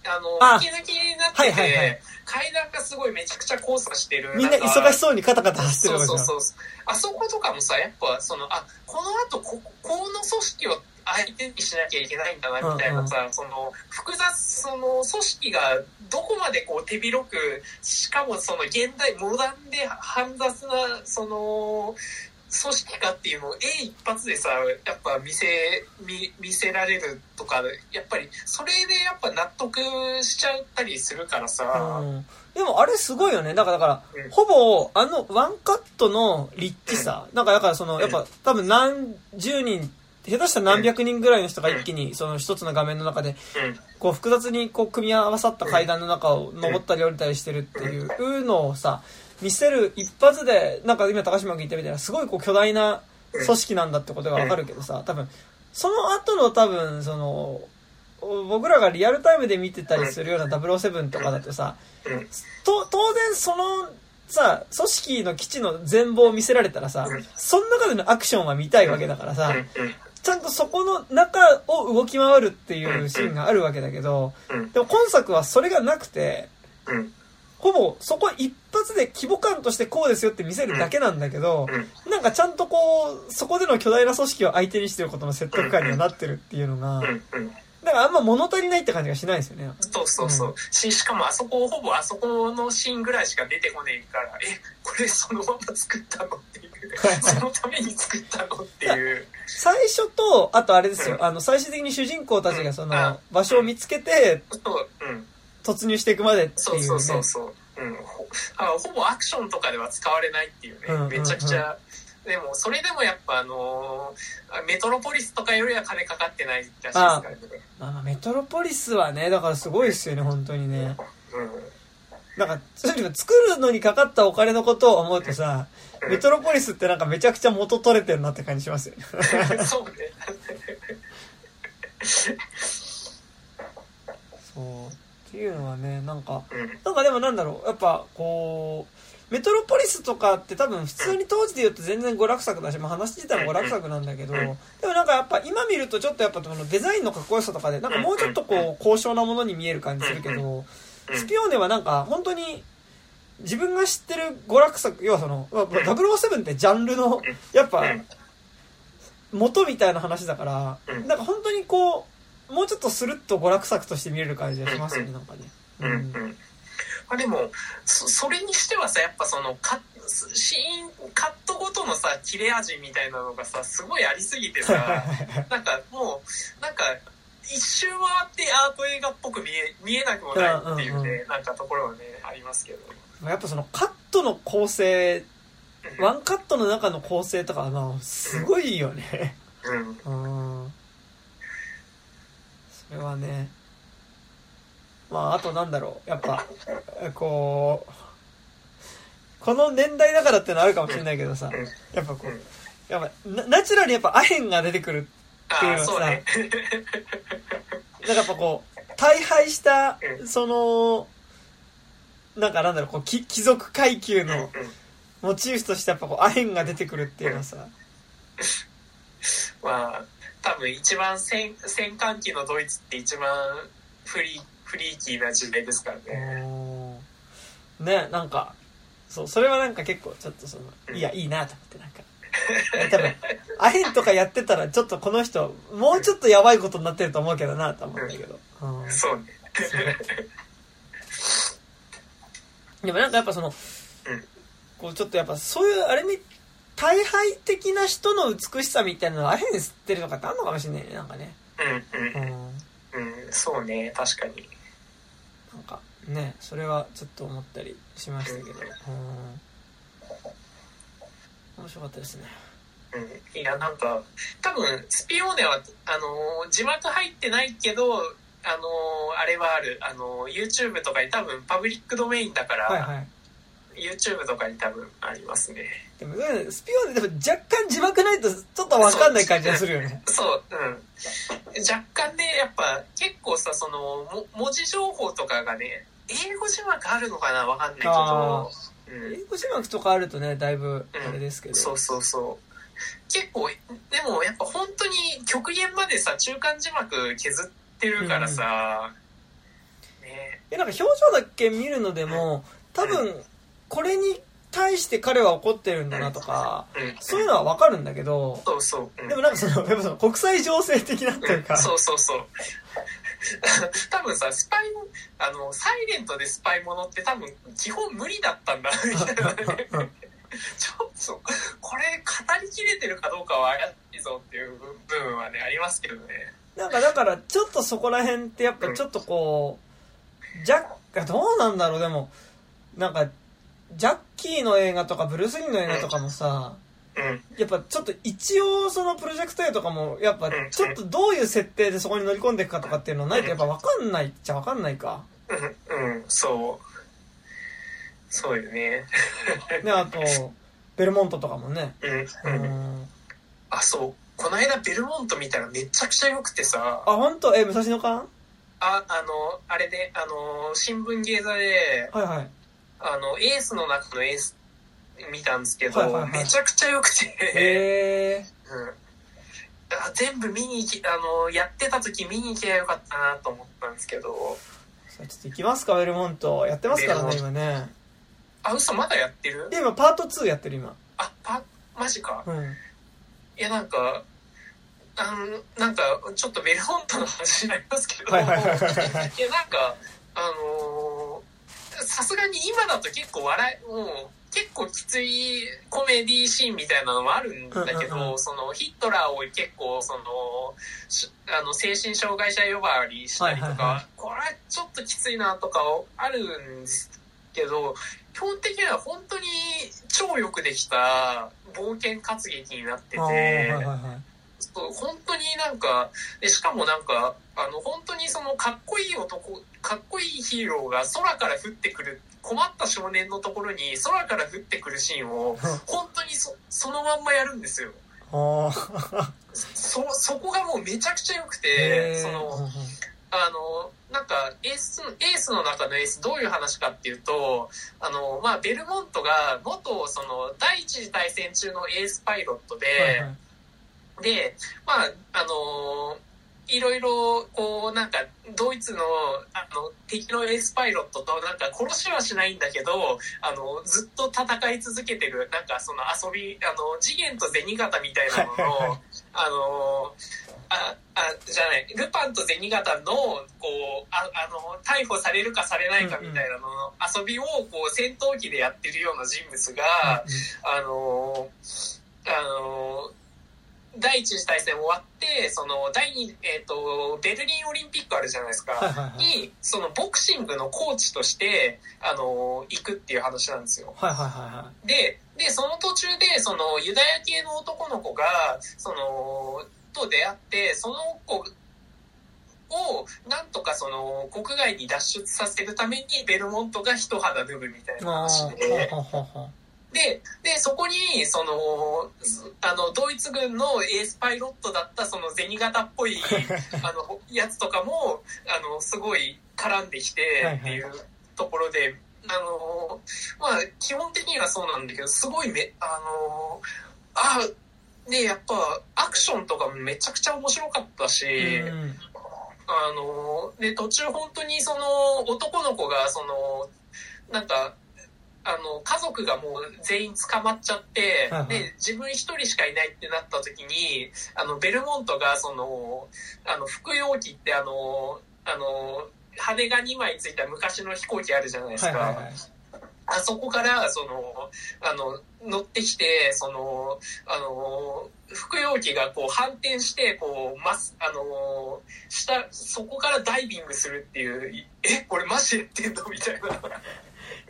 あの、あ吹き抜きになってて、はいはいはい階段がすごいめちゃくちゃ交差してる。みんな忙しそそうにカタカタ走ってるそうわけじゃん。そうそう。あそことかもさ、やっぱ、その、あ、この後、こ、この組織を相手にしなきゃいけないんだな、みたいなさ、その、複雑、その、組織がどこまでこう手広く、しかもその現代、モダンで煩雑な、その、組織かっていうのを、A 一発でさ、やっぱ見せ、見、見せられるとか、やっぱり、それでやっぱ納得しちゃったりするからさ、うん。でもあれすごいよね。だから、だから、うん。ほぼ、あの、ワンカットの立地さ、なんか、だからその、やっぱ、多分何十人、下手したら何百人ぐらいの人が一気に、その一つの画面の中で、うん、こう複雑にこう組み合わさった階段の中を登ったり降りたりしてるっていうのをさ、見せる一発で、なんか今高島君言ったみたいな、すごいこう巨大な組織なんだってことがわかるけどさ、多分、その後の多分、その、僕らがリアルタイムで見てたりするような007とかだとさ、と当然そのさ、組織の基地の全貌を見せられたらさ、その中でのアクションは見たいわけだからさ、ちゃんとそこの中を動き回るっていうシーンがあるわけだけど、でも今作はそれがなくて、ほぼそこ一発で規模感としてこうですよって見せるだけなんだけど、うん。なんかちゃんとこう、そこでの巨大な組織を相手にしてることの説得感にはなってるっていうのが、うんうん。だからあんま物足りないって感じがしないですよね。そうそうそう、ししかも。あそこほぼあそこのシーンぐらいしか出てこねえからえこれそのまま作ったのっていう。そのために作ったのっていう。最初と、あとあれですよ、うん。あの、最終的に主人公たちがそうん。の、場所を見つけてそう。うん突入していくまでってそういうね。そうそう。そう、う。ん、ほあほぼアクションとかでは使われないっていうね、うんうんうん。めちゃくちゃ。でもそれでもやっぱあのーメトロポリスとかよりは金かかってないらしいですからね。あメトロポリスはね、だからすごいですよね、本当にね。うん。なんか、そういうの作るのにかかったお金のことを思うとさ、メトロポリスってなんかめちゃくちゃ元取れてるなって感じしますよね。そうね。そう。っていうのはね、なんか、うん。なんかでもなんだろう、やっぱこう、メトロポリスとかって多分普通に当時で言うと全然娯楽作だし、まあ話自体も娯楽作なんだけど、うん。でもなんかやっぱ今見るとちょっとやっぱこのデザインのかっこよさとかで、なんかもうちょっとこう高尚なものに見える感じするけど、スピオーネはなんか本当に自分が知ってる娯楽作、要はその、まあ007ってジャンルの、やっぱうん。元みたいな話だから、うん。なんか本当にこう、もうちょっとスルッと娯楽作として見れる感じがしますよね、なんかね。うんうんまあ、でもそそれにしてはさやっぱそのカシーンカットごとのさ切れ味みたいなのがさすごいありすぎてさなんかもうなんか一周回ってアート映画っぽく見え見えなくもないっていうね、うんなんかところはねありますけど。やっぱそのカットの構成、うんワンカットの中の構成とかあすごいよね。うんうん。それはね。まああとなんだろう。やっぱ、こう、この年代だからってのあるかもしれないけどさ、うんやっぱこうやっぱナナチュラルにやっぱアヘンが出てくるっていうのはさ、ねなんかやっぱこう、大敗したう、んその、なんかなんだろう、こう、き貴族階級のモチーフとしてやっぱこう、アヘンが出てくるっていうのはさ、まあ多分一番戦戦艦機のドイツって一番フリーフリーキーな時代ですからね。ねなんかそうそれはなんか結構ちょっとそのうん。いやいいなと思ってなんか。多分アヘンとかやってたらちょっとこの人もうちょっとやばいことになってると思うけどなと思うんだけど、うん。そうね。でもなんかやっぱその、うん。こうちょっとやっぱそういうあれに大敗的な人の美しさみたいなのはアヘン吸ってるのかってあんのかもしれないねなんかね。うんうんうんうんそうね確かになんかねそれはちょっと思ったりしましたけど、うん、面白かったですねうんいやなんか多分スピオーネはあのー字幕入ってないけどあのーあれはあるあのー YouTube とかに多分パブリックドメインだから、はいはい YouTube とかに多分ありますね。でもうんスピオーネでも若干字幕ないとちょっとわかんない感じがするよね。そううん。若干ねやっぱ結構さそのも文字情報とかがね英語字幕あるのかなわかんないけど。うん。英語字幕とかあるとねだいぶあれですけど、そうそうそう。結構でもやっぱ本当に極限までさ中間字幕削ってるからさ、ね。いやなんか表情だけ見るのでも多分これに対して彼は怒ってるんだなとかうん。そういうのはわかるんだけどそうそう、うん。でもなんかその やっぱその国際情勢的なというか。うん。そうそうそう。多分さスパイあのサイレントでスパイものって多分基本無理だったんだ。みたいなね。ちょっとこれ語りきれてるかどうかは怪しいぞっていう部分はねありますけどね。なんかだからちょっとそこら辺ってやっぱちょっとこうジャックどうなんだろう。でもなんかジャッキーの映画とかブルース・リーの映画とかもさうん。やっぱちょっと一応そのプロジェクト A とかもやっぱうん。ちょっとどういう設定でそこに乗り込んでいくかとかっていうのないとやっぱ分かんないっちゃ分かんないか。うん。うん。そう。そうよね。であとベルモントとかもね。うん。ううんんあそう。この間ベルモント見たらめちゃくちゃ良くてさ。あ本当え武蔵野館？ああのあれであの新聞芸座ではいはいあのエースの中のエース見たんですけど、はいはいはい。めちゃくちゃ良くて、へえうん、あ全部見に行きあのやってた時見に行けばよかったなと思ったんですけど。ちょっと行きますかベルモント。やってますからね今ね。あ嘘まだやってる？で今パート2やってる今。あパマジか。うん。いやなんかあのなんかちょっとベルモントの話になりますけど、はいはいはいはいはい。いやなんかあのーさすがに今だと結構笑いもう結構きついコメディシーンみたいなのもあるんだけど、うんうんうんそのヒットラーを結構そのしあの精神障害者呼ばわりしたりとか、はいはいはいこれちょっときついなとかあるんですけど基本的には本当に超よくできた冒険活劇になってて。あーはいはいはいそう本当になんかでしかもなんかあの本当にそのかっこいい男かっこいいヒーローが空から降ってくる困った少年のところに空から降ってくるシーンを 本当にそそのまんまやるんですよ。そそこがもうめちゃくちゃ良くてそのあのなんかエースエースの中のエースどういう話かっていうとあの、まあ、ベルモントが元その第一次大戦中のエースパイロットで、はいはいで、まあ、あのーいろいろ、こう、なんか、ドイツの、あの、敵のエースパイロットと、なんか、殺しはしないんだけど、あの、ずっと戦い続けてる、なんか、その遊び、あの、次元と銭形みたいなのの、あのーあ、あ、じゃない、ルパンと銭形の、こう、ああの、逮捕されるかされないかみたいなのの遊びを、こう、戦闘機でやってるような人物が、あのーあのー第一次大戦終わって、その、第二、えっ、と、ベルリンオリンピックあるじゃないですか。に、その、ボクシングのコーチとして、あのー行くっていう話なんですよ。はいはいはいはいで、で、その途中で、その、ユダヤ系の男の子が、その、と出会って、その子を、なんとかその、国外に脱出させるために、ベルモントが一肌脱ぐみたいなあ話ーで、で、で、そこに、その、すあの、ドイツ軍のエースパイロットだった、その銭形っぽい、あの、やつとかも、あの、すごい絡んできてはいはい。っていうところで、あの、まあ、基本的にはそうなんだけど、すごいめ、あの、あで、やっぱ、アクションとかもめちゃくちゃ面白かったし、うん。あの、で、途中本当にその、男の子が、その、なんか、あの、家族がもう全員捕まっちゃって、はいはいで、自分一人しかいないってなった時に、あの、ベルモントが、その、あの、服用機ってあの、あの、羽が2枚ついた昔の飛行機あるじゃないですか。はいはいはいあそこから、その、あの、乗ってきて、その、あの、服用機がこう反転して、こう、ます、あの、下、そこからダイビングするっていう、え、これマジでやってんの？みたいな。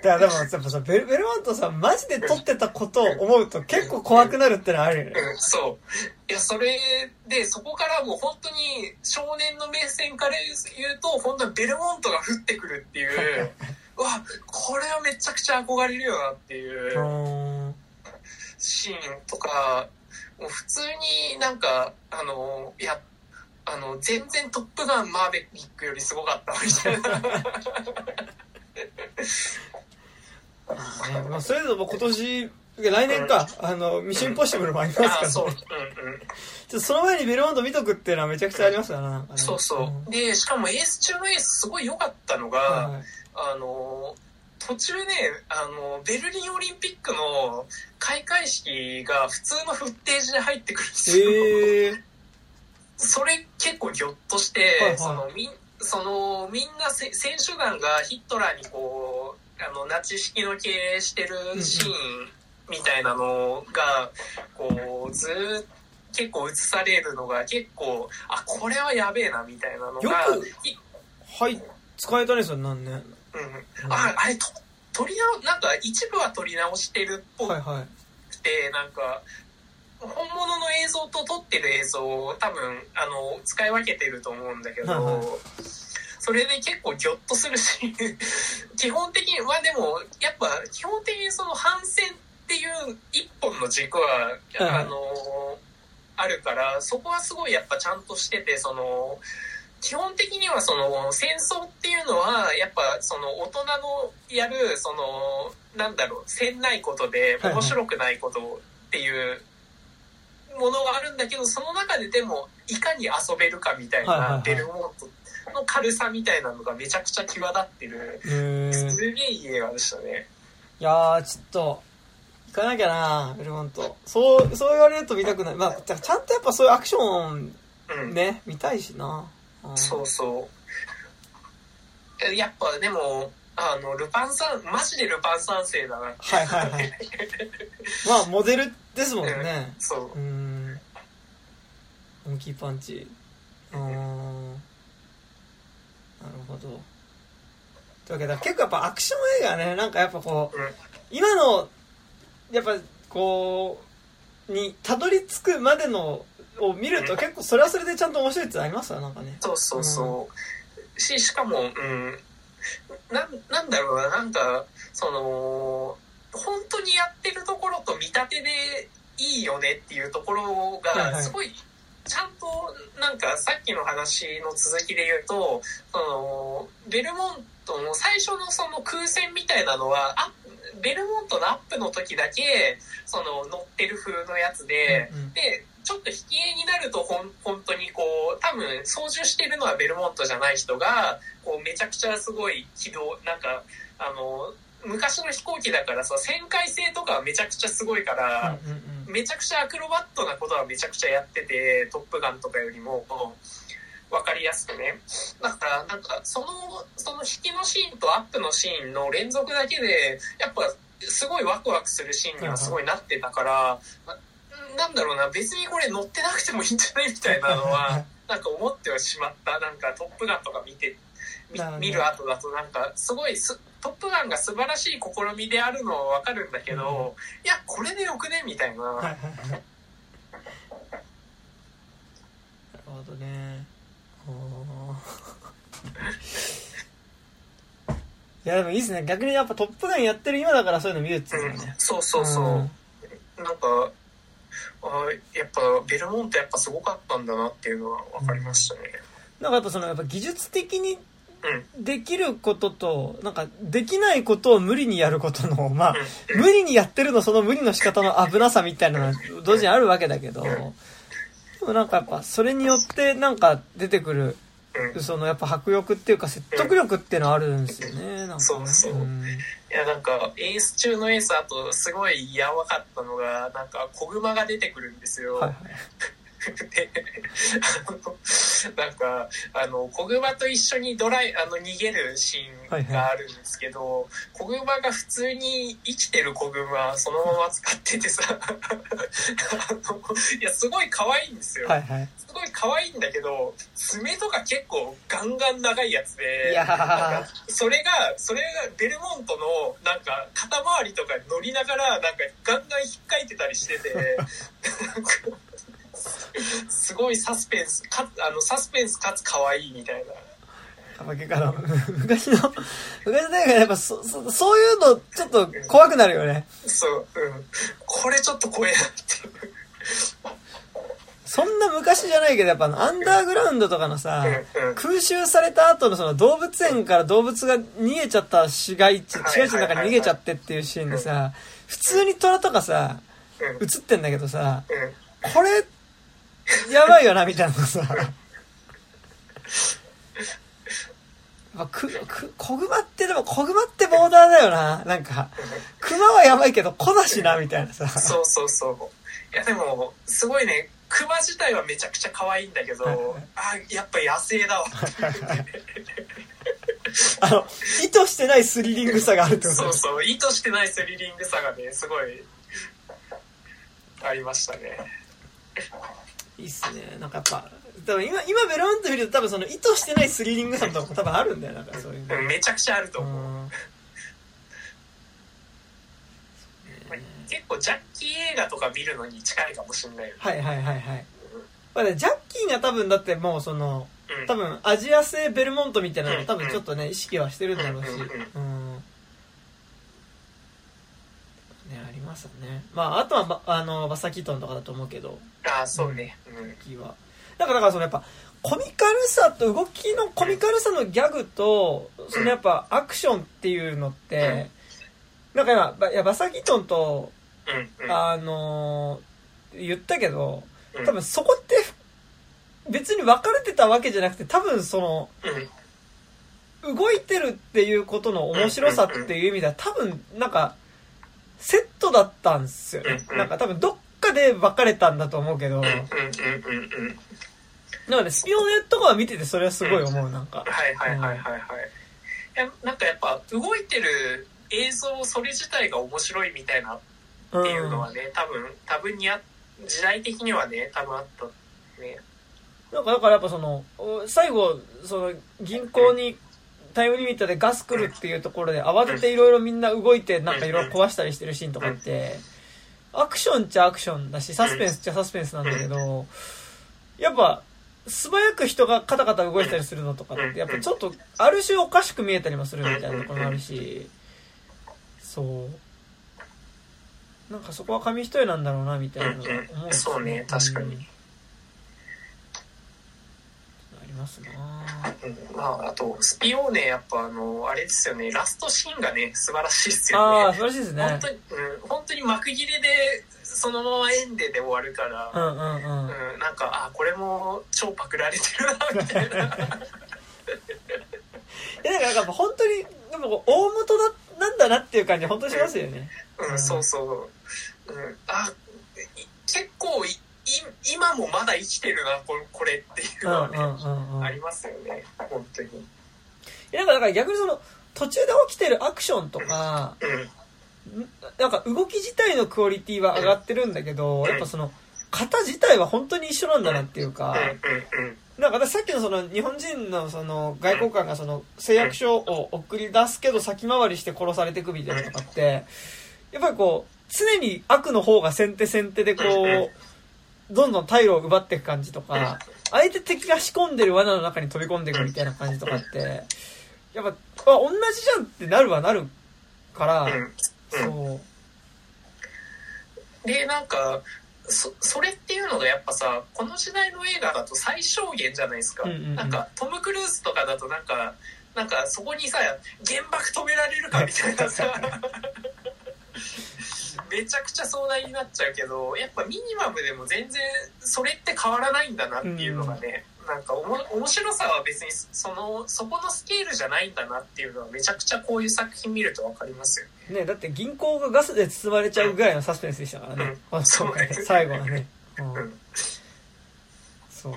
だからでもやっぱさベルベルモントさマジで撮ってたことを思うと結構怖くなるってのはあるよねうん、そう。いや、それで、そこからもう本当に少年の目線から言うと、本当にベルモントが降ってくるっていう、うわ、これはめちゃくちゃ憧れるよなっていう。うんシーンとか、もう普通になんか、あの、いや、あの、全然トップガンマーベリックよりすごかったみたいな。ねまあ、それでも今年来年か、あのミッションポッシブルもありますから、あ、ね、そう、うんちょうん。っとその前にベルモント見とくっていうのはめちゃくちゃありますよねなね。そうそう。で、しかもエース中のエースすごい良かったのが、はいはい。あの、途中ね、あの、ベルリンオリンピックの開会式が普通のフッテージで入ってくるんですよ。それ結構ギョッとして、はいはい。そのみんそのみんなせ選手団がヒットラーにこうあのナチ式の経営してるシーンみたいなのがこうずーっと結構映されるのが結構あこれはやべえなみたいなのがよくいはい使えたねそれなんね。うん、ああれと取り直なんか一部は取り直してるっぽくはいはい。て、なんか本物の映像と撮ってる映像を多分あの使い分けてると思うんだけど、はいはいそれで結構ギョッとするし 基本的にまあでもやっぱ基本的にその反戦っていう一本の軸は、あのあるからそこはすごいやっぱちゃんとしててその基本的にはその戦争っていうのはやっぱその大人のやるそのなんだろうせんないことで面白くないことっていうものがあるんだけどその中ででもいかに遊べるかみたいないベルモントの軽さみたいなのがめちゃくちゃ際立ってるへすえげえいい映画でしたね。いやーちょっと行かなきゃなベルモント。そうそう言われると見たくない。まあちゃんとやっぱそういうアクションうん。ね見たいしな。うん。そうそう。えやっぱでも、あの、ルパン三、マジでルパン三世だな。はいはいはい。まあモデルですもんね。そう。うー。ん。モンキーパンチ。うーんなるほど。というわけで結構やっぱアクション映画ねなんかやっぱこううん。今のやっぱこうにたどり着くまでのを見ると結構それはそれでちゃんと面白いってのありますよなんかね。そうそうそう。し、しかも、うん。なん、なんだろうな、なんか、その、本当にやってるところと見立てでいいよねっていうところが、すごい、ちゃんと、なんかさっきの話の続きで言うと、その、ベルモントの最初のその空戦みたいなのは、あベルモントのアップの時だけ、その乗ってる風のやつで、うんうん。で、ちょっと引き絵になるとほん本当にこう、多分操縦してるのはベルモントじゃない人が、こうめちゃくちゃすごい軌道、なんか、あの、昔の飛行機だからさ、旋回性とかはめちゃくちゃすごいから、めちゃくちゃアクロバットなことはめちゃくちゃやってて、トップガンとかよりも、わかりやすくね。だから、なんか、その、その引きのシーンとアップのシーンの連続だけで、やっぱ、すごいワクワクするシーンにはすごいなってたから、ななんだろうな、別にこれ乗ってなくてもいいんじゃないみたいなのは、なんか思ってはしまった。なんか、トップガンとか見て、見る後だとなんか、すごいす、トップガンが素晴らしい試みであるのはわかるんだけど、いや、これでよくねみたいな。なるほどね。おー。いやでもいいですね。逆にやっぱ「トップガン」やってる今だからそういうの見るっていうのはね。そうそうそう。うん。なんか、あやっぱベルモントやっぱすごかったんだなっていうのは分かりましたね。なんかやっぱそのやっぱ技術的にできることと、なんか、できないことを無理にやることの、まあ、うん。無理にやってるの、その無理の仕方の危なさみたいなのは同時にあるわけだけど、でもなんかやっぱ、それによってなんか出てくる、うん。そのやっぱ迫力っていうか説得力っていうのはあるんですよね、なんかね。そうそう。ん。いやなんかエース中のエースあとすごいやばかったのがなんか子グマが出てくるんですよ、はいはい。であのなんかあの子グマと一緒にドライあの逃げるシーンがあるんですけど、子グマが普通に生きてる子グマそのまま使っててさ いやすごい可愛いんですよ、はいはい。すごい可愛いんだけど爪とか結構ガンガン長いやつでそれがそれがベルモントのなんか肩周りとかに乗りながらなんかガンガン引っかいてたりしてて すごいサスペンスかあのサスペンスかつ可愛いみたいな。まあ結構あの、昔の、昔の映画やっぱそ、そ、そういうのちょっと怖くなるよね。そう、うん、これちょっと怖えなって。いうそんな昔じゃないけど、やっぱアンダーグラウンドとかのさ、空襲された後のその動物園から動物が逃げちゃった市街地、はい市街地の中に逃げちゃってっていうシーンでさ、普通に虎とかさ、うん。映ってんだけどさ、うん。これ、やばいよな、みたいなのさ。まあ、く、く、小熊ってでも小熊ってボーダーだよな。なんか、熊はやばいけど子だしな、みたいなさ。そうそうそういやでもすごいねクマ自体はめちゃくちゃ可愛いんだけど、あやっぱ野生だわ あの、意図してないスリリングさがあるってこと？そうそう意図してないスリリングさがねすごいありましたねいいっすね。なんかやっぱ、多分今、今ベロンと見ると多分その意図してないスリリングさとかも多分あるんだよ。なんかそういうの。うんめちゃくちゃあるとう思う、ん結構ジャッキー映画とか見るのに近いかもしれないよねはいはいはいはい。まあねジャッキーが多分だってもうその、うん多分アジア製ベルモントみたいなうんの多分ちょっとね、意識はしてるんだろうし。うんうんうん。ね、ありますよね。まあ、あとは、ま、あの、バサキトンとかだと思うけど、ああそうね。うん。は。だから、だからそのやっぱ、コミカルさと動きのコミカルさのギャグと、そのやっぱアクションっていうのって、なんか今、ばいやバサキトンと、うんうん。あのー言ったけど、うん。多分そこって、別に分かれてたわけじゃなくて、多分その、うん。動いてるっていうことの面白さっていう意味では多分なんかセットだったんですよね。うんなんか多分どっかで分かれたんだと思うけど。だからねスピオネとかは見ててそれはすごい思うなんか。はいはいはいはいはい。いや、なんかやっぱ動いてる映像それ自体が面白いみたいなっうんていうのはね、多分、多分にあ、時代的にはね、多分あった。ね。なんかだからやっぱそのお最後その銀行にタイムリミットでガス来るっていうところで慌てていろいろみんな動いてなんかいろいろ壊したりしてるシーンとかってアクションっちゃアクションだしサスペンスっちゃサスペンスなんだけどやっぱ素早く人がカタカタ動いたりするのとかってやっぱちょっとある種おかしく見えたりもするみたいなところもあるしそう。なんかそこは紙一重なんだろうなみたいなのが思うんですよそうね確かにうんありますな。うん。まあ、あと、スピオーネ、やっぱあの、あれですよね、ラストシーンがね、素晴らしいですよね。ああ素晴らしいですね。本当に、うん、本当に幕切れで、そのままエンデで終わるから、うんうんうん。うん、なんか、あ、これも超パクられてるな、みたいな。いやだからやっぱ本当にでも大元だなんだなっていう感じ本当にしますよね。うん、そうそう。うん、あ、い結構今もまだ生きてるな、これこれっていうのはね、うんうんありますよね、本当に。いやだからだから逆にその途中で起きてるアクションとかなんか動き自体のクオリティは上がってるんだけどやっぱその型自体は本当に一緒なんだなっていうかなんか私さっきのその日本人のその外交官がその誓約書を送り出すけど先回りして殺されていくみたいなのとかってやっぱりこう常に悪の方が先手先手でこうどんどん退路を奪っていく感じとか相手敵が仕込んでる罠の中に飛び込んでいくみたいな感じとかってやっぱあ同じじゃんってなるはなるからそう。でなんかそそれっていうのがやっぱさこの時代の映画だと最小限じゃないですか、うんうんうん。なんかトム・クルーズとかだとなんかなんかそこにさ原爆止められるかみたいなさ めちゃくちゃ壮大になっちゃうけどやっぱミニマムでも全然それって変わらないんだなっていうのがね、うん、なんかおも面白さは別にそのそこのスケールじゃないんだなっていうのはめちゃくちゃこういう作品見ると分かりますよね。ねだって銀行がガスで包まれちゃうぐらいのサスペンスでしたからね、うん、そうね。最後はね。うん、そう。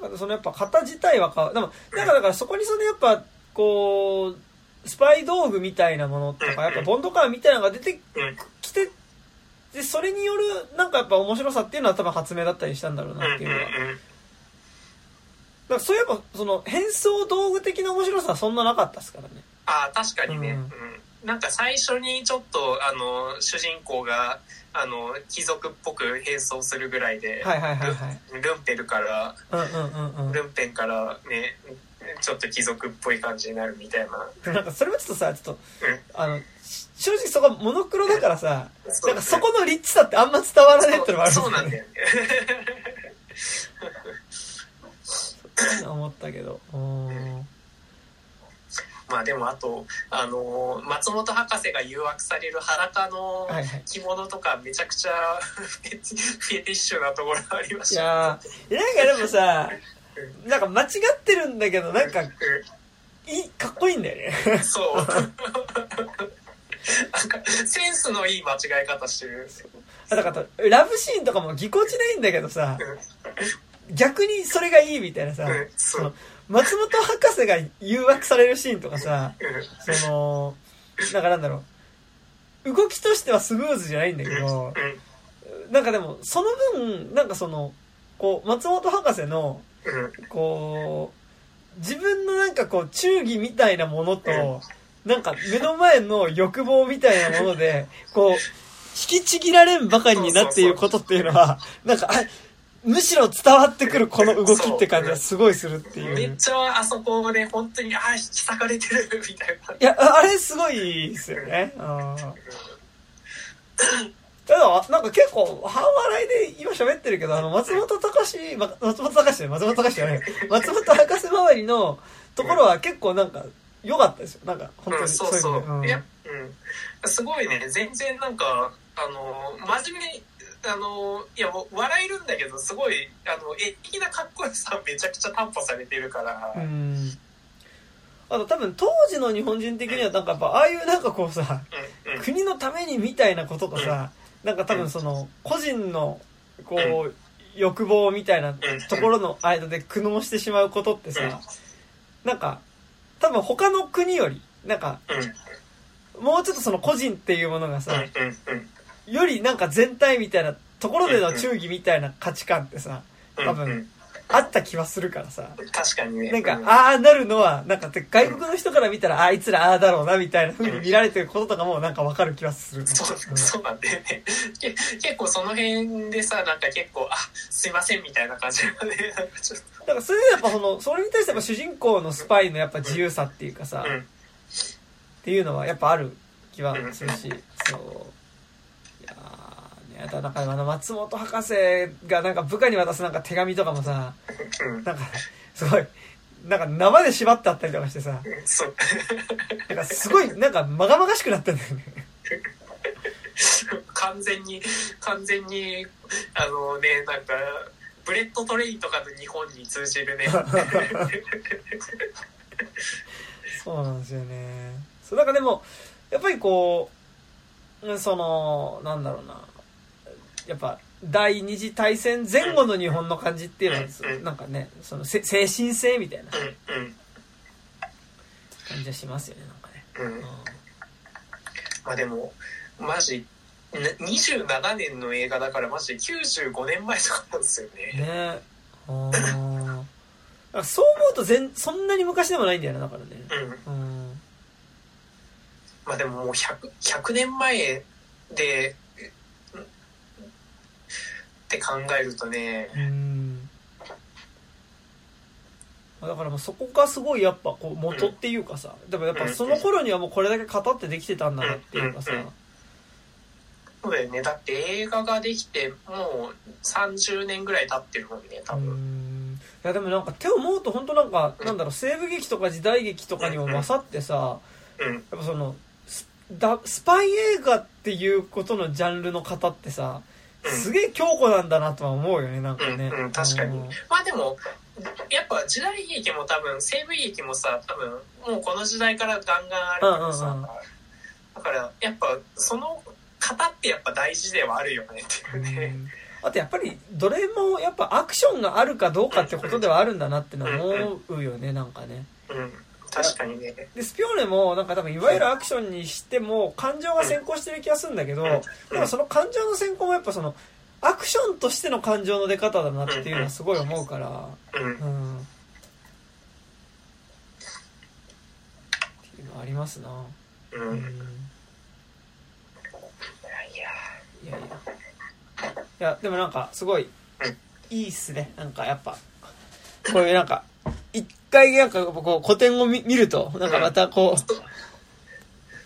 なんかそのやっぱ型自体は変わでもなんかだからそこにそのやっぱこうスパイ道具みたいなものとか、やっぱボンドカーみたいなのが出て、で、それによる、なんかやっぱ面白さっていうのは多分発明だったりしたんだろうなっていうのは。だからそういえば、その変装道具的な面白さはそんななかったですからね。ああ、確かにね。うん、なんか最初にちょっと、あの、主人公が、あの、貴族っぽく変装するぐらいで、はいはいはいはい。ルンペルから、うんうんうんうん、ルンペンからね、ちょっと貴族っぽい感じになるみたいな。なんかそれはちょっとさ、ちょっと、あの、正直そこモノクロだからさ、なんかそこのリッチさってあんま伝わらないってのもある。そうなんだよね。思ったけど。まあでもあと、あのー、松本博士が誘惑される裸の着物とかめちゃくちゃ、フェティッシュなところありました、いやー、なんかでもさ、なんか間違ってるんだけど、なんか、いい、かっこいいんだよね。そう。なんか、センスのいい間違い方してる。だから、ラブシーンとかもぎこちないんだけどさ、逆にそれがいいみたいなさ、その松本博士が誘惑されるシーンとかさ、その、なんかなんだろう、動きとしてはスムーズじゃないんだけど、なんかでも、その分、なんかその、こう、松本博士の、こう、自分のなんかこう、忠義みたいなものと、なんか目の前の欲望みたいなもので、こう、引きちぎられんばかりになっていることっていうのは、なんか、むしろ伝わってくるこの動きって感じはすごいするっていう。めっちゃあそこで本当に、ああ、引き裂かれてるみたいな。いや、あれすごいですよね。あただ、なんか結構、半笑いで今喋ってるけど、あの、松本隆、ま、松本隆松本隆じゃない。松本博士周りのところは結構なんか、良かったですよ。なんか、本当に。うん、そうそう。ういや、うん。すごいね、全然なんか、あの、真面目に、あの、いや、もう笑えるんだけど、すごい、あの、絵的なかっこよさめちゃくちゃ担保されてるから。うん。あと多分当時の日本人的にはなんかやっぱああいうなんかこうさ、うんうん、国のためにみたいなこととさ、うんなんか多分その個人のこう欲望みたいなところの間で苦悩してしまうことってさなんか多分他の国よりなんかもうちょっとその個人っていうものがさよりなんか全体みたいなところでの忠義みたいな価値観ってさ多分あった気はするからさ。確かにね。なんか、ああなるのは、なんか外国の人から見たら、あいつらああだろうな、みたいな風に見られてることとかもなんかわかる気はする。そう、そうなんだよね。結構その辺でさ、なんか結構、あ、すいませんみたいな感じがね、なんかちょっと。だからそれでやっぱその、それに対してやっぱ主人公のスパイのやっぱ自由さっていうかさ、っていうのはやっぱある気はするし、そう。だからあの松本博士がなんか部下に渡すなんか手紙とかもさ、なんかすごいなんか縄で縛ってあったりとかしてさ。なんかすごいなんかまがまがしくなったんだよね。完全に完全にあのねなんかブレット・トレインとかの日本に通じるね。そうなんですよね。そうなんかでもやっぱりこうそのなんだろうなやっぱ第二次大戦前後の日本の感じっていうのは、なんかねその精神性みたいな感じはしますよねなんかね、うん、まあでもマジ27年の映画だからマジで95年前とかなんですよね。ね。あそう思うと全そんなに昔でもないんだよなだからね。うん、うん、まあでももう 100, 100年前でって考えるとねうん。だからもうそこがすごいやっぱこう元っていうかさ、でもやっぱその頃にはもうこれだけ語ってできてたんだなっていうかさ、そうだよね。だって映画ができてもう30年ぐらい経ってるもんね多分。やでもなんか手を思うと本当なんか、なんだろう西部劇とか時代劇とかにも勝ってさ、うん。やっぱそのスパイ映画っていうことのジャンルの方ってさすげえ強固なんだなとは思うよねなんかね、うんうん確かに。うん。まあでもやっぱ時代劇も多分西部劇もさ多分もうこの時代からガンガンあるからさ、うんうんうん。だからやっぱその型ってやっぱ大事ではあるよねっていうね、あとやっぱりどれもやっぱアクションがあるかどうかってことではあるんだなってのは思うよねなんかね。うん、確かにね。でスピオーネもなんか多分いわゆるアクションにしても感情が先行してる気がするんだけどでもその感情の先行もやっぱそのアクションとしての感情の出方だなっていうのはすごい思うから。うん。うん。っていうのはありますな。うん、うん。いやいや。いやいや。でもなんかすごいうん。いいっすね。なんかやっぱ。こういうなんか一回なんかこう古典を見見るとなんかまたこう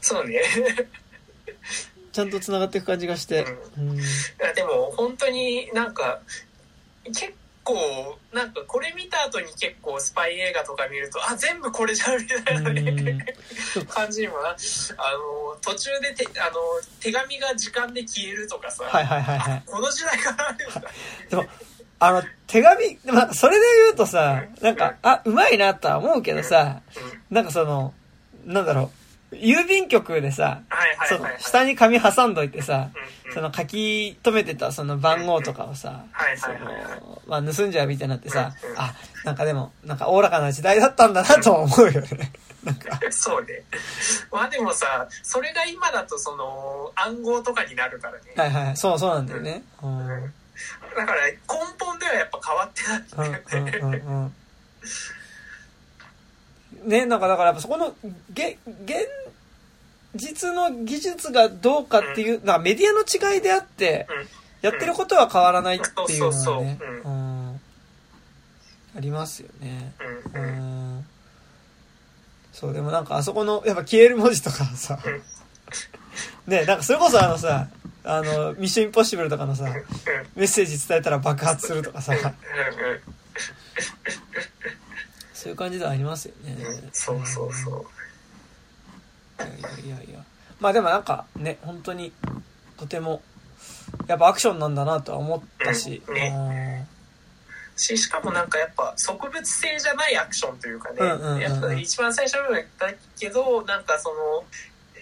そうね。ちゃんとつながっていく感じがして。うん。いやでも本当になんか結構なんかこれ見た後に結構スパイ映画とか見るとあ全部これじゃんみたいなね。感じにもなあの途中でてあの手紙が時間で消えるとかさ、はいはいはいはい。この時代からあるんだ。でもあの手紙でもなんかそれで言うとさなんかあうまいなとは思うけどさうんなんかそのなんだろう郵便局でさその下に紙挟んどいてさその書き留めてたその番号とかをさ、その、まあ盗んじゃうみたいになってさあ、なんかでも、なんかおおらかな時代だったんだなとは思うよね。なんか、そうね。まあでもさそれが今だとその暗号とかになるからね、はいはい、そうそうなんだよね。うん。うんうんだから根本ではやっぱ変わってないんだよね、うんうんうん。ね、なんかだからやっぱそこの、げ、現実の技術がどうかっていう、なんかメディアの違いであって、やってることは変わらないっていうのはね、そうん。ありますよね。うんううんん。そう、でもなんかあそこの、やっぱ消える文字とかさ。うん、ね、なんかそれこそあのさ、あの、ミッションインポッシブルとかのさ、メッセージ伝えたら爆発するとかさ、そういう感じではありますよね。うん。そうそうそう。いやいやいやいや。まあでもなんかね、本当に、とても、やっぱアクションなんだなとは思ったし、うん。ね。ししかもなんかやっぱ植物性じゃないアクションというかね、やっぱ一番最初の部分言ったけどなんかその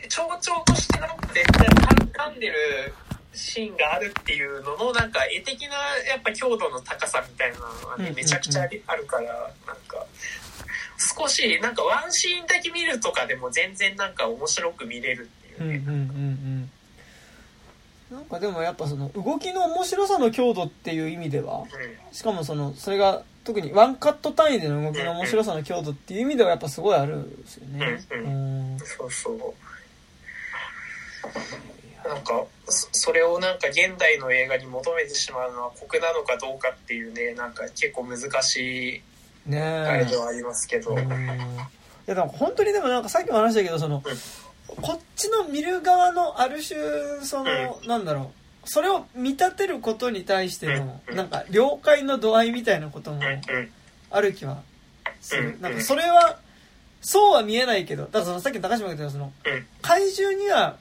象徴としてなんか絶対噛んでるシーンがあるっていうののなんか絵的なやっぱ強度の高さみたいなのがねめちゃくちゃあるからなんか少しなんかワンシーンだけ見るとかでも全然なんか面白く見れるっていうね。うんうんうんうん。なんかでもやっぱその動きの面白さの強度っていう意味では、しかもその、それが特にワンカット単位での動きの面白さの強度っていう意味ではやっぱすごいあるんですよね。うんうんそうそう。なんかそそれをなんか現代の映画に求めてしまうのは酷なのかどうかっていうねなんか結構難しいねあれでえ。はありますけど、うん。いやでも本当にでもなんかさっきも話したけどその、こっちの見る側のある種その、なんだろう。それを見立てることに対しての、うん。なんか了解の度合いみたいなこともうん。うん。ある気はする、うん。なんかそれはそうは見えないけどだからそのさっきの高島が言ったそのうん。怪獣には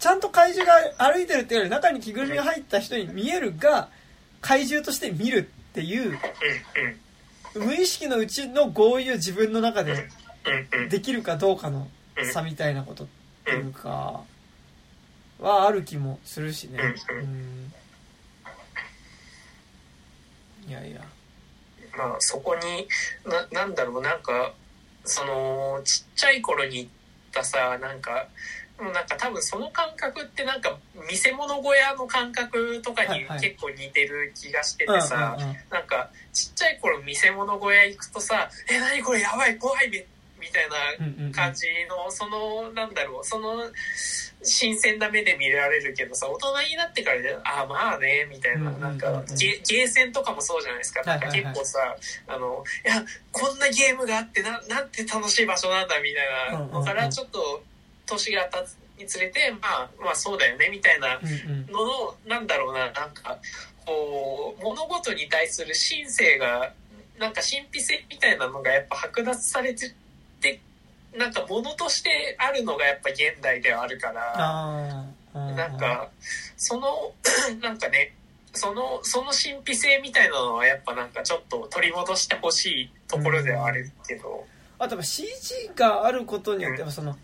ちゃんと怪獣が歩いてるっていうより中に着ぐるみが入った人に見えるが怪獣として見るっていう無意識のうちの合意を自分の中でできるかどうかの差みたいなことっていうかはある気もするしね。うん。いやいや。まあそこにななんだろうなんかそのちっちゃい頃に行ったさなんかなんか多分その感覚ってなんか見せ物小屋の感覚とかに結構似てる気がしててさ、うんなんかちっちゃい頃見せ物小屋行くとさ「え何これ？やばい怖いみみたいなん感じのそのなんだろうその新鮮な目で見られるけどさ大人になってからでああまあねみたいななんかゲゲーセンとかもそうじゃないですか。なんか結構さあのいやこんなゲームがあってななんて楽しい場所なんだみたいなのからちょっと年が経つにつれてまあまあそうだよねみたいなうんうん。ののなんだろうななんかこう物事に対する神性がなんか神秘性みたいなのがやっぱ剥奪されててなんかものとしてあるのがやっぱ現代ではあるからなんかその なんかねそのその神秘性みたいなのはやっぱなんかちょっと取り戻してほしいところではあるけど、あとは CG があることによってその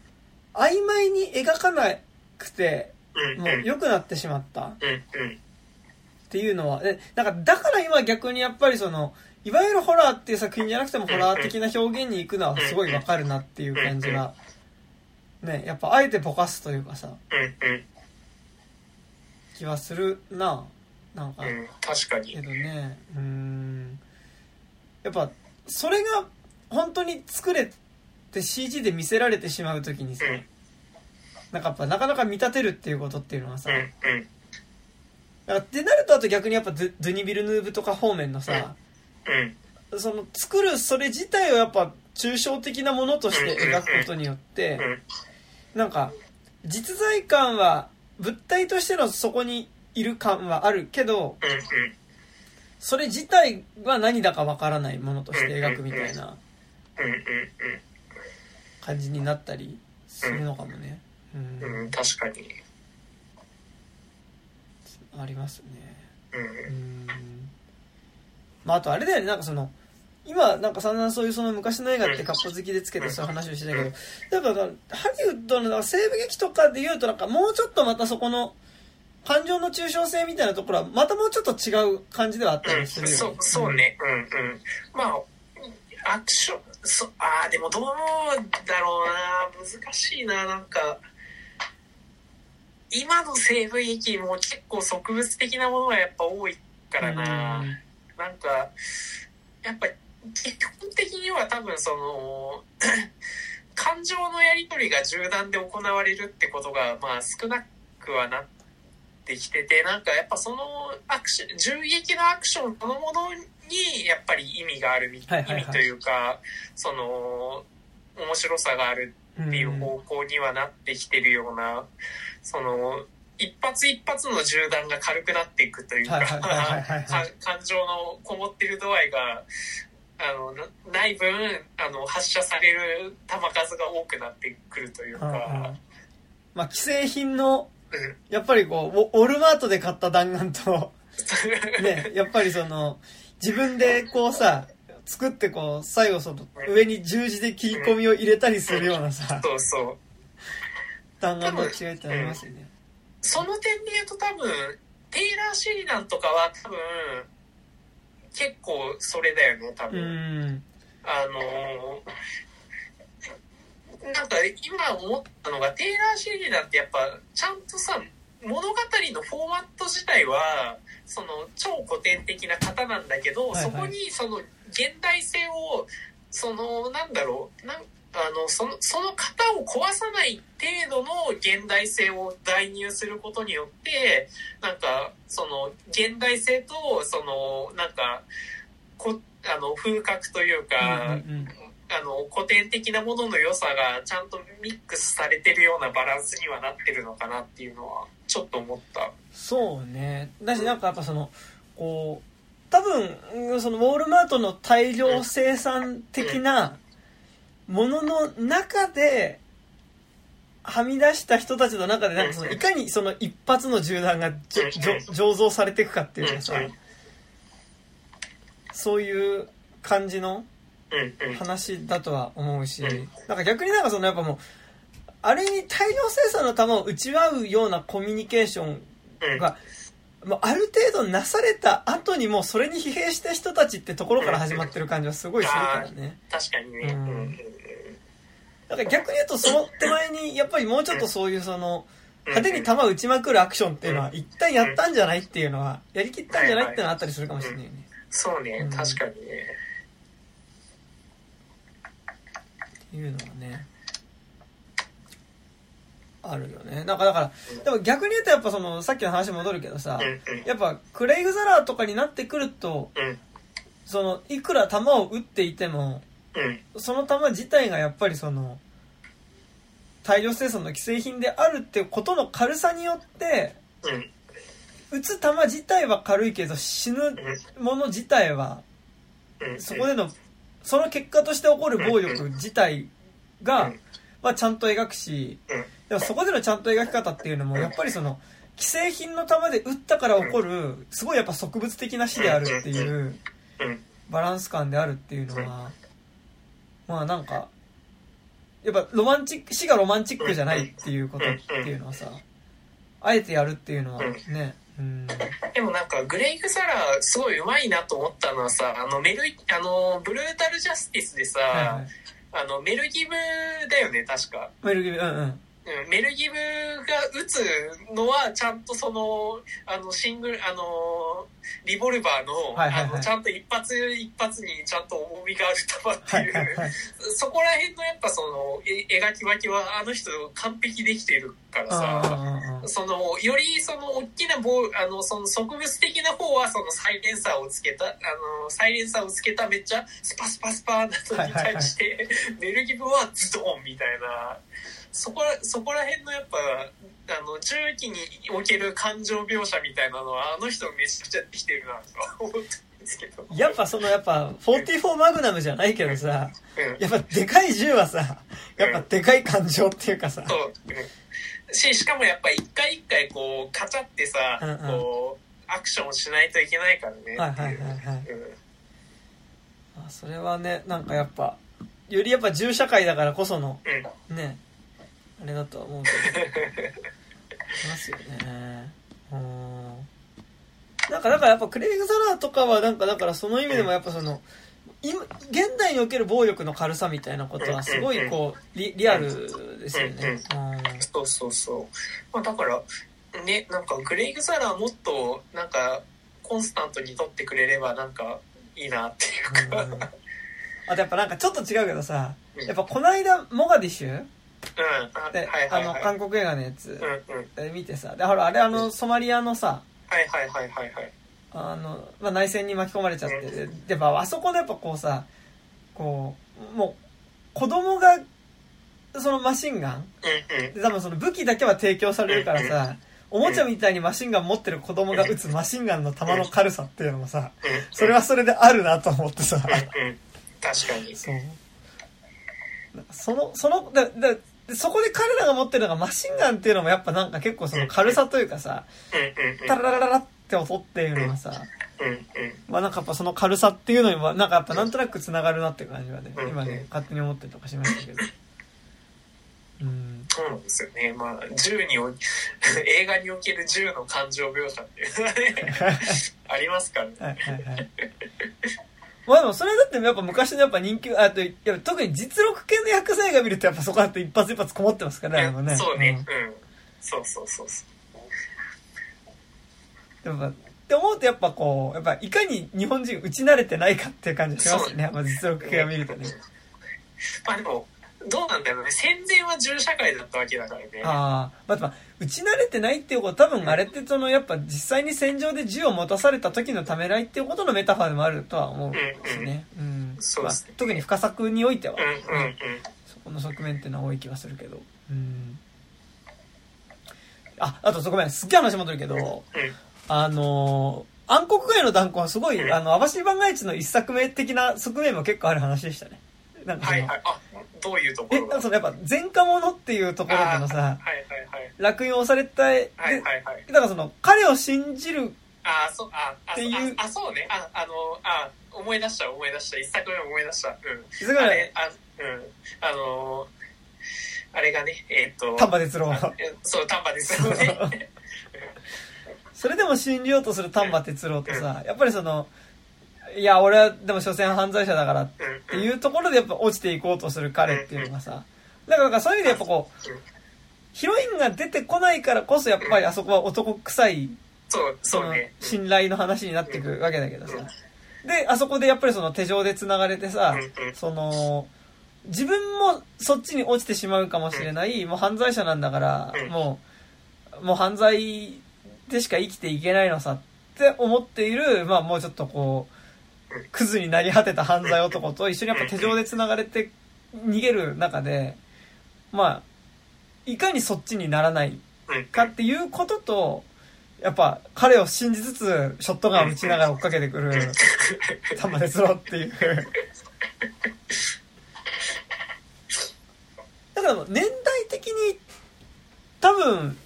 曖昧に描かなくてうんもう良くなってしまった。っていうのはえなんかだから今逆にやっぱりそのいわゆるホラーっていう作品じゃなくてもホラー的な表現に行くのはすごいわかるなっていう感じがねやっぱあえてぼかすというかさ気はするななんか。うん確かに。けどねうーん。やっぱそれが本当に作れて CG で見せられてしまう時にさうん。なんかやっぱなかなか見立てるっていうことっていうのはさだってなるとあと逆にやっぱドゥニ・ビルヌーブとか方面のさうん。その作るそれ自体をやっぱ抽象的なものとして描くことによってうん。なんか実在感は物体としてのそこにいる感はあるけどそれ自体は何だかわからないものとして描くみたいな感じになったりするのかもね。うん。うんうん確かに。ありますね。うん。うん。まあ、あとあれだよね、なんかその、今、なんか散々そういうその昔の映画ってカッコ好きでつけてそういう話をしてたけど、やっぱハリウッドのなんか西部劇とかで言うとなんかもうちょっとまたそこの感情の抽象性みたいなところはまたもうちょっと違う感じではあったうんりするよね。そうそうね。うんうん。まあアクションそあーでもどうだろうな難しいななんか今の西部劇も結構植物的なものがやっぱ多いからな、うん。なんかやっぱ基本的には多分その 感情のやり取りが銃弾で行われるってことがまあ少なくはなってきててなんかやっぱそのアクション銃撃のアクションそのものにやっぱり意味があるみ、はいはいはい。意味というかその面白さがあるっていう方向にはなってきてるような、その一発一発の銃弾が軽くなっていくというか感情のこもってる度合いがあのなない分あの発射される弾数が多くなってくるというか、うんうん。まあ、既製品の、うん。やっぱりこう、ウォウォルマートで買った弾丸と、ね、やっぱりその、自分でこうさ、作ってこう、最後その、上に十字で切り込みを入れたりするようなさ、そうそう弾丸の違いってありますよね。その点で言うと多分テイラー・シェリダンとかは多分結構それだよね多う分。ん。あのーなんか今思ったのがテイラー・シェリダンってやっぱちゃんとさ物語のフォーマット自体はその超古典的な型なんだけど、はいはい。そこにその現代性をそのなんだろうなんあのそのその型を壊さない程度の現代性を代入することによってなんかその現代性とそのなんかこあの風格というか、うんうんうん。あの古典的なものの良さがちゃんとミックスされてるようなバランスにはなってるのかなっていうのはちょっと思った。そうね。だしなんかやっぱその、こう、多分、うんそのウォールマートの大量生産的なものの中で、はみ出した人たちの中で、なんかその、いかにその一発の銃弾が醸造されていくかっていうか。さそういう感じの話だとは思うしうん、なんか逆になんかそのやっぱもう、あれに大量生産の弾を打ち合うようなコミュニケーションうんが、もうある程度なされた後にもうそれに疲弊した人たちってところから始まってる感じはすごいするからね。確かにね。うんだから逆に言うとその手前にやっぱりもうちょっとそういうその、うん派手に弾を打ちまくるアクションっていうのは一旦やったんじゃないっていうのは、やりきったんじゃないっていうのはあったりするかもしれないよね。そうねうん、確かにね。っていうのはね。あるよね。なんかだから、でも逆に言うとやっぱその、さっきの話戻るけどさやっぱクレイグ・ザラーとかになってくると、うん。その、いくら弾を撃っていても、うん。その弾自体がやっぱりその、大量生産の既製品であるってことの軽さによって、うん。撃つ弾自体は軽いけど死ぬもの自体はうん。そこでの、その結果として起こる暴力自体が、まあちゃんと描くし、うんでもそこでのちゃんと描き方っていうのも、やっぱりその、既製品の弾で撃ったから起こる、すごいやっぱ植物的な死であるっていう、うんバランス感であるっていうのは、まあなんか、やっぱロマンチック、死がロマンチックじゃないっていうことっていうのはさ、あえてやるっていうのはね、うん。でもなんかグレイグ・サラすごい上手いなと思ったのはさあのメルあのブルータル・ジャスティスでさ、はいはい。あのメルギブだよね確か、メルギブ、うんうん。うん、メルギブが撃つのはちゃんとそのあのシングルあのリボルバーの,、はいはいはい。あのちゃんと一発一発にちゃんと重みがある弾ってはいいう、はいはい。そこら辺のやっぱそのえ描き分けはあの人完璧できてるからさ、そのよりその大きな棒あのその植物的な方はそのサイレンサーをつけたあのサイレンサーをつけためっちゃスパスパスパなのに対して、ベルギブはズドンみたいなそこらそこら辺のやっぱあの銃器における感情描写みたいなのはあの人めちゃくちゃできてるなと思ったんですけど。やっぱそのやっぱ44マグナムじゃないけどさうん。やっぱでかい銃はさやっぱでかい感情っていうかさ。そう、うん、ししかもやっぱ一回一回こうカチャってさ、うんうん。こうアクションをしないといけないからねはいはいはいはい。うん。あそれはねなんかやっぱよりやっぱ銃社会だからこそのうん。ねあれだとは思うけどいますよねうんなんかだからやっぱクレイグ・ザラーとかはなんかだからその意味でもやっぱその今現代における暴力の軽さみたいなことはすごいこうリリアルですよねうんそうそうそう。まあだから、ね、なんかグレイグ・ザラーもっとなんかコンスタントに撮ってくれればなんかいいなっていうか。ううんん。あとやっぱなんかちょっと違うけどさうんやっぱこの間モガディシュあで。あの韓国映画のやつ。見てさ。でほらあれあのソマリアのさ。はいはいはいはいはい。あの、まあ、内戦に巻き込まれちゃって。でやっぱあそこでやっぱこうさこうもう子供がそのマシンガン。で多分その武器だけは提供されるからさおもちゃみたいにマシンガン持ってる子供が撃つマシンガンの弾の軽さっていうのもさうんそれはそれであるなと思ってさ。確かに。そう。そのそのだだでそこで彼らが持ってるのがマシンガンっていうのもやっぱなんか結構その軽さというかさ。タララララって音っていうのがさ。まあなんかやっぱその軽さっていうのにもなんかやっぱなんとなくつながるなっていう感じはねうん。今ね勝手に思ってとかしましたけど。うん。そうなんですよね。まあ、銃にお、映画における銃の感情描写っていうのはね、ありますからね。はいはいはいまあでもそれだってやっぱ昔のやっぱ人気あとやっぱ特に実録系の薬剤が見るとやっぱそこだって一発一発こもってますからねそうね。んうん。そうそうそうそう。でもまあって思うとやっぱこうやっぱいかに日本人打ち慣れてないかっていう感じがしますよねやっぱ実録系を見るとねまあでも、どうなんだろうね。戦前は銃社会だったわけだからね。ああまあまあ打ち慣れてないっていうことは多分あれってそのやっぱ実際に戦場で銃を持たされた時のためらいっていうことのメタファーでもあるとは思うんですね、うんまあそうですね特に深作においては、うんうんうん。そこの側面っていうのは多い気はするけどうんああとそこごめんすっげえ話戻るけど、うん。あのー暗黒街の断交はすごい、うんあの、網走番外地の一作目的な側面も結構ある話でしたね。なんかその、はいはい。あ、どういうとこえ、ろが？なんかそのやっぱ前科者っていうところでのさ、はいはいはい。落印をされた、で、はいはいはい。だからその、彼を信じる、あ、そう、あ、あ、っていうあ、あそうね。あ、あの、あ、思い出した思い出した。一作目思い出した。うん。すごい？あれ、あ、うん。あのー、あれがね、えーっと。丹波哲郎そう、丹波ですよね。それでも信じようとする丹波哲郎とさ、やっぱりその、いや、俺はでも所詮犯罪者だからっうんていうところでやっぱ落ちていこうとする彼っていうのがさ、だからそういう意味でやっぱこう、うんヒロインが出てこないからこそやっぱりあそこは男臭いその。信頼の話になっていくわけだけどさ。で、あそこでやっぱりその手錠で繋がれてさその、自分もそっちに落ちてしまうかもしれない、もう犯罪者なんだからう、ん。もう、もう犯罪でしか生きていけないのさって思っている、まあもうちょっとこう、クズになり果てた犯罪男と一緒にやっぱ手錠で繋がれて逃げる中で、まあ、いかにそっちにならないうん。かっていうことと、やっぱ彼を信じつつ、ショットガンを撃ちながら追っかけてくる、玉鉄郎っていう。だから年代的に、多分、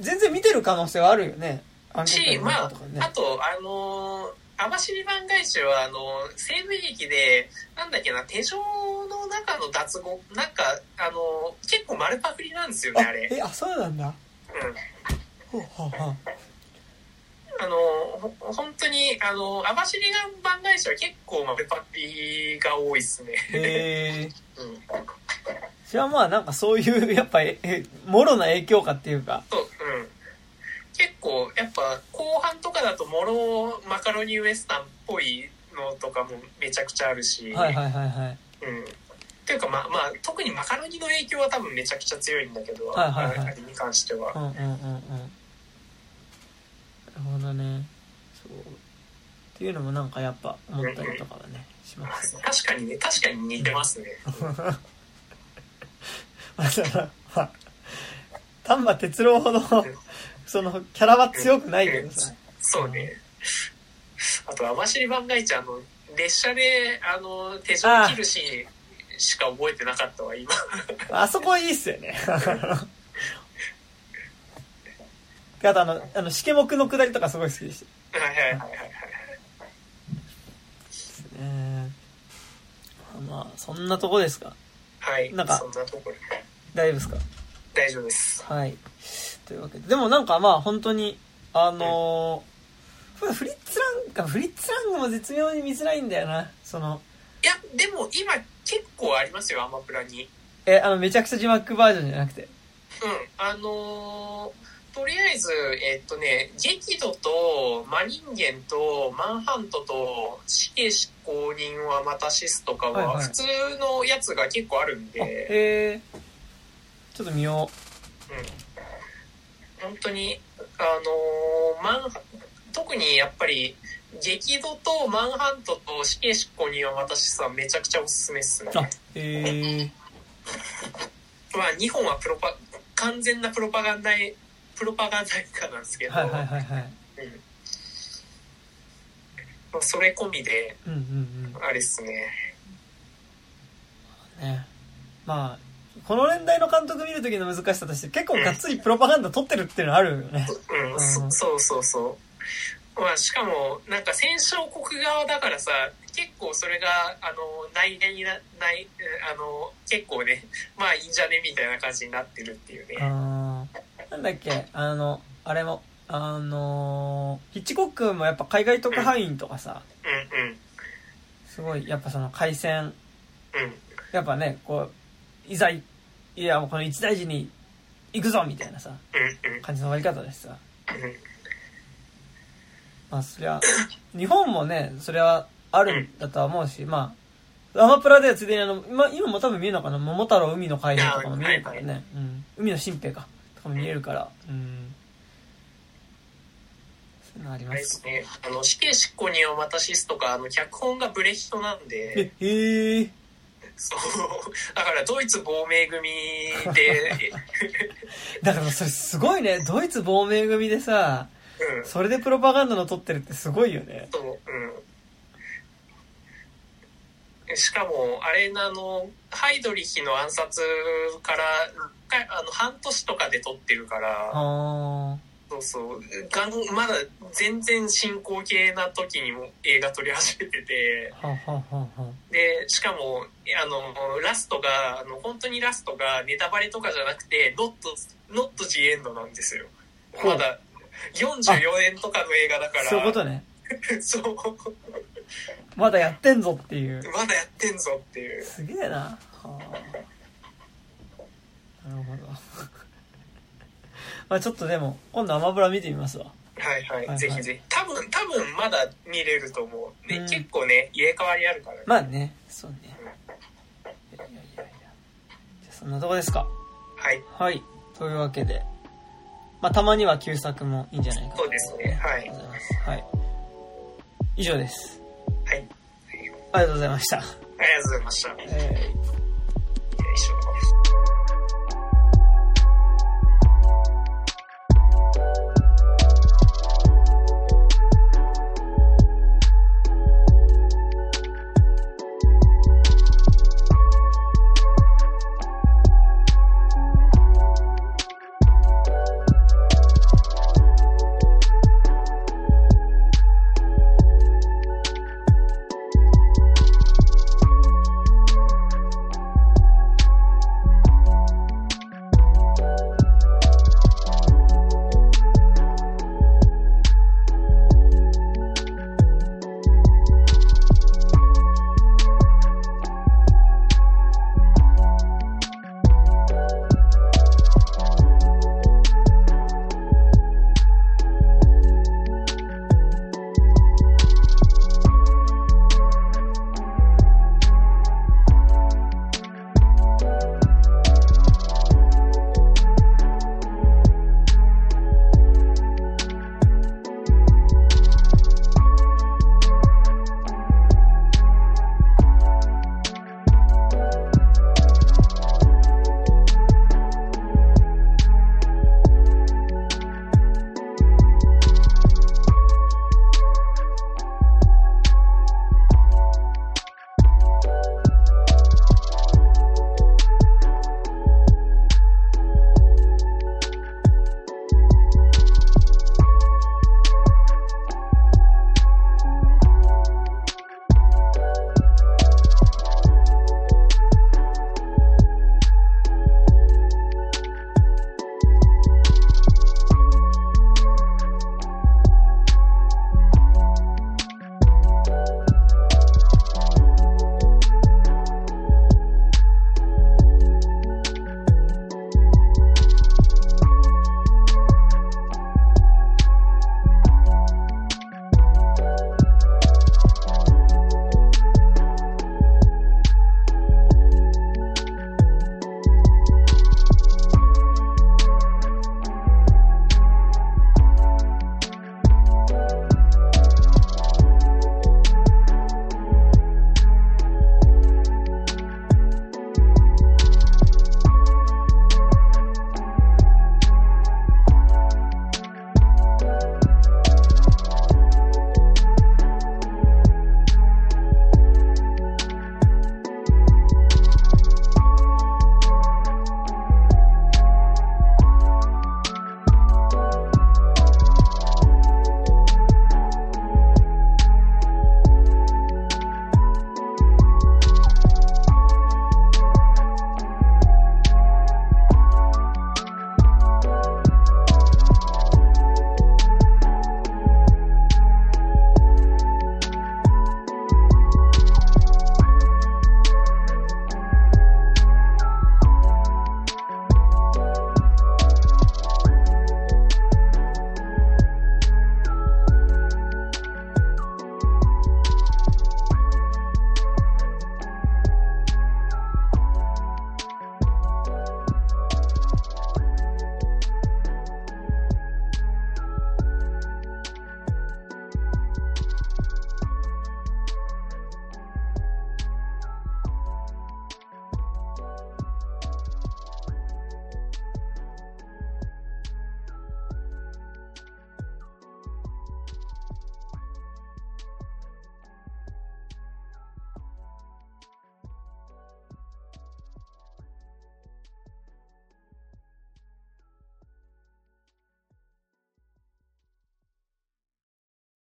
全然見てる可能性はあるよね。し、まあ、あと、あのー、網走番外地は、あの、西部劇で、なんだっけな、手錠の中の脱語、なんか、あの、結構丸パクリなんですよね、あれ。え、あ、そうなんだ。うん。ほうほうほう。あの、本当に、あの、網走番外地は結構丸パクリが多いっすね。へえ。うん。じゃあまあなんかそういう、やっぱ、え、もろな影響かっていうか。そう、うん。結構、やっぱ後半とかだともろマカロニウエスタンっぽいのとかもめちゃくちゃあるし。はいはいはいはい。うん。っていうかまあまあ、特にマカロニの影響は多分めちゃくちゃ強いんだけど、はいはいはい、に関しては。うんうんうんうん。なるほどね。そう。っていうのもなんかやっぱ思ったりとかはね、うんうん、しますね。確かにね、確かに似てますね。まあ、丹波哲郎ほど、その、キャラは強くないけどさ。そうね。あと、網走番外地、あの、列車で、あの、手錠切るシーンしか覚えてなかったわ、今。あそこいいっすよね。あとあの、あの、しけもくのくだりとかすごい好きでした。はいはいはいはいはい。ですね。まあ、そんなとこですか？はい。なんか、そんなところ。大丈夫ですか？大丈夫です。はい。というわけで。でもなんかまあ本当に、あのー、フリッツランか、フリッツラングも絶妙に見づらいんだよな。その。いや、でも今結構ありますよ、アマプラに。え、あの、めちゃくちゃ字幕バージョンじゃなくて。うん。あのー、とりあえず、えっとね、激怒と、真人間と、マンハントと、死刑執行人はまたシスとかは、普通のやつが結構あるんで。へえ。ちょっと見よう。うん。本当に、あのー、マン、特にやっぱり、激怒とマンハントと死刑執行には私さ、めちゃくちゃおすすめっすね。あ、へえ。まあ、日本はプロパ、完全なプロパガンダプロパガンダ映画なんですけど、はいはいはいはい。うん。まあ、それ込みで、うんうんうん。あれっすね。ね。まあ、この年代の監督見る時の難しさとして結構がっつりプロパガンダ撮ってるっていうのはあるよね。うん、うん、そうそうそう。まあ、しかも、なんか戦勝国側だからさ、結構それが、あの、内縁にな、ないあの、結構ね、まあいいんじゃねみたいな感じになってるっていうね。あなんだっけ、あの、あれも、あのヒッチコックもやっぱ海外特派員とかさ、うん、うんうんすごい、やっぱその海戦、うん、やっぱね、こう、いざ、いや、もうこの一大事に行くぞみたいなさ、感じの終わり方だしさ。まあ、そりゃ、日本もね、それはあるんだとは思うし、まあ、アマプラではついでにあの、ま、今も多分見えるのかな？桃太郎海の海兵とかも見えるからね。うん。海の新兵か。とかも見えるから。うん。そういうのありますね。あの、死刑執行にお渡しすとか、あの、脚本がブレヒトなんで。え、へえ。そう。だからドイツ亡命組で。だからそれすごいね。ドイツ亡命組でさ、うん、それでプロパガンダの撮ってるってすごいよね。そううん。しかもあれなのハイドリヒの暗殺からあの半年とかで撮ってるから。あそうそう。がんまだ全然進行形な時にも映画撮り始めてて。でしかもあのラストがあの本当にラストがネタバレとかじゃなくてノットノットジエンドなんですよ。まだ44年とかの映画だから。そういうことね。そう。まだやってんぞっていう。まだやってんぞっていう。すげえな。はあ。なるほどまあちょっとでも、今度アマブラ見てみますわ。はいはい、はい、ぜひぜひ。多分、多分まだ見れると思う。ね、うん、結構ね、入れ替わりあるからね。まあね、そうね。いやいやいやいや。じゃそんなとこですか？はい。はい。というわけで、まあたまには旧作もいいんじゃないかそうですね、はい。はい。以上です。はい。ありがとうございました。ありがとうございました。えー、よいしょ。